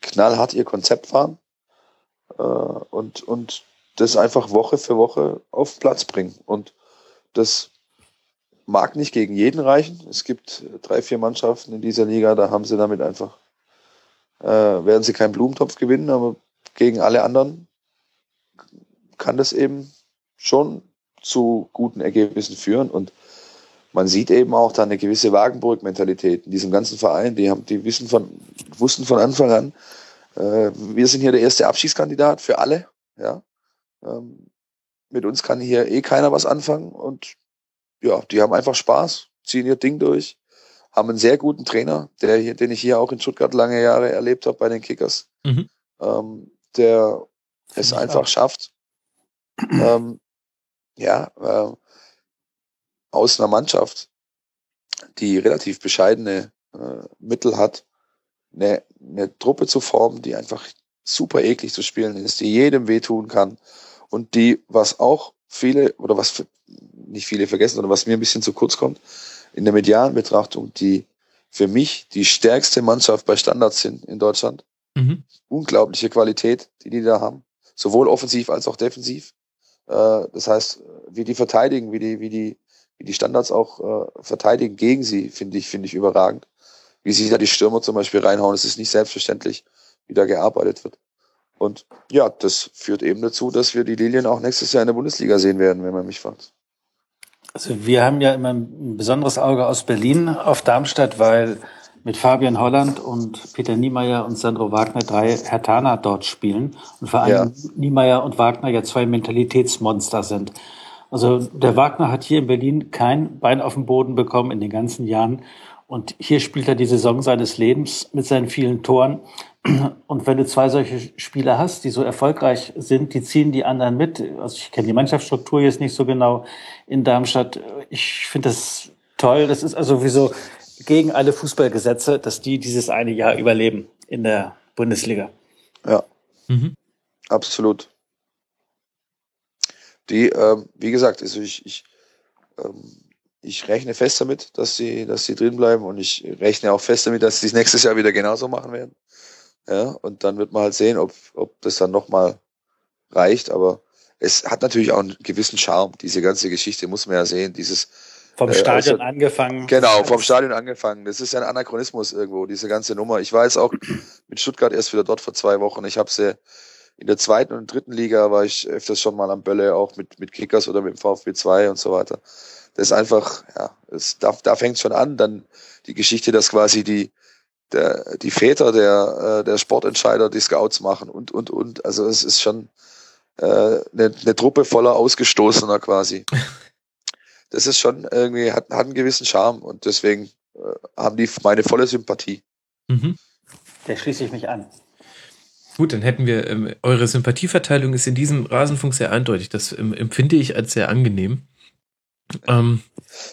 [SPEAKER 5] knallhart ihr Konzept fahren äh, und, und das einfach Woche für Woche auf Platz bringen. Und das mag nicht gegen jeden reichen. Es gibt drei, vier Mannschaften in dieser Liga, da haben sie damit einfach, äh, werden sie keinen Blumentopf gewinnen, aber gegen alle anderen kann das eben schon zu guten Ergebnissen führen und man sieht eben auch da eine gewisse Wagenburg-Mentalität in diesem ganzen Verein. Die haben, die wissen von, wussten von Anfang an, äh, wir sind hier der erste Abschiedskandidat für alle. Ja, ähm, mit uns kann hier eh keiner was anfangen und ja, die haben einfach Spaß, ziehen ihr Ding durch, haben einen sehr guten Trainer, der hier, den ich hier auch in Stuttgart lange Jahre erlebt habe bei den Kickers, mhm. ähm, der es einfach auch. schafft, ähm, ja, äh, aus einer Mannschaft, die relativ bescheidene äh, Mittel hat, eine, eine Truppe zu formen, die einfach super eklig zu spielen ist, die jedem wehtun kann und die, was auch viele oder was nicht viele vergessen, sondern was mir ein bisschen zu kurz kommt, in der medialen Betrachtung, die für mich die stärkste Mannschaft bei Standards sind in Deutschland. Mhm. Unglaubliche Qualität, die die da haben. Sowohl offensiv als auch defensiv. Äh, das heißt, wie die verteidigen, wie die, wie die, wie die Standards auch äh, verteidigen gegen sie, finde ich, finde ich überragend. Wie sie da die Stürmer zum Beispiel reinhauen, es ist nicht selbstverständlich, wie da gearbeitet wird. Und ja, das führt eben dazu, dass wir die Lilien auch nächstes Jahr in der Bundesliga sehen werden, wenn man mich fragt.
[SPEAKER 4] Also wir haben ja immer ein besonderes Auge aus Berlin auf Darmstadt, weil mit Fabian Holland und Peter Niemeyer und Sandro Wagner drei Hertaner dort spielen und vor allem ja. Niemeyer und Wagner ja zwei Mentalitätsmonster sind. Also der Wagner hat hier in Berlin kein Bein auf den Boden bekommen in den ganzen Jahren und hier spielt er die Saison seines Lebens mit seinen vielen Toren. Und wenn du zwei solche Spieler hast, die so erfolgreich sind, die ziehen die anderen mit. Also ich kenne die Mannschaftsstruktur jetzt nicht so genau in Darmstadt. Ich finde das toll. Das ist also sowieso gegen alle Fußballgesetze, dass die dieses eine Jahr überleben in der Bundesliga.
[SPEAKER 5] Ja, mhm. absolut. die, ähm, wie gesagt, also ich, ich, ähm, ich rechne fest damit, dass sie, dass sie drin bleiben und ich rechne auch fest damit, dass sie es nächstes Jahr wieder genauso machen werden. Ja, und dann wird man halt sehen, ob, ob das dann nochmal reicht. Aber es hat natürlich auch einen gewissen Charme. Diese ganze Geschichte muss man ja sehen. Dieses
[SPEAKER 4] vom äh, Stadion äh, also, angefangen.
[SPEAKER 5] Genau, vom Stadion angefangen. Das ist ja ein Anachronismus irgendwo, diese ganze Nummer. Ich war jetzt auch mit Stuttgart erst wieder dort vor zwei Wochen. Ich habe sie in der zweiten und dritten Liga war ich öfters schon mal am Bölle, auch mit, mit Kickers oder mit dem VfB 2 und so weiter. Das ist einfach, ja, das, da, da fängt schon an. Dann die Geschichte, dass quasi die, der, die Väter der, äh, der Sportentscheider die Scouts machen und, und, und. Also es ist schon äh, eine, eine Truppe voller Ausgestoßener quasi. Das ist schon irgendwie, hat, hat einen gewissen Charme und deswegen äh, haben die meine volle Sympathie.
[SPEAKER 4] Mhm. Der schließe ich mich an.
[SPEAKER 3] Gut, dann hätten wir, ähm, eure Sympathieverteilung ist in diesem Rasenfunk sehr eindeutig. Das ähm, empfinde ich als sehr angenehm. Ähm,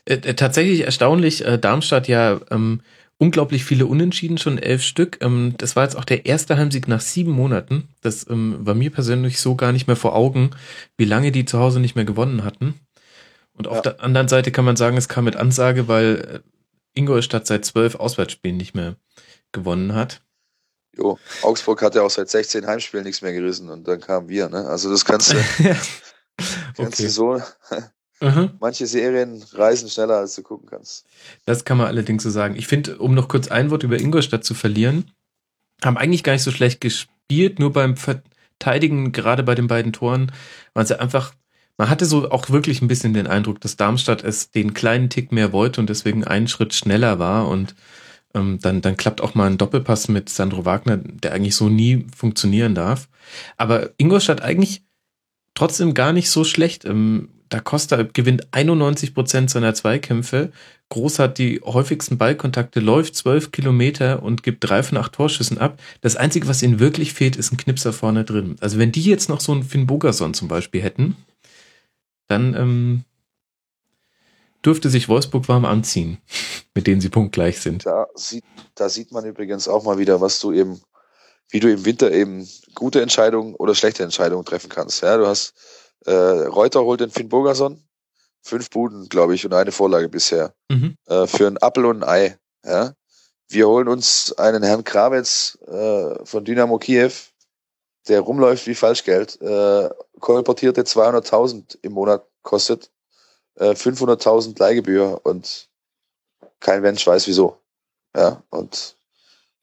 [SPEAKER 3] äh, äh, tatsächlich erstaunlich, äh, Darmstadt ja ähm, unglaublich viele Unentschieden, schon elf Stück. Ähm, das war jetzt auch der erste Heimsieg nach sieben Monaten. Das ähm, war mir persönlich so gar nicht mehr vor Augen, wie lange die zu Hause nicht mehr gewonnen hatten. Und auf ja. der anderen Seite kann man sagen, es kam mit Ansage, weil äh, Ingolstadt seit zwölf Auswärtsspielen nicht mehr gewonnen hat.
[SPEAKER 5] Jo, Augsburg hat ja auch seit 16 Heimspielen nichts mehr gerissen und dann kamen wir, ne? Also das kannst du, kannst okay. du so Mhm. Manche Serien reisen schneller, als du gucken kannst.
[SPEAKER 3] Das kann man allerdings so sagen. Ich finde, um noch kurz ein Wort über Ingolstadt zu verlieren, haben eigentlich gar nicht so schlecht gespielt, nur beim Verteidigen, gerade bei den beiden Toren, waren sie einfach, man hatte so auch wirklich ein bisschen den Eindruck, dass Darmstadt es den kleinen Tick mehr wollte und deswegen einen Schritt schneller war und ähm, dann, dann klappt auch mal ein Doppelpass mit Sandro Wagner, der eigentlich so nie funktionieren darf. Aber Ingolstadt eigentlich trotzdem gar nicht so schlecht. Ähm, da Costa gewinnt 91 Prozent seiner Zweikämpfe. Groß hat die häufigsten Ballkontakte, läuft 12 Kilometer und gibt drei von acht Torschüssen ab. Das Einzige, was ihnen wirklich fehlt, ist ein Knipser vorne drin. Also wenn die jetzt noch so einen Finn Bogerson zum Beispiel hätten, dann ähm, dürfte sich Wolfsburg warm anziehen, mit denen sie punktgleich sind.
[SPEAKER 5] Da sieht, da sieht man übrigens auch mal wieder, was du eben, wie du im Winter eben gute Entscheidungen oder schlechte Entscheidungen treffen kannst. Ja, du hast äh, Reuter holt den Finn Burgerson. Fünf Buden, glaube ich, und eine Vorlage bisher. Mhm. Äh, für ein Appel und ein Ei. Ja? Wir holen uns einen Herrn Krawitz äh, von Dynamo Kiew, der rumläuft wie Falschgeld, äh, kolportierte 200.000 im Monat kostet, äh, 500.000 Leihgebühr und kein Mensch weiß wieso. Ja, und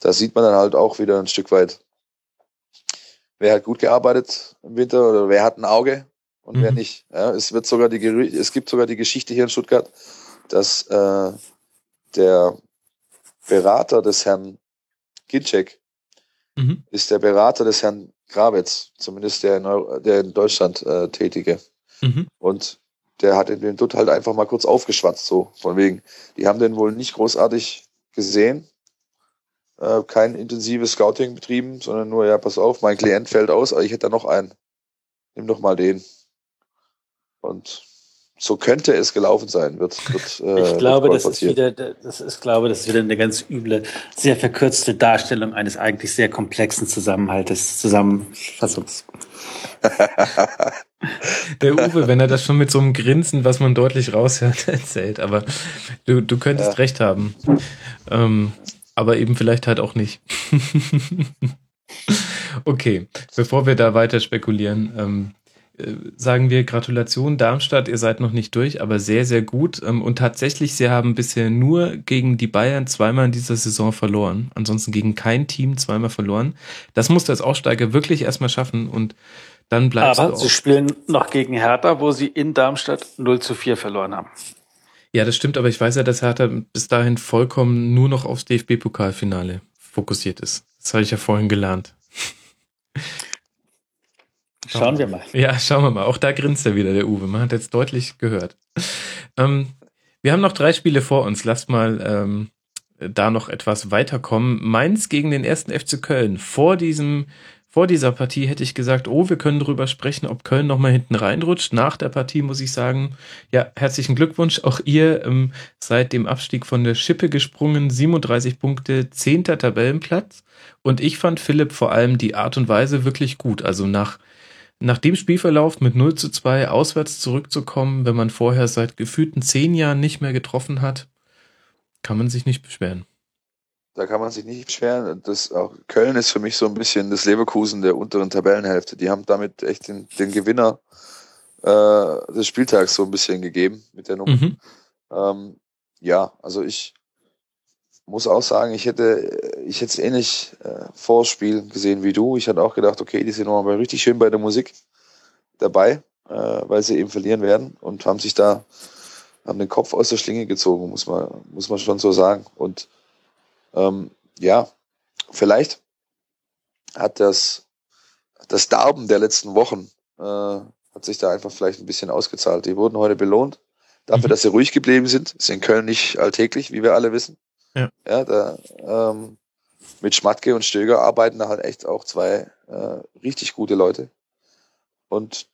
[SPEAKER 5] da sieht man dann halt auch wieder ein Stück weit, wer hat gut gearbeitet im Winter oder wer hat ein Auge und mhm. wer nicht. Ja, es wird sogar die es gibt sogar die Geschichte hier in Stuttgart, dass äh, der Berater des Herrn Ginczek mhm. ist der Berater des Herrn Grawitz, zumindest der in, Euro, der in Deutschland äh, tätige. Mhm. Und der hat den Dutt halt einfach mal kurz aufgeschwatzt, so von wegen. Die haben den wohl nicht großartig gesehen, äh, kein intensives Scouting betrieben, sondern nur, ja, pass auf, mein Klient fällt aus, aber ich hätte da noch einen. Nimm doch mal den. Und so könnte es gelaufen sein. Wird, wird,
[SPEAKER 4] äh, ich glaube, das ist wieder, das ist, glaube, das ist wieder eine ganz üble, sehr verkürzte Darstellung eines eigentlich sehr komplexen Zusammenhaltes, Zusammenfassungs.
[SPEAKER 3] Der Uwe, wenn er das schon mit so einem Grinsen, was man deutlich raushört, erzählt, aber du, du könntest ja. recht haben. Ähm, aber eben vielleicht halt auch nicht. okay, bevor wir da weiter spekulieren, ähm, äh, sagen wir Gratulation Darmstadt, ihr seid noch nicht durch, aber sehr, sehr gut. Ähm, und tatsächlich, sie haben bisher nur gegen die Bayern zweimal in dieser Saison verloren. Ansonsten gegen kein Team zweimal verloren. Das muss das Aussteiger wirklich erstmal schaffen und dann bleibt
[SPEAKER 4] Aber sie spielen noch gegen Hertha, wo sie in Darmstadt 0 zu 4 verloren haben.
[SPEAKER 3] Ja, das stimmt, aber ich weiß ja, dass Hertha bis dahin vollkommen nur noch aufs DFB-Pokalfinale fokussiert ist. Das habe ich ja vorhin gelernt.
[SPEAKER 4] Schauen wir mal.
[SPEAKER 3] Ja, schauen wir mal. Auch da grinst er wieder, der Uwe. Man hat jetzt deutlich gehört. Ähm, wir haben noch drei Spiele vor uns. Lasst mal ähm, da noch etwas weiterkommen. Mainz gegen den ersten FC Köln. Vor diesem vor dieser Partie hätte ich gesagt, oh, wir können darüber sprechen, ob Köln nochmal hinten reinrutscht. Nach der Partie muss ich sagen, ja, herzlichen Glückwunsch. Auch ihr ähm, seid dem Abstieg von der Schippe gesprungen. 37 Punkte, 10. Tabellenplatz. Und ich fand Philipp vor allem die Art und Weise wirklich gut. Also nach nach dem Spielverlauf mit 0 zu 2 auswärts zurückzukommen, wenn man vorher seit gefühlten zehn Jahren nicht mehr getroffen hat, kann man sich nicht beschweren.
[SPEAKER 5] Da kann man sich nicht beschweren. Das auch Köln ist für mich so ein bisschen das Leverkusen der unteren Tabellenhälfte. Die haben damit echt den, den Gewinner äh, des Spieltags so ein bisschen gegeben mit der Nummer. Mhm. Ähm, ja, also ich muss auch sagen, ich hätte ich hätte es ähnlich äh, vor Spiel gesehen wie du. Ich hatte auch gedacht, okay, die sind nochmal richtig schön bei der Musik dabei, äh, weil sie eben verlieren werden und haben sich da haben den Kopf aus der Schlinge gezogen, muss man muss man schon so sagen. Und ähm, ja, vielleicht hat das, das Darben der letzten Wochen äh, hat sich da einfach vielleicht ein bisschen ausgezahlt. Die wurden heute belohnt dafür, mhm. dass sie ruhig geblieben sind. Ist in Köln nicht alltäglich, wie wir alle wissen. Ja, ja da, ähm, mit Schmatke und Stöger arbeiten da halt echt auch zwei äh, richtig gute Leute. Und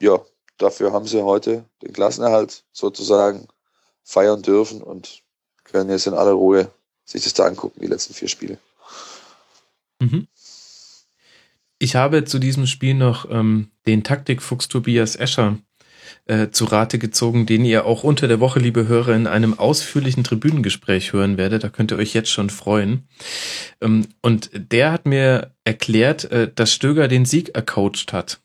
[SPEAKER 5] ja, dafür haben sie heute den Klassenerhalt sozusagen feiern dürfen und können jetzt in aller Ruhe sich das da angucken, die letzten vier Spiele.
[SPEAKER 3] Mhm. Ich habe zu diesem Spiel noch ähm, den Taktikfuchs Tobias Escher äh, zu Rate gezogen, den ihr auch unter der Woche, liebe Hörer, in einem ausführlichen Tribünengespräch hören werdet. Da könnt ihr euch jetzt schon freuen. Ähm, und der hat mir erklärt, äh, dass Stöger den Sieg ercoacht hat.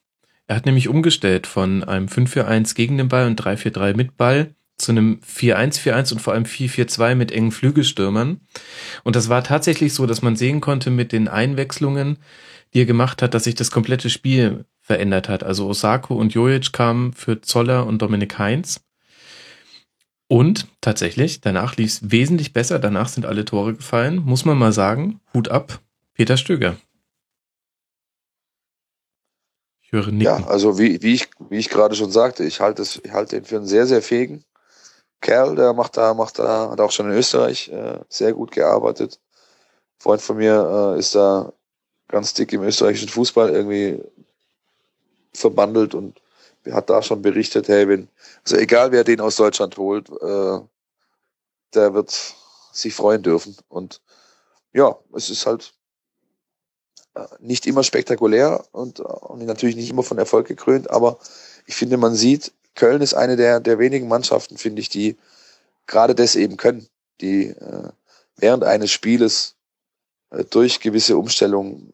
[SPEAKER 3] Er hat nämlich umgestellt von einem 5-4-1 gegen den Ball und 3-4-3 mit Ball zu einem 4-1-4-1 und vor allem 4-4-2 mit engen Flügelstürmern. Und das war tatsächlich so, dass man sehen konnte mit den Einwechslungen, die er gemacht hat, dass sich das komplette Spiel verändert hat. Also Osako und Jojic kamen für Zoller und Dominik Heinz. Und tatsächlich, danach lief es wesentlich besser. Danach sind alle Tore gefallen. Muss man mal sagen, Hut ab, Peter Stöger.
[SPEAKER 5] Ich höre nicken. Ja, also wie, wie ich, wie ich gerade schon sagte, ich halte, halte ihn für einen sehr, sehr fähigen Kerl, der macht da, macht da, hat auch schon in Österreich äh, sehr gut gearbeitet. Freund von mir äh, ist da ganz dick im österreichischen Fußball irgendwie verbandelt und hat da schon berichtet, hey, wenn, also egal wer den aus Deutschland holt, äh, der wird sich freuen dürfen. Und ja, es ist halt äh, nicht immer spektakulär und, und natürlich nicht immer von Erfolg gekrönt, aber ich finde, man sieht, Köln ist eine der, der wenigen Mannschaften, finde ich, die gerade das eben können, die äh, während eines Spieles äh, durch gewisse Umstellungen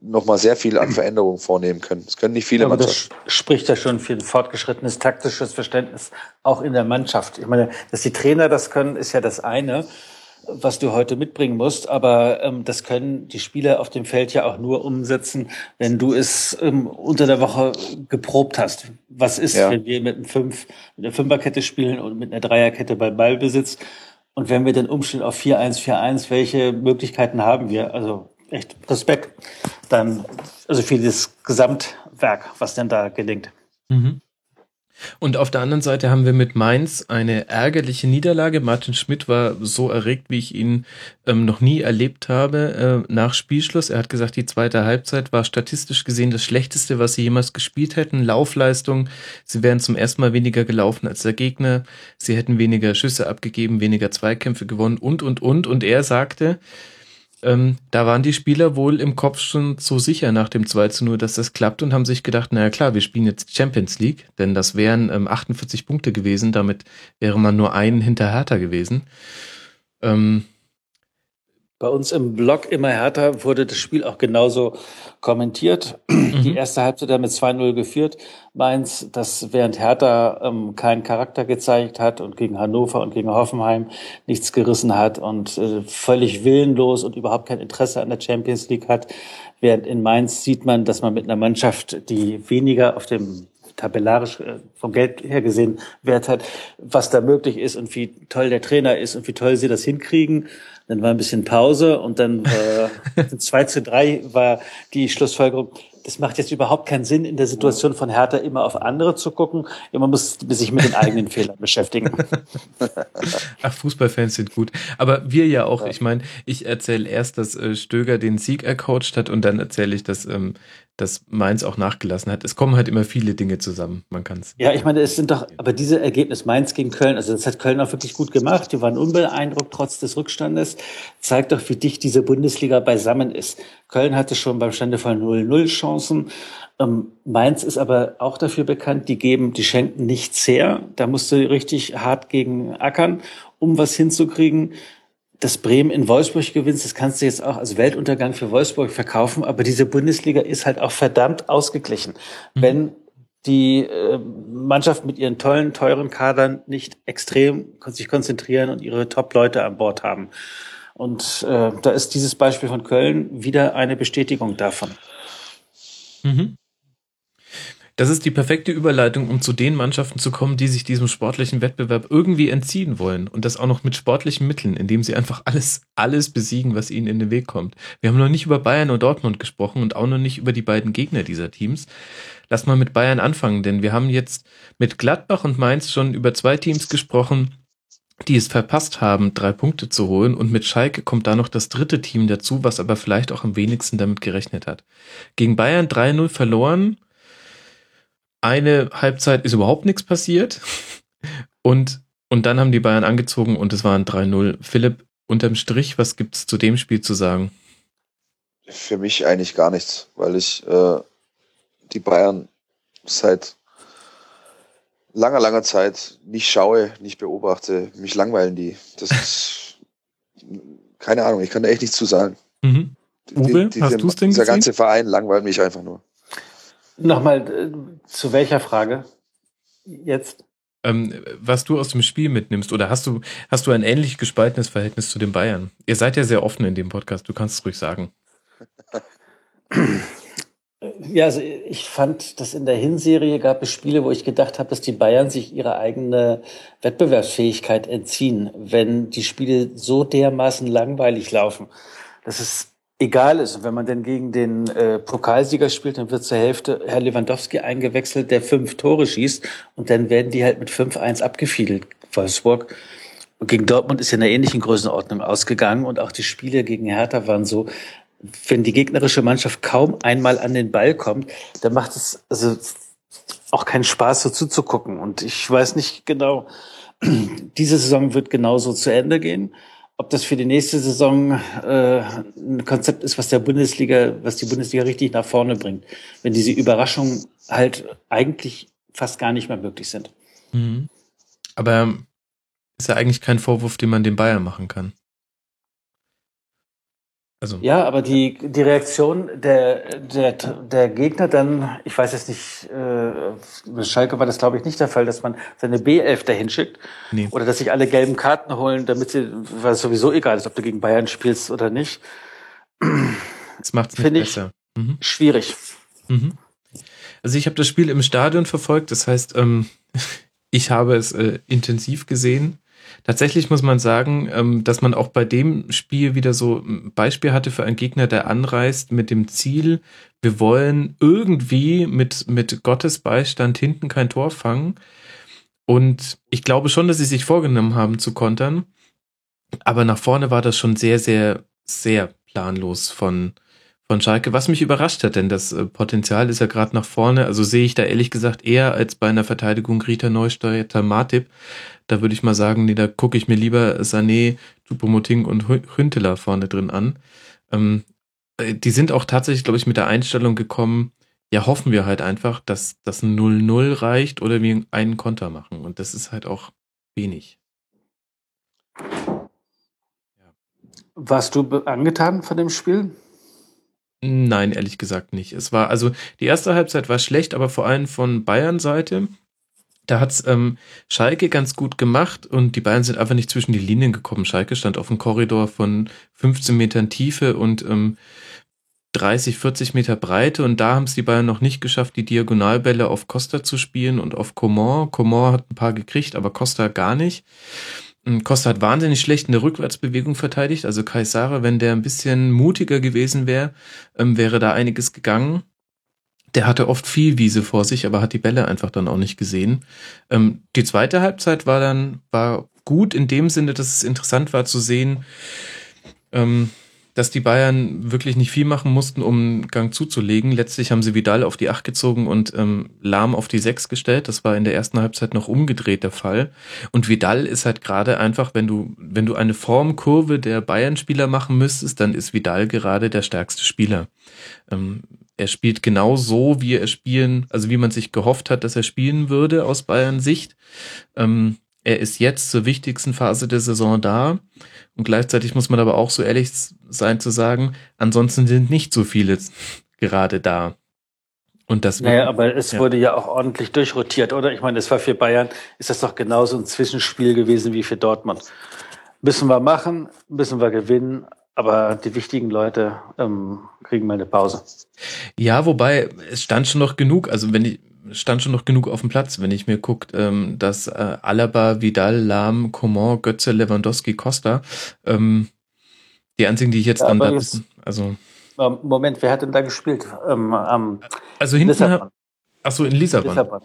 [SPEAKER 5] nochmal sehr viel an Veränderungen vornehmen können. Das können nicht viele
[SPEAKER 4] Aber Mannschaften. Das spricht ja schon für ein fortgeschrittenes taktisches Verständnis auch in der Mannschaft. Ich meine, dass die Trainer das können, ist ja das eine was du heute mitbringen musst, aber ähm, das können die Spieler auf dem Feld ja auch nur umsetzen, wenn du es ähm, unter der Woche geprobt hast. Was ist, ja. wenn wir mit einem Fünf, mit einer Fünferkette spielen und mit einer Dreierkette bei Ballbesitz und wenn wir dann umstellen auf 4-1, 4-1, welche Möglichkeiten haben wir? Also echt Respekt dann, also für das Gesamtwerk, was denn da gelingt. Mhm.
[SPEAKER 3] Und auf der anderen Seite haben wir mit Mainz eine ärgerliche Niederlage. Martin Schmidt war so erregt, wie ich ihn ähm, noch nie erlebt habe äh, nach Spielschluss. Er hat gesagt, die zweite Halbzeit war statistisch gesehen das Schlechteste, was sie jemals gespielt hätten. Laufleistung, sie wären zum ersten Mal weniger gelaufen als der Gegner. Sie hätten weniger Schüsse abgegeben, weniger Zweikämpfe gewonnen und, und, und. Und er sagte, ähm, da waren die Spieler wohl im Kopf schon so sicher nach dem 2 zu 0, dass das klappt und haben sich gedacht, naja klar, wir spielen jetzt Champions League, denn das wären ähm, 48 Punkte gewesen, damit wäre man nur einen hinter Hertha gewesen. Ähm,
[SPEAKER 4] bei uns im Blog immer härter wurde das Spiel auch genauso kommentiert. Mhm. Die erste Halbzeit mit 2-0 geführt. Mainz, das während Hertha ähm, keinen Charakter gezeigt hat und gegen Hannover und gegen Hoffenheim nichts gerissen hat und äh, völlig willenlos und überhaupt kein Interesse an der Champions League hat. Während in Mainz sieht man, dass man mit einer Mannschaft, die weniger auf dem tabellarisch äh, vom Geld her gesehen Wert hat, was da möglich ist und wie toll der Trainer ist und wie toll sie das hinkriegen. Dann war ein bisschen Pause und dann äh, 2 zu 3 war die Schlussfolgerung, das macht jetzt überhaupt keinen Sinn, in der Situation von Hertha immer auf andere zu gucken. Man muss sich mit den eigenen Fehlern beschäftigen.
[SPEAKER 3] Ach, Fußballfans sind gut. Aber wir ja auch. Ja. Ich meine, ich erzähle erst, dass äh, Stöger den Sieg ercoacht hat und dann erzähle ich, dass ähm, dass Mainz auch nachgelassen hat. Es kommen halt immer viele Dinge zusammen. Man kann es.
[SPEAKER 4] Ja, ich meine, es sind doch, aber diese Ergebnis Mainz gegen Köln, also das hat Köln auch wirklich gut gemacht. Die waren unbeeindruckt trotz des Rückstandes. Zeigt doch, wie dicht diese Bundesliga beisammen ist. Köln hatte schon beim Stände 0-0 Chancen. Ähm, Mainz ist aber auch dafür bekannt, die geben, die schenken nichts her. Da musst du richtig hart gegen ackern, um was hinzukriegen. Dass Bremen in Wolfsburg gewinnst, das kannst du jetzt auch als Weltuntergang für Wolfsburg verkaufen, aber diese Bundesliga ist halt auch verdammt ausgeglichen. Mhm. Wenn die äh, Mannschaft mit ihren tollen, teuren Kadern nicht extrem sich konzentrieren und ihre Top-Leute an Bord haben. Und äh, da ist dieses Beispiel von Köln wieder eine Bestätigung davon.
[SPEAKER 3] Mhm. Das ist die perfekte Überleitung, um zu den Mannschaften zu kommen, die sich diesem sportlichen Wettbewerb irgendwie entziehen wollen. Und das auch noch mit sportlichen Mitteln, indem sie einfach alles, alles besiegen, was ihnen in den Weg kommt. Wir haben noch nicht über Bayern und Dortmund gesprochen und auch noch nicht über die beiden Gegner dieser Teams. Lass mal mit Bayern anfangen, denn wir haben jetzt mit Gladbach und Mainz schon über zwei Teams gesprochen, die es verpasst haben, drei Punkte zu holen. Und mit Schalke kommt da noch das dritte Team dazu, was aber vielleicht auch am wenigsten damit gerechnet hat. Gegen Bayern 3-0 verloren eine Halbzeit ist überhaupt nichts passiert. Und, und dann haben die Bayern angezogen und es waren 3-0. Philipp, unterm Strich, was gibt es zu dem Spiel zu sagen?
[SPEAKER 5] Für mich eigentlich gar nichts, weil ich äh, die Bayern seit langer, langer Zeit nicht schaue, nicht beobachte. Mich langweilen die. Das ist keine Ahnung, ich kann da echt nichts zu sagen.
[SPEAKER 3] Mhm. Uwe, die, die, hast du es denn
[SPEAKER 5] Dieser gesehen? ganze Verein langweilt mich einfach nur.
[SPEAKER 4] Nochmal, äh, zu welcher Frage jetzt?
[SPEAKER 3] Ähm, was du aus dem Spiel mitnimmst, oder hast du, hast du ein ähnlich gespaltenes Verhältnis zu den Bayern? Ihr seid ja sehr offen in dem Podcast, du kannst es ruhig sagen.
[SPEAKER 4] Ja, also ich fand, dass in der Hinserie gab es Spiele, wo ich gedacht habe, dass die Bayern sich ihre eigene Wettbewerbsfähigkeit entziehen, wenn die Spiele so dermaßen langweilig laufen. Das ist egal ist. Und wenn man denn gegen den äh, Pokalsieger spielt, dann wird zur Hälfte Herr Lewandowski eingewechselt, der fünf Tore schießt und dann werden die halt mit 5-1 abgefiedelt, Wolfsburg. Und gegen Dortmund ist ja in einer ähnlichen Größenordnung ausgegangen und auch die Spiele gegen Hertha waren so, wenn die gegnerische Mannschaft kaum einmal an den Ball kommt, dann macht es also auch keinen Spaß, so zuzugucken. Und ich weiß nicht genau, diese Saison wird genauso zu Ende gehen ob das für die nächste Saison äh, ein Konzept ist, was der Bundesliga, was die Bundesliga richtig nach vorne bringt, wenn diese Überraschungen halt eigentlich fast gar nicht mehr möglich sind.
[SPEAKER 3] Mhm. Aber ist ja eigentlich kein Vorwurf, den man den Bayern machen kann.
[SPEAKER 4] Also. Ja, aber die, die Reaktion der, der, der Gegner dann, ich weiß jetzt nicht, äh, mit Schalke war das glaube ich nicht der Fall, dass man seine B11 dahin schickt. Nee. Oder dass sich alle gelben Karten holen, damit sie, weil es sowieso egal ist, ob du gegen Bayern spielst oder nicht.
[SPEAKER 3] Das macht es nicht besser.
[SPEAKER 4] Mhm. Schwierig.
[SPEAKER 3] Mhm. Also ich habe das Spiel im Stadion verfolgt, das heißt, ähm, ich habe es äh, intensiv gesehen. Tatsächlich muss man sagen, ähm, dass man auch bei dem Spiel wieder so ein Beispiel hatte für einen Gegner, der anreist mit dem Ziel, wir wollen irgendwie mit, mit Gottes Beistand hinten kein Tor fangen. Und ich glaube schon, dass sie sich vorgenommen haben zu kontern. Aber nach vorne war das schon sehr, sehr, sehr planlos von, von Schalke, was mich überrascht hat, denn das äh, Potenzial ist ja gerade nach vorne. Also sehe ich da ehrlich gesagt eher als bei einer Verteidigung Rita Neusteuerter Matip. Da würde ich mal sagen, nee, da gucke ich mir lieber Sané, Tupomoting und Hünteler vorne drin an. Ähm, äh, die sind auch tatsächlich, glaube ich, mit der Einstellung gekommen, ja, hoffen wir halt einfach, dass das ein 0-0 reicht oder wir einen Konter machen. Und das ist halt auch wenig.
[SPEAKER 4] Warst du angetan von dem Spiel?
[SPEAKER 3] Nein, ehrlich gesagt nicht. Es war, also die erste Halbzeit war schlecht, aber vor allem von Bayern Seite. Da hat's ähm, Schalke ganz gut gemacht und die Bayern sind einfach nicht zwischen die Linien gekommen. Schalke stand auf einem Korridor von 15 Metern Tiefe und ähm, 30, 40 Meter Breite und da haben es die Bayern noch nicht geschafft, die Diagonalbälle auf Costa zu spielen und auf Coman. Coman hat ein paar gekriegt, aber Costa gar nicht. Ähm, Costa hat wahnsinnig schlecht eine Rückwärtsbewegung verteidigt. Also Kaisare, wenn der ein bisschen mutiger gewesen wäre, ähm, wäre da einiges gegangen. Der hatte oft viel Wiese vor sich, aber hat die Bälle einfach dann auch nicht gesehen. Ähm, die zweite Halbzeit war dann war gut in dem Sinne, dass es interessant war zu sehen, dass die Bayern wirklich nicht viel machen mussten, um Gang zuzulegen. Letztlich haben sie Vidal auf die Acht gezogen und ähm, Lahm auf die Sechs gestellt. Das war in der ersten Halbzeit noch umgedreht der Fall. Und Vidal ist halt gerade einfach, wenn du, wenn du eine Formkurve der Bayern-Spieler machen müsstest, dann ist Vidal gerade der stärkste Spieler. Ähm, er spielt genau so, wie er spielen, also wie man sich gehofft hat, dass er spielen würde aus Bayern Sicht. Ähm, er ist jetzt zur wichtigsten Phase der Saison da. Und gleichzeitig muss man aber auch so ehrlich sein zu sagen, ansonsten sind nicht so viele gerade da. Und das
[SPEAKER 4] naja, aber es ja. wurde ja auch ordentlich durchrotiert, oder? Ich meine, es war für Bayern, ist das doch genauso ein Zwischenspiel gewesen wie für Dortmund. Müssen wir machen, müssen wir gewinnen, aber die wichtigen Leute ähm, kriegen mal eine Pause.
[SPEAKER 3] Ja, wobei es stand schon noch genug, also wenn ich, stand schon noch genug auf dem Platz, wenn ich mir guckt, ähm, dass äh, Alaba, Vidal, Lahm, Coman, Götze, Lewandowski, Costa, ähm, die einzigen, die ich jetzt ja, dann da wissen. Also
[SPEAKER 4] ähm, Moment, wer hat denn da gespielt? Ähm, ähm,
[SPEAKER 3] also hinten. Lissabon. Ach so, in Lissabon. Lissabon.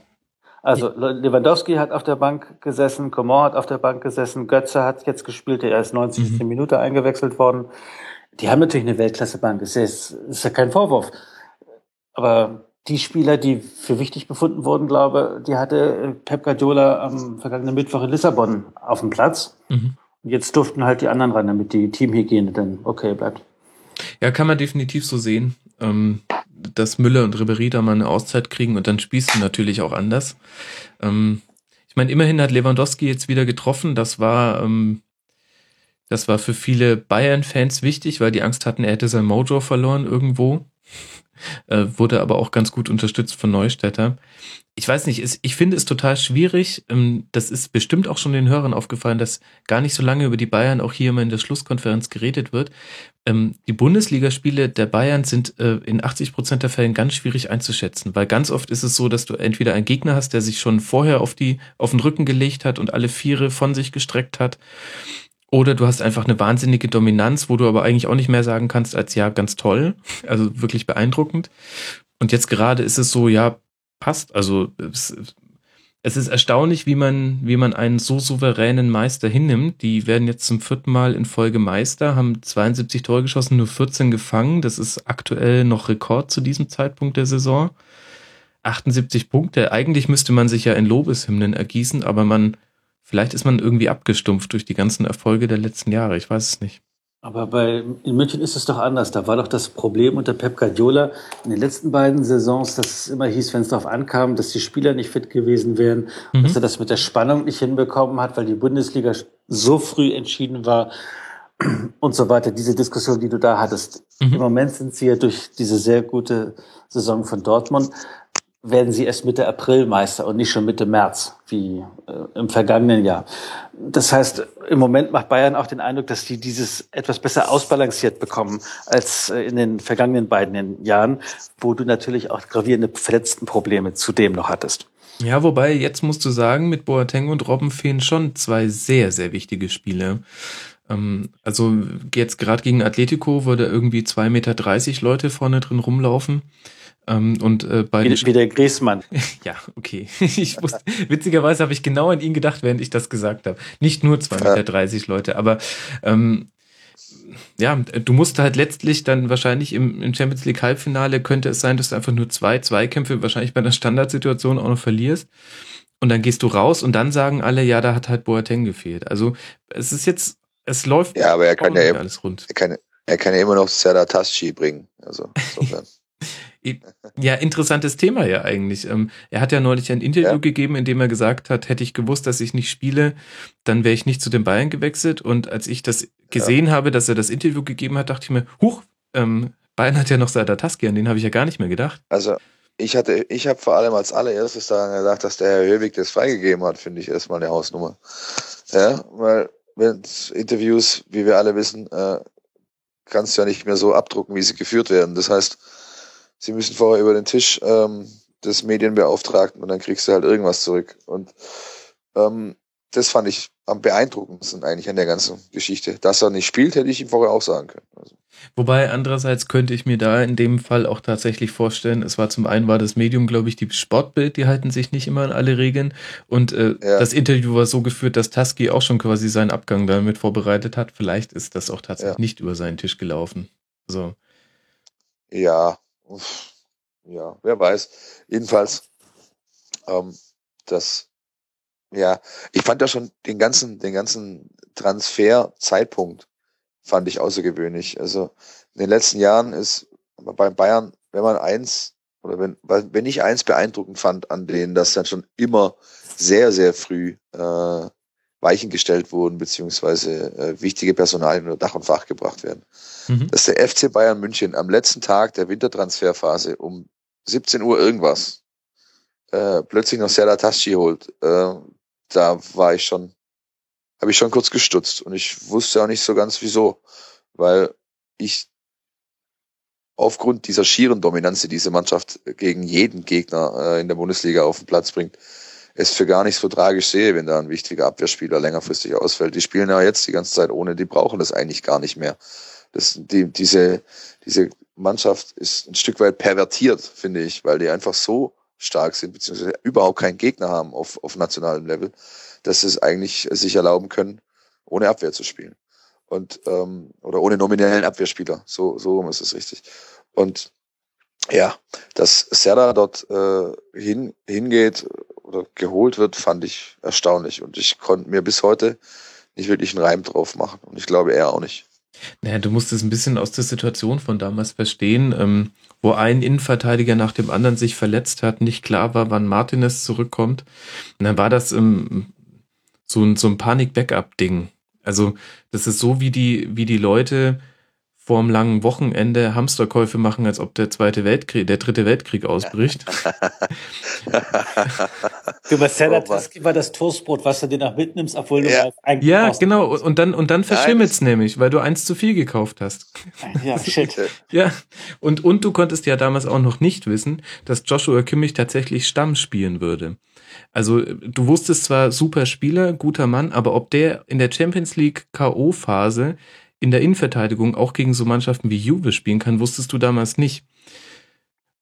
[SPEAKER 4] Also Lewandowski hat auf der Bank gesessen, Coman hat auf der Bank gesessen, Götze hat jetzt gespielt, er ist 90. Mhm. Minute eingewechselt worden. Die haben natürlich eine Weltklassebank, ist ja, ist ja kein Vorwurf. Aber die Spieler, die für wichtig befunden wurden, glaube, die hatte äh, Pep Guardiola am vergangenen Mittwoch in Lissabon auf dem Platz. Mhm. Und jetzt durften halt die anderen ran, damit die Teamhygiene dann okay bleibt.
[SPEAKER 3] Ja, kann man definitiv so sehen, ähm, dass Müller und Ribery da mal eine Auszeit kriegen und dann spielst du natürlich auch anders. Ähm, ich meine, immerhin hat Lewandowski jetzt wieder getroffen. Das war, ähm, das war für viele Bayern-Fans wichtig, weil die Angst hatten, er hätte sein Mojo verloren irgendwo äh, wurde aber auch ganz gut unterstützt von Neustädter. Ich weiß nicht, ich finde es total schwierig. Ähm, das ist bestimmt auch schon den Hörern aufgefallen, dass gar nicht so lange über die Bayern auch hier immer in der Schlusskonferenz geredet wird. Ähm, die Bundesligaspiele der Bayern sind äh, in 80 Prozent der Fällen ganz schwierig einzuschätzen, weil ganz oft ist es so, dass du entweder einen Gegner hast, der sich schon vorher auf die, auf den Rücken gelegt hat und alle Viere von sich gestreckt hat oder du hast einfach eine wahnsinnige Dominanz, wo du aber eigentlich auch nicht mehr sagen kannst als ja, ganz toll, also wirklich beeindruckend. Und jetzt gerade ist es so, ja, passt. Also es, es ist erstaunlich, wie man, wie man einen so souveränen Meister hinnimmt. Die werden jetzt zum vierten Mal in Folge Meister, haben 72 Tore geschossen, nur 14 gefangen. Das ist aktuell noch Rekord zu diesem Zeitpunkt der Saison. 78 Punkte. Eigentlich müsste man sich ja in Lobeshymnen ergießen, aber man Vielleicht ist man irgendwie abgestumpft durch die ganzen Erfolge der letzten Jahre. Ich weiß es nicht.
[SPEAKER 4] Aber bei, in München ist es doch anders. Da war doch das Problem unter Pep Guardiola in den letzten beiden Saisons, dass es immer hieß, wenn es darauf ankam, dass die Spieler nicht fit gewesen wären, mhm. dass er das mit der Spannung nicht hinbekommen hat, weil die Bundesliga so früh entschieden war und so weiter. Diese Diskussion, die du da hattest. Mhm. Im Moment sind sie ja durch diese sehr gute Saison von Dortmund werden sie erst Mitte April Meister und nicht schon Mitte März, wie äh, im vergangenen Jahr. Das heißt, im Moment macht Bayern auch den Eindruck, dass die dieses etwas besser ausbalanciert bekommen als äh, in den vergangenen beiden Jahren, wo du natürlich auch gravierende Verletztenprobleme zudem noch hattest.
[SPEAKER 3] Ja, wobei jetzt musst du sagen, mit Boateng und Robben fehlen schon zwei sehr, sehr wichtige Spiele. Ähm, also jetzt gerade gegen Atletico, wo da irgendwie zwei Meter dreißig Leute vorne drin rumlaufen. Ähm, und äh, bei
[SPEAKER 4] wie, wie der Griesmann.
[SPEAKER 3] ja, okay. Ich wusste, witzigerweise habe ich genau an ihn gedacht, während ich das gesagt habe. Nicht nur 2,30 Meter 30 Leute, aber ähm, ja, du musst halt letztlich dann wahrscheinlich im, im Champions League Halbfinale könnte es sein, dass du einfach nur zwei Zweikämpfe wahrscheinlich bei einer Standardsituation auch noch verlierst. Und dann gehst du raus und dann sagen alle, ja, da hat halt Boateng gefehlt. Also es ist jetzt, es läuft.
[SPEAKER 5] Ja, aber er kann ja alles rund. Er kann, er kann ja immer noch Serdar Taschi bringen. Also insofern.
[SPEAKER 3] Ja, interessantes Thema ja eigentlich. Ähm, er hat ja neulich ein Interview ja. gegeben, in dem er gesagt hat, hätte ich gewusst, dass ich nicht spiele, dann wäre ich nicht zu den Bayern gewechselt. Und als ich das gesehen ja. habe, dass er das Interview gegeben hat, dachte ich mir, huch, ähm, Bayern hat ja noch Sadataski, an den habe ich ja gar nicht mehr gedacht.
[SPEAKER 5] Also ich hatte, ich habe vor allem als allererstes daran gedacht, dass der Herr Höwig das freigegeben hat, finde ich erstmal eine Hausnummer. Ja, weil wenn Interviews, wie wir alle wissen, äh, kannst du ja nicht mehr so abdrucken, wie sie geführt werden. Das heißt, sie müssen vorher über den Tisch ähm, des Medienbeauftragten und dann kriegst du halt irgendwas zurück. Und ähm, das fand ich am beeindruckendsten eigentlich an der ganzen Geschichte. Dass er nicht spielt, hätte ich ihm vorher auch sagen können. Also.
[SPEAKER 3] Wobei andererseits könnte ich mir da in dem Fall auch tatsächlich vorstellen, es war zum einen war das Medium, glaube ich, die Sportbild, die halten sich nicht immer an alle Regeln und äh, ja. das Interview war so geführt, dass Tusky auch schon quasi seinen Abgang damit vorbereitet hat. Vielleicht ist das auch tatsächlich ja. nicht über seinen Tisch gelaufen. So.
[SPEAKER 5] Ja, ja, wer weiß. Jedenfalls, ähm, das, ja, ich fand ja schon den ganzen, den ganzen Transferzeitpunkt fand ich außergewöhnlich. Also in den letzten Jahren ist bei Bayern, wenn man eins oder wenn, wenn ich eins beeindruckend fand an denen, dass dann schon immer sehr, sehr früh äh, Weichen gestellt wurden, beziehungsweise äh, wichtige Personalien unter Dach und Fach gebracht werden. Mhm. Dass der FC Bayern München am letzten Tag der Wintertransferphase um 17 Uhr irgendwas äh, plötzlich noch Serdar Taschi holt, äh, da war ich schon habe ich schon kurz gestutzt und ich wusste auch nicht so ganz wieso, weil ich aufgrund dieser schieren Dominanz, die diese Mannschaft gegen jeden Gegner äh, in der Bundesliga auf den Platz bringt, es für gar nicht so tragisch sehe, wenn da ein wichtiger Abwehrspieler längerfristig ausfällt. Die spielen ja jetzt die ganze Zeit ohne, die brauchen das eigentlich gar nicht mehr. Das, die, diese, diese Mannschaft ist ein Stück weit pervertiert, finde ich, weil die einfach so stark sind, beziehungsweise überhaupt keinen Gegner haben auf, auf nationalem Level, dass sie es eigentlich sich erlauben können, ohne Abwehr zu spielen. Und ähm, oder ohne nominellen Abwehrspieler. So, so rum ist es richtig. Und ja, dass Serra dort äh, hin, hingeht oder geholt wird, fand ich erstaunlich. Und ich konnte mir bis heute nicht wirklich einen Reim drauf machen. Und ich glaube, er auch nicht.
[SPEAKER 3] Naja, du musst es ein bisschen aus der Situation von damals verstehen, ähm, wo ein Innenverteidiger nach dem anderen sich verletzt hat, nicht klar war, wann Martinez zurückkommt. Und dann war das ähm, so ein, so ein Panik-Backup-Ding. Also, das ist so, wie die, wie die Leute vorm langen Wochenende Hamsterkäufe machen, als ob der zweite Weltkrieg, der dritte Weltkrieg ausbricht.
[SPEAKER 4] du, Salad oh, war das Toastbrot, was du dir noch mitnimmst, obwohl du
[SPEAKER 3] ja. eigentlich Ja, genau. Und dann, und dann verschimmelt's nämlich, weil du eins zu viel gekauft hast.
[SPEAKER 4] Ja, shit.
[SPEAKER 3] ja. Und, und du konntest ja damals auch noch nicht wissen, dass Joshua Kimmich tatsächlich Stamm spielen würde. Also du wusstest zwar super Spieler, guter Mann, aber ob der in der Champions League K.O.-Phase in der Innenverteidigung auch gegen so Mannschaften wie Juve spielen kann, wusstest du damals nicht.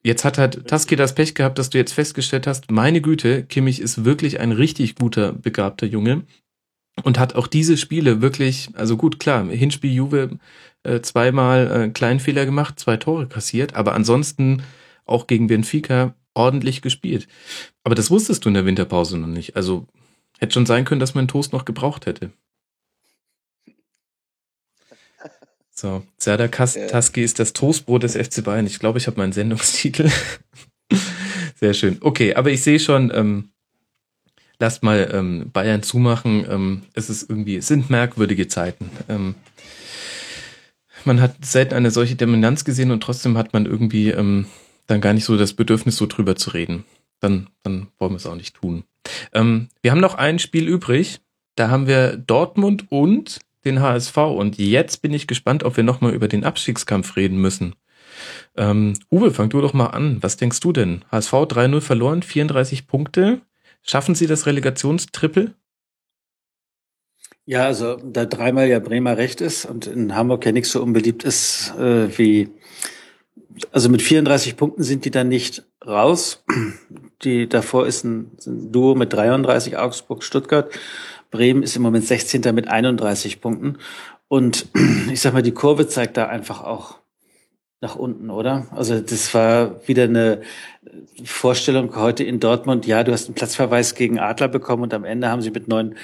[SPEAKER 3] Jetzt hat halt Taski das Pech gehabt, dass du jetzt festgestellt hast, meine Güte, Kimmich ist wirklich ein richtig guter, begabter Junge und hat auch diese Spiele wirklich, also gut, klar, Hinspiel Juve äh, zweimal äh, kleinen Fehler gemacht, zwei Tore kassiert, aber ansonsten auch gegen Benfica ordentlich gespielt. Aber das wusstest du in der Winterpause noch nicht. Also hätte schon sein können, dass man Toast noch gebraucht hätte. So, Serdar Taski ist das Toastbrot des FC Bayern. Ich glaube, ich habe meinen Sendungstitel. Sehr schön. Okay, aber ich sehe schon, ähm, lasst mal ähm, Bayern zumachen. Ähm, es ist irgendwie, es sind merkwürdige Zeiten. Ähm, man hat selten eine solche Dominanz gesehen und trotzdem hat man irgendwie ähm, dann gar nicht so das Bedürfnis, so drüber zu reden. Dann, dann wollen wir es auch nicht tun. Ähm, wir haben noch ein Spiel übrig. Da haben wir Dortmund und den HSV. Und jetzt bin ich gespannt, ob wir nochmal über den Abstiegskampf reden müssen. Ähm, Uwe, fang du doch mal an. Was denkst du denn? HSV 3-0 verloren, 34 Punkte. Schaffen sie das Relegationstrippel?
[SPEAKER 4] Ja, also da dreimal ja Bremer recht ist und in Hamburg ja nicht so unbeliebt ist äh, wie also mit 34 Punkten sind die dann nicht raus. Die davor ist ein, ein Duo mit 33 Augsburg Stuttgart. Bremen ist im Moment 16. mit 31 Punkten. Und ich sag mal, die Kurve zeigt da einfach auch nach unten, oder? Also das war wieder eine Vorstellung heute in Dortmund. Ja, du hast einen Platzverweis gegen Adler bekommen und am Ende haben sie mit neun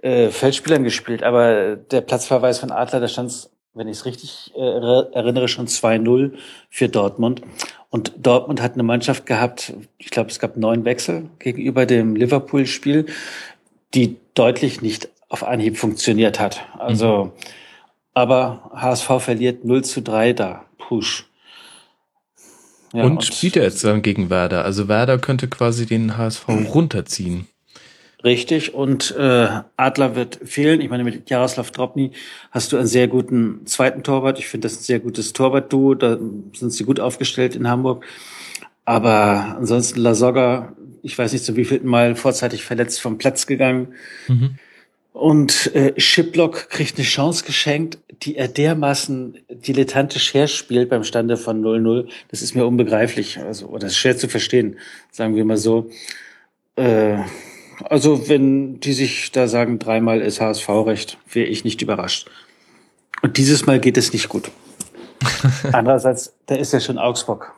[SPEAKER 4] äh, Feldspielern gespielt. Aber der Platzverweis von Adler, da stand wenn ich es richtig äh, erinnere, schon 2-0 für Dortmund. Und Dortmund hat eine Mannschaft gehabt, ich glaube, es gab neun Wechsel gegenüber dem Liverpool-Spiel, die deutlich nicht auf Anhieb funktioniert hat. Also, mhm. aber HSV verliert 0 zu 3 da. Push.
[SPEAKER 3] Ja, und, und spielt er jetzt dann gegen Werder. Also Werder könnte quasi den HSV runterziehen.
[SPEAKER 4] Richtig. Und äh, Adler wird fehlen. Ich meine, mit Jaroslav Drobny hast du einen sehr guten zweiten Torwart. Ich finde das ein sehr gutes Torwart-Duo. Da sind sie gut aufgestellt in Hamburg. Aber ansonsten Lasogga, ich weiß nicht, zu wievielten Mal vorzeitig verletzt vom Platz gegangen. Mhm. Und äh, Shiplock kriegt eine Chance geschenkt, die er dermaßen dilettantisch herspielt beim Stande von 0-0. Das ist mir unbegreiflich, also oder ist schwer zu verstehen, sagen wir mal so. Äh, also wenn die sich da sagen, dreimal ist HSV-Recht, wäre ich nicht überrascht. Und dieses Mal geht es nicht gut. Andererseits, da ist ja schon Augsburg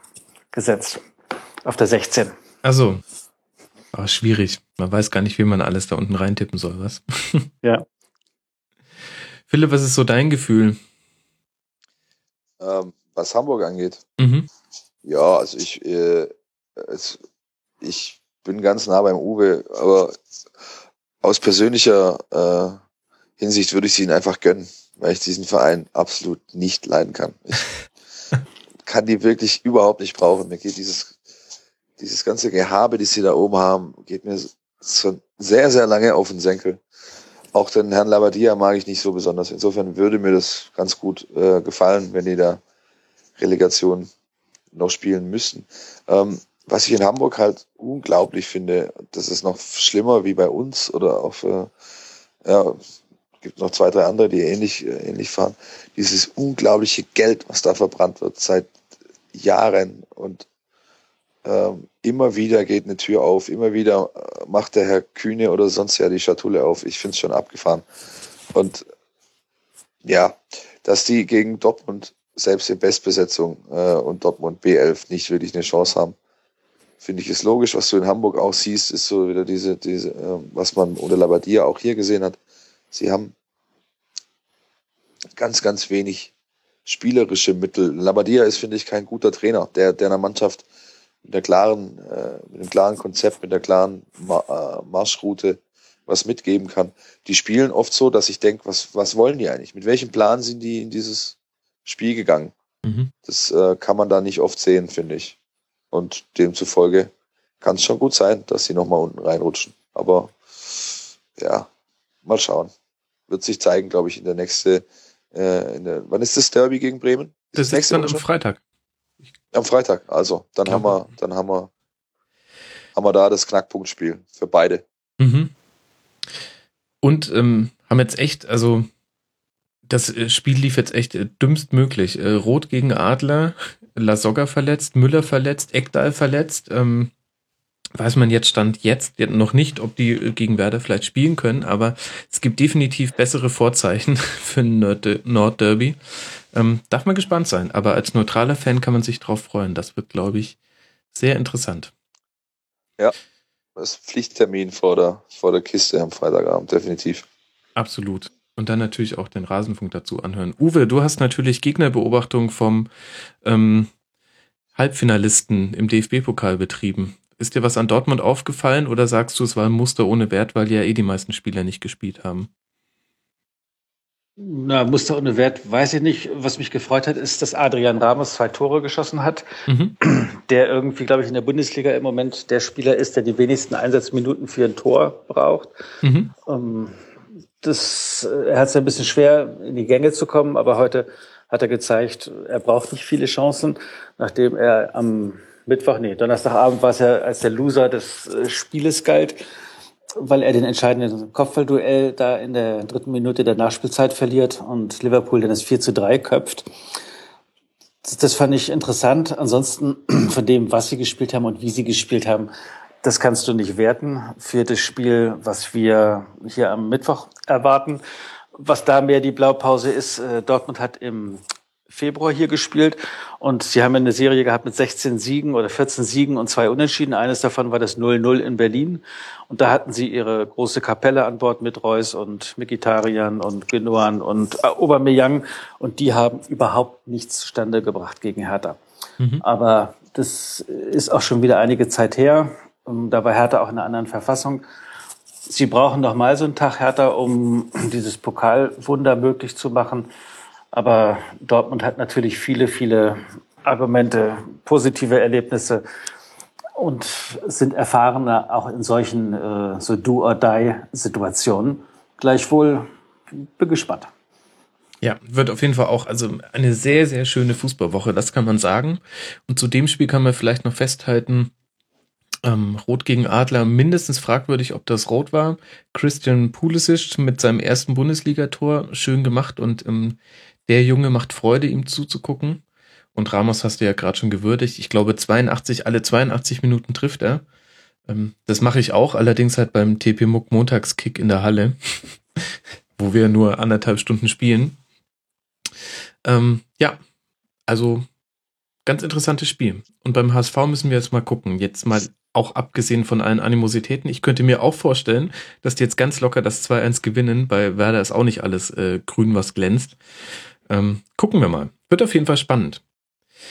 [SPEAKER 4] gesetzt auf der 16.
[SPEAKER 3] Also, aber schwierig. Man weiß gar nicht, wie man alles da unten reintippen soll, was?
[SPEAKER 4] Ja.
[SPEAKER 3] Philipp, was ist so dein Gefühl?
[SPEAKER 5] Ähm, was Hamburg angeht.
[SPEAKER 3] Mhm.
[SPEAKER 5] Ja, also ich, äh, es, ich bin ganz nah beim Uwe, aber aus persönlicher äh, Hinsicht würde ich sie ihnen einfach gönnen, weil ich diesen Verein absolut nicht leiden kann. Ich kann die wirklich überhaupt nicht brauchen. Mir geht dieses, dieses ganze Gehabe, das sie da oben haben, geht mir schon sehr, sehr lange auf den Senkel. Auch den Herrn Labadia mag ich nicht so besonders. Insofern würde mir das ganz gut äh, gefallen, wenn die da Relegation noch spielen müssen. Ähm, was ich in Hamburg halt unglaublich finde, das ist noch schlimmer wie bei uns oder auch für, ja, gibt noch zwei, drei andere, die ähnlich, äh, ähnlich fahren. Dieses unglaubliche Geld, was da verbrannt wird seit Jahren und ähm, immer wieder geht eine Tür auf, immer wieder äh, macht der Herr Kühne oder sonst ja die Schatulle auf. Ich finde es schon abgefahren. Und ja, dass die gegen Dortmund selbst in Bestbesetzung äh, und Dortmund B11 nicht wirklich eine Chance haben, finde ich ist logisch. Was du in Hamburg auch siehst, ist so wieder diese, diese, äh, was man unter Labadia auch hier gesehen hat. Sie haben ganz, ganz wenig spielerische Mittel. Labadia ist, finde ich, kein guter Trainer, der, der einer Mannschaft mit der klaren, äh, mit einem klaren Konzept, mit der klaren Ma äh, Marschroute was mitgeben kann. Die spielen oft so, dass ich denke, was, was wollen die eigentlich? Mit welchem Plan sind die in dieses Spiel gegangen?
[SPEAKER 3] Mhm.
[SPEAKER 5] Das äh, kann man da nicht oft sehen, finde ich. Und demzufolge kann es schon gut sein, dass sie nochmal unten reinrutschen. Aber ja, mal schauen. Wird sich zeigen, glaube ich, in der nächste, äh, in der, wann ist das Derby gegen Bremen?
[SPEAKER 3] Das ist dann am Freitag.
[SPEAKER 5] Am Freitag, also dann
[SPEAKER 3] Ja.
[SPEAKER 5] haben wir, dann haben wir, haben wir da das Knackpunktspiel für beide.
[SPEAKER 3] Mhm. Und ähm, haben jetzt echt, also das äh, Spiel lief jetzt echt äh, dümmst möglich. Äh, Rot gegen Adler, Lasogga verletzt, Müller verletzt, Eckdahl verletzt. Ähm, weiß man jetzt stand jetzt noch nicht, ob die äh, gegen Werder vielleicht spielen können, aber es gibt definitiv bessere Vorzeichen für ein Nord- Nordderby. Ähm, darf man gespannt sein, aber als neutraler Fan kann man sich drauf freuen. Das wird, glaube ich, sehr interessant.
[SPEAKER 5] Das ist Pflichttermin vor der, vor der Kiste am Freitagabend, definitiv.
[SPEAKER 3] Absolut. Und dann natürlich auch den Rasenfunk dazu anhören. Uwe, du hast natürlich Gegnerbeobachtung vom ähm, Halbfinalisten im DFB-Pokal betrieben. Ist dir was an Dortmund aufgefallen oder sagst du, es war ein Muster ohne Wert, weil ja eh die meisten Spieler nicht gespielt haben?
[SPEAKER 4] Na, Muster ohne Wert, weiß ich nicht. Was mich gefreut hat, ist, dass Adrian Ramos zwei Tore geschossen hat.
[SPEAKER 3] Mhm.
[SPEAKER 4] Der irgendwie, glaube ich, in der Bundesliga im Moment der Spieler ist, der die wenigsten Einsatzminuten für ein Tor braucht.
[SPEAKER 3] Mhm.
[SPEAKER 4] Ähm, das, äh, er hat es ein bisschen schwer, in die Gänge zu kommen, aber heute hat er gezeigt, er braucht nicht viele Chancen, nachdem er am Mittwoch, nee, Donnerstagabend war es ja als der Loser des äh, Spieles galt, weil er den entscheidenden Kopfballduell da in der dritten Minute der Nachspielzeit verliert und Liverpool dann das 4 zu 3 köpft. Das, das fand ich interessant. Ansonsten von dem, was sie gespielt haben und wie sie gespielt haben, das kannst du nicht werten für das Spiel, was wir hier am Mittwoch erwarten. Was da mehr die Blaupause ist, äh, Dortmund hat im Februar hier gespielt und sie haben eine Serie gehabt mit 16 Siegen oder 14 Siegen und zwei Unentschieden. Eines davon war das 0-0 in Berlin und da hatten sie ihre große Kapelle an Bord mit Reus und Mikitarian und Genoan und äh, Aubameyang und die haben überhaupt nichts zustande gebracht gegen Hertha. Aber das ist auch schon wieder einige Zeit her. Ähm, Da war Hertha auch in einer anderen Verfassung. Sie brauchen noch mal so einen Tag Hertha, um dieses Pokalwunder möglich zu machen. Aber Dortmund hat natürlich viele, viele Argumente, positive Erlebnisse und sind erfahrener auch in solchen äh, so Do-or-Die-Situationen. Gleichwohl bin gespannt.
[SPEAKER 3] Ja, wird auf jeden Fall auch also eine sehr, sehr schöne Fußballwoche, das kann man sagen. Und zu dem Spiel kann man vielleicht noch festhalten, Ähm, Rot gegen Adler, mindestens fragwürdig, ob das Rot war. Christian Pulisic mit seinem ersten Bundesligator, schön gemacht und ähm, der Junge macht Freude, ihm zuzugucken. Und Ramos hast du ja gerade schon gewürdigt. Ich glaube, 82, alle 82 Minuten trifft er. Ähm, das mache ich auch, allerdings halt beim TP Muck Montagskick in der Halle, wo wir nur anderthalb Stunden spielen. Ähm, ja, also ganz interessantes Spiel. Und beim HSV müssen wir jetzt mal gucken. Jetzt mal auch abgesehen von allen Animositäten. Ich könnte mir auch vorstellen, dass die jetzt ganz locker das 2-1 gewinnen. Bei Werder ist auch nicht alles äh, grün, was glänzt. Ähm, gucken wir mal. Wird auf jeden Fall spannend.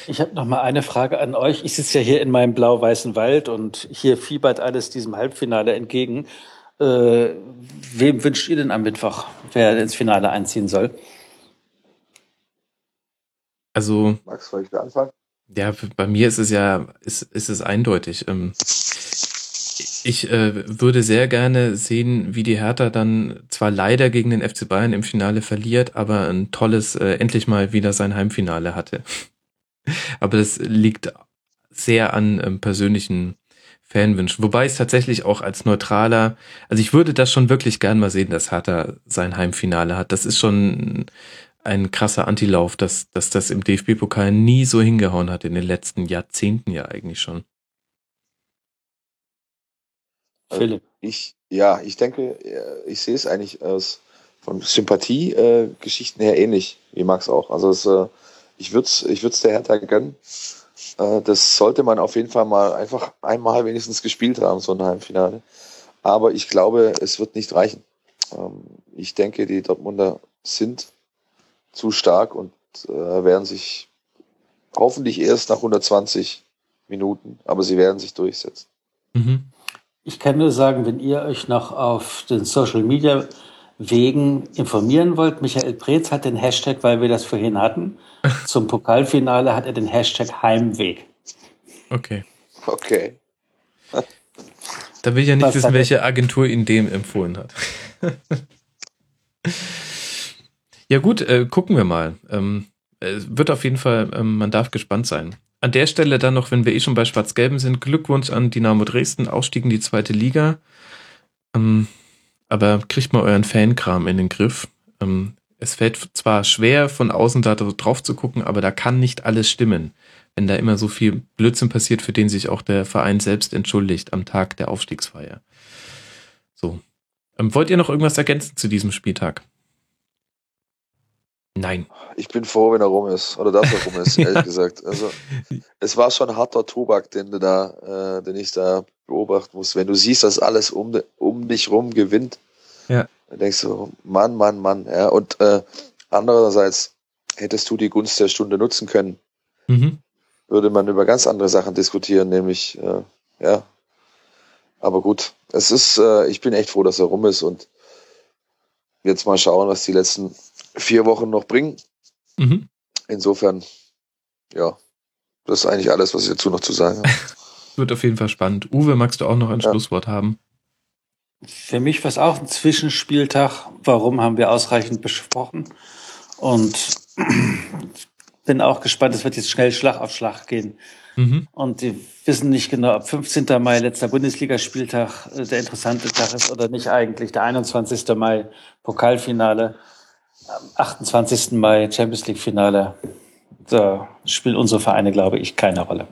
[SPEAKER 4] Ich habe noch mal eine Frage an euch. Ich sitze ja hier in meinem blau-weißen Wald und hier fiebert alles diesem Halbfinale entgegen. Äh, wem wünscht ihr denn am Mittwoch, wer ins Finale einziehen soll?
[SPEAKER 3] Also.
[SPEAKER 5] Max, soll ich da anfangen?
[SPEAKER 3] Ja, bei mir ist es ja, ist, ist es eindeutig. Ähm, ich äh, würde sehr gerne sehen, wie die Hertha dann zwar leider gegen den FC Bayern im Finale verliert, aber ein tolles, äh, endlich mal wieder sein Heimfinale hatte. aber das liegt sehr an ähm, persönlichen Fanwünschen. Wobei es tatsächlich auch als neutraler, also ich würde das schon wirklich gern mal sehen, dass Hertha sein Heimfinale hat. Das ist schon ein krasser Antilauf, dass, dass das im DFB-Pokal nie so hingehauen hat in den letzten Jahrzehnten ja eigentlich schon.
[SPEAKER 5] Philipp. Ich, ja, ich denke, äh, ich sehe es eigentlich aus von Sympathie-Geschichten äh, her ähnlich, wie Max auch. Also es, äh, ich würde es ich würd's der Hertha gönnen. Das sollte man auf jeden Fall mal einfach einmal wenigstens gespielt haben, so ein Heimfinale. Aber ich glaube, es wird nicht reichen. Ähm, ich denke, die Dortmunder sind zu stark und werden sich hoffentlich erst nach 120 Minuten, aber sie werden sich durchsetzen.
[SPEAKER 4] Mhm. Ich kann nur sagen, wenn ihr euch noch auf den Social Media Wegen informieren wollt, Michael Preetz hat den Hashtag, weil wir das vorhin hatten, zum Pokalfinale hat er den Hashtag Heimweg.
[SPEAKER 3] Okay.
[SPEAKER 5] Okay.
[SPEAKER 3] Da will ich ja nicht Was wissen, welche Agentur ihn dem empfohlen hat. Ja gut, äh, gucken wir mal. Ähm, wird auf jeden Fall, ähm, man darf gespannt sein. An der Stelle dann noch, wenn wir eh schon bei Schwarz-Gelben sind, Glückwunsch an Dynamo Dresden, Ausstieg in die zweite Liga. Ähm, aber kriegt mal euren Fankram in den Griff. Ähm, es fällt zwar schwer, von außen da drauf zu gucken, aber da kann nicht alles stimmen. Wenn da immer so viel Blödsinn passiert, für den sich auch der Verein selbst entschuldigt am Tag der Aufstiegsfeier. So. Ähm, wollt ihr noch irgendwas ergänzen zu diesem Spieltag? Nein.
[SPEAKER 5] Ich bin froh, wenn er rum ist. Oder dass er rum ist, ehrlich gesagt. Also, es war schon harter Tobak, den du da, äh, den ich da beobachten muss. Wenn du siehst, dass alles um, um dich rum gewinnt,
[SPEAKER 3] ja.
[SPEAKER 5] dann denkst du, Mann, Mann, Mann. Ja, und äh, andererseits hättest du die Gunst der Stunde nutzen können, mhm. würde man über ganz andere Sachen diskutieren, nämlich, äh, ja. Aber gut, es ist, äh, ich bin echt froh, dass er rum ist und jetzt mal schauen, was die letzten vier Wochen noch bringen. Mhm. Insofern, ja, das ist eigentlich alles, was ich dazu noch zu sagen habe.
[SPEAKER 3] Wird auf jeden Fall spannend. Uwe, magst du auch noch ein ja. Schlusswort haben?
[SPEAKER 4] Für mich war es auch ein Zwischenspieltag. Warum haben wir ausreichend besprochen? Und bin auch gespannt, es wird jetzt schnell Schlag auf Schlag gehen. Mhm. Und die wissen nicht genau, ob 15. Mai letzter Bundesligaspieltag äh, der interessante Tag ist oder nicht eigentlich. Der 21. Mai Pokalfinale, 28. Mai Champions League Finale. Da spielen unsere Vereine, glaube ich, keine Rolle.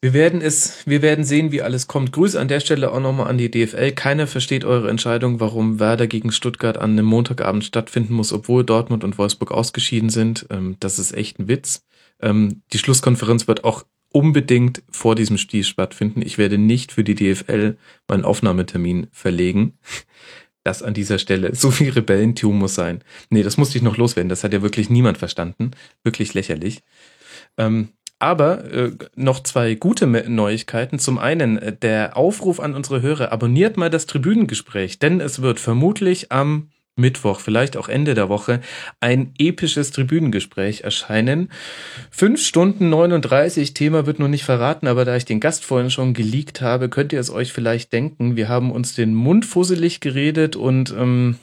[SPEAKER 3] Wir werden es, wir werden sehen, wie alles kommt. Grüße an der Stelle auch nochmal an die DFL. Keiner versteht eure Entscheidung, warum Werder gegen Stuttgart an einem Montagabend stattfinden muss, obwohl Dortmund und Wolfsburg ausgeschieden sind. Ähm, das ist echt ein Witz. Ähm, die Schlusskonferenz wird auch unbedingt vor diesem Spiel stattfinden. Ich werde nicht für die DFL meinen Aufnahmetermin verlegen. Das an dieser Stelle. So viel Rebellentum muss sein. Nee, das musste ich noch loswerden. Das hat ja wirklich niemand verstanden. Wirklich lächerlich. Ähm, aber äh, noch zwei gute Neuigkeiten. Zum einen äh, der Aufruf an unsere Hörer, abonniert mal das Tribünengespräch, denn es wird vermutlich am Mittwoch, vielleicht auch Ende der Woche, ein episches Tribünengespräch erscheinen. Fünf Stunden 39, Thema wird noch nicht verraten, aber da ich den Gast vorhin schon geleakt habe, könnt ihr es euch vielleicht denken. Wir haben uns den Mund fusselig geredet und ähm,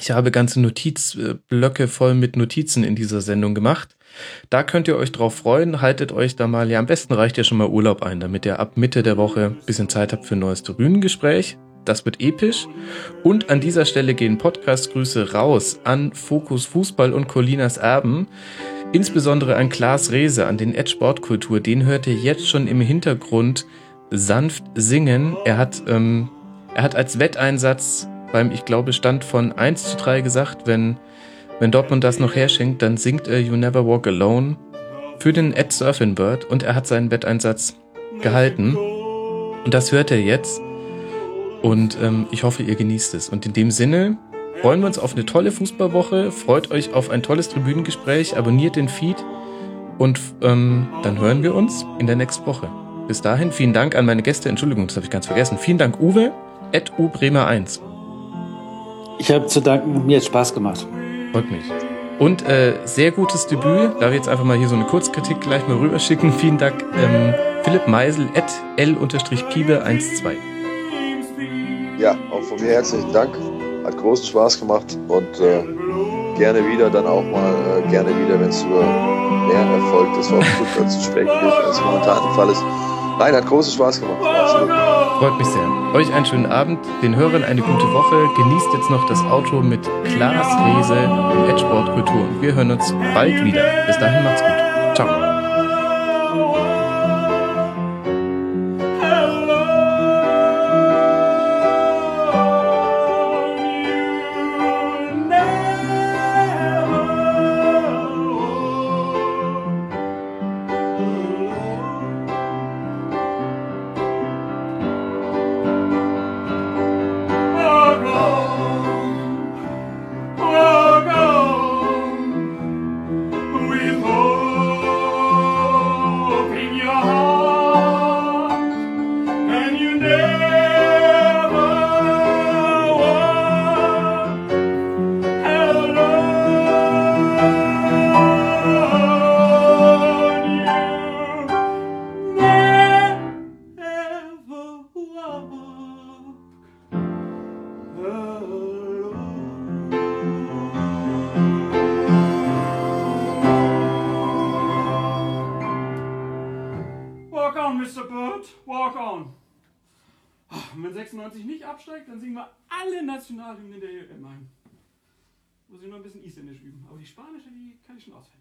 [SPEAKER 3] Ich habe ganze Notizblöcke voll mit Notizen in dieser Sendung gemacht. Da könnt ihr euch drauf freuen. Haltet euch da mal, ja, am besten reicht ja schon mal Urlaub ein, damit ihr ab Mitte der Woche ein bisschen Zeit habt für ein neues Tribünengespräch. Das wird episch. Und an dieser Stelle gehen Podcast-Grüße raus an Fokus Fußball und Colinas Erben. Insbesondere an Klaas Rehse, an den Ed Sportkultur. Den hört ihr jetzt schon im Hintergrund sanft singen. Er hat, ähm, er hat als Wetteinsatz beim, ich glaube, Stand von 1 zu 3 gesagt, wenn, wenn Dortmund das noch herschenkt, dann singt er You Never Walk Alone für den Ed Surfing Bird und er hat seinen Wetteinsatz gehalten. Und das hört er jetzt. Und ähm, ich hoffe, ihr genießt es. Und in dem Sinne freuen wir uns auf eine tolle Fußballwoche. Freut euch auf ein tolles Tribünengespräch. Abonniert den Feed. Und ähm, dann hören wir uns in der nächsten Woche. Bis dahin, vielen Dank an meine Gäste. Entschuldigung, das habe ich ganz vergessen. Vielen Dank, Uwe, at Bremer 1.
[SPEAKER 4] Ich habe zu danken, mir hat Spaß gemacht.
[SPEAKER 3] Freut mich. Und äh, sehr gutes Debüt. Darf ich jetzt einfach mal hier so eine Kurzkritik gleich mal rüberschicken. Vielen Dank, ähm, Philipp Meisel, at l-piebe12.
[SPEAKER 5] Ja, auch von mir herzlichen Dank. Hat großen Spaß gemacht und äh, gerne wieder, dann auch mal äh, gerne wieder, wenn es über mehr Erfolg des VfB zu sprechen gibt, als momentan der Fall ist. Nein, hat großen Spaß gemacht. Absolut.
[SPEAKER 3] Freut mich sehr. Euch einen schönen Abend, den Hörern eine gute Woche. Genießt jetzt noch das Auto mit Klaas Rehse im Edgeport Kultur. Wir hören uns bald wieder. Bis dahin macht's gut. Ciao.
[SPEAKER 6] Bisschen Isländisch üben. Aber die spanische, die kann ich schon auswendig.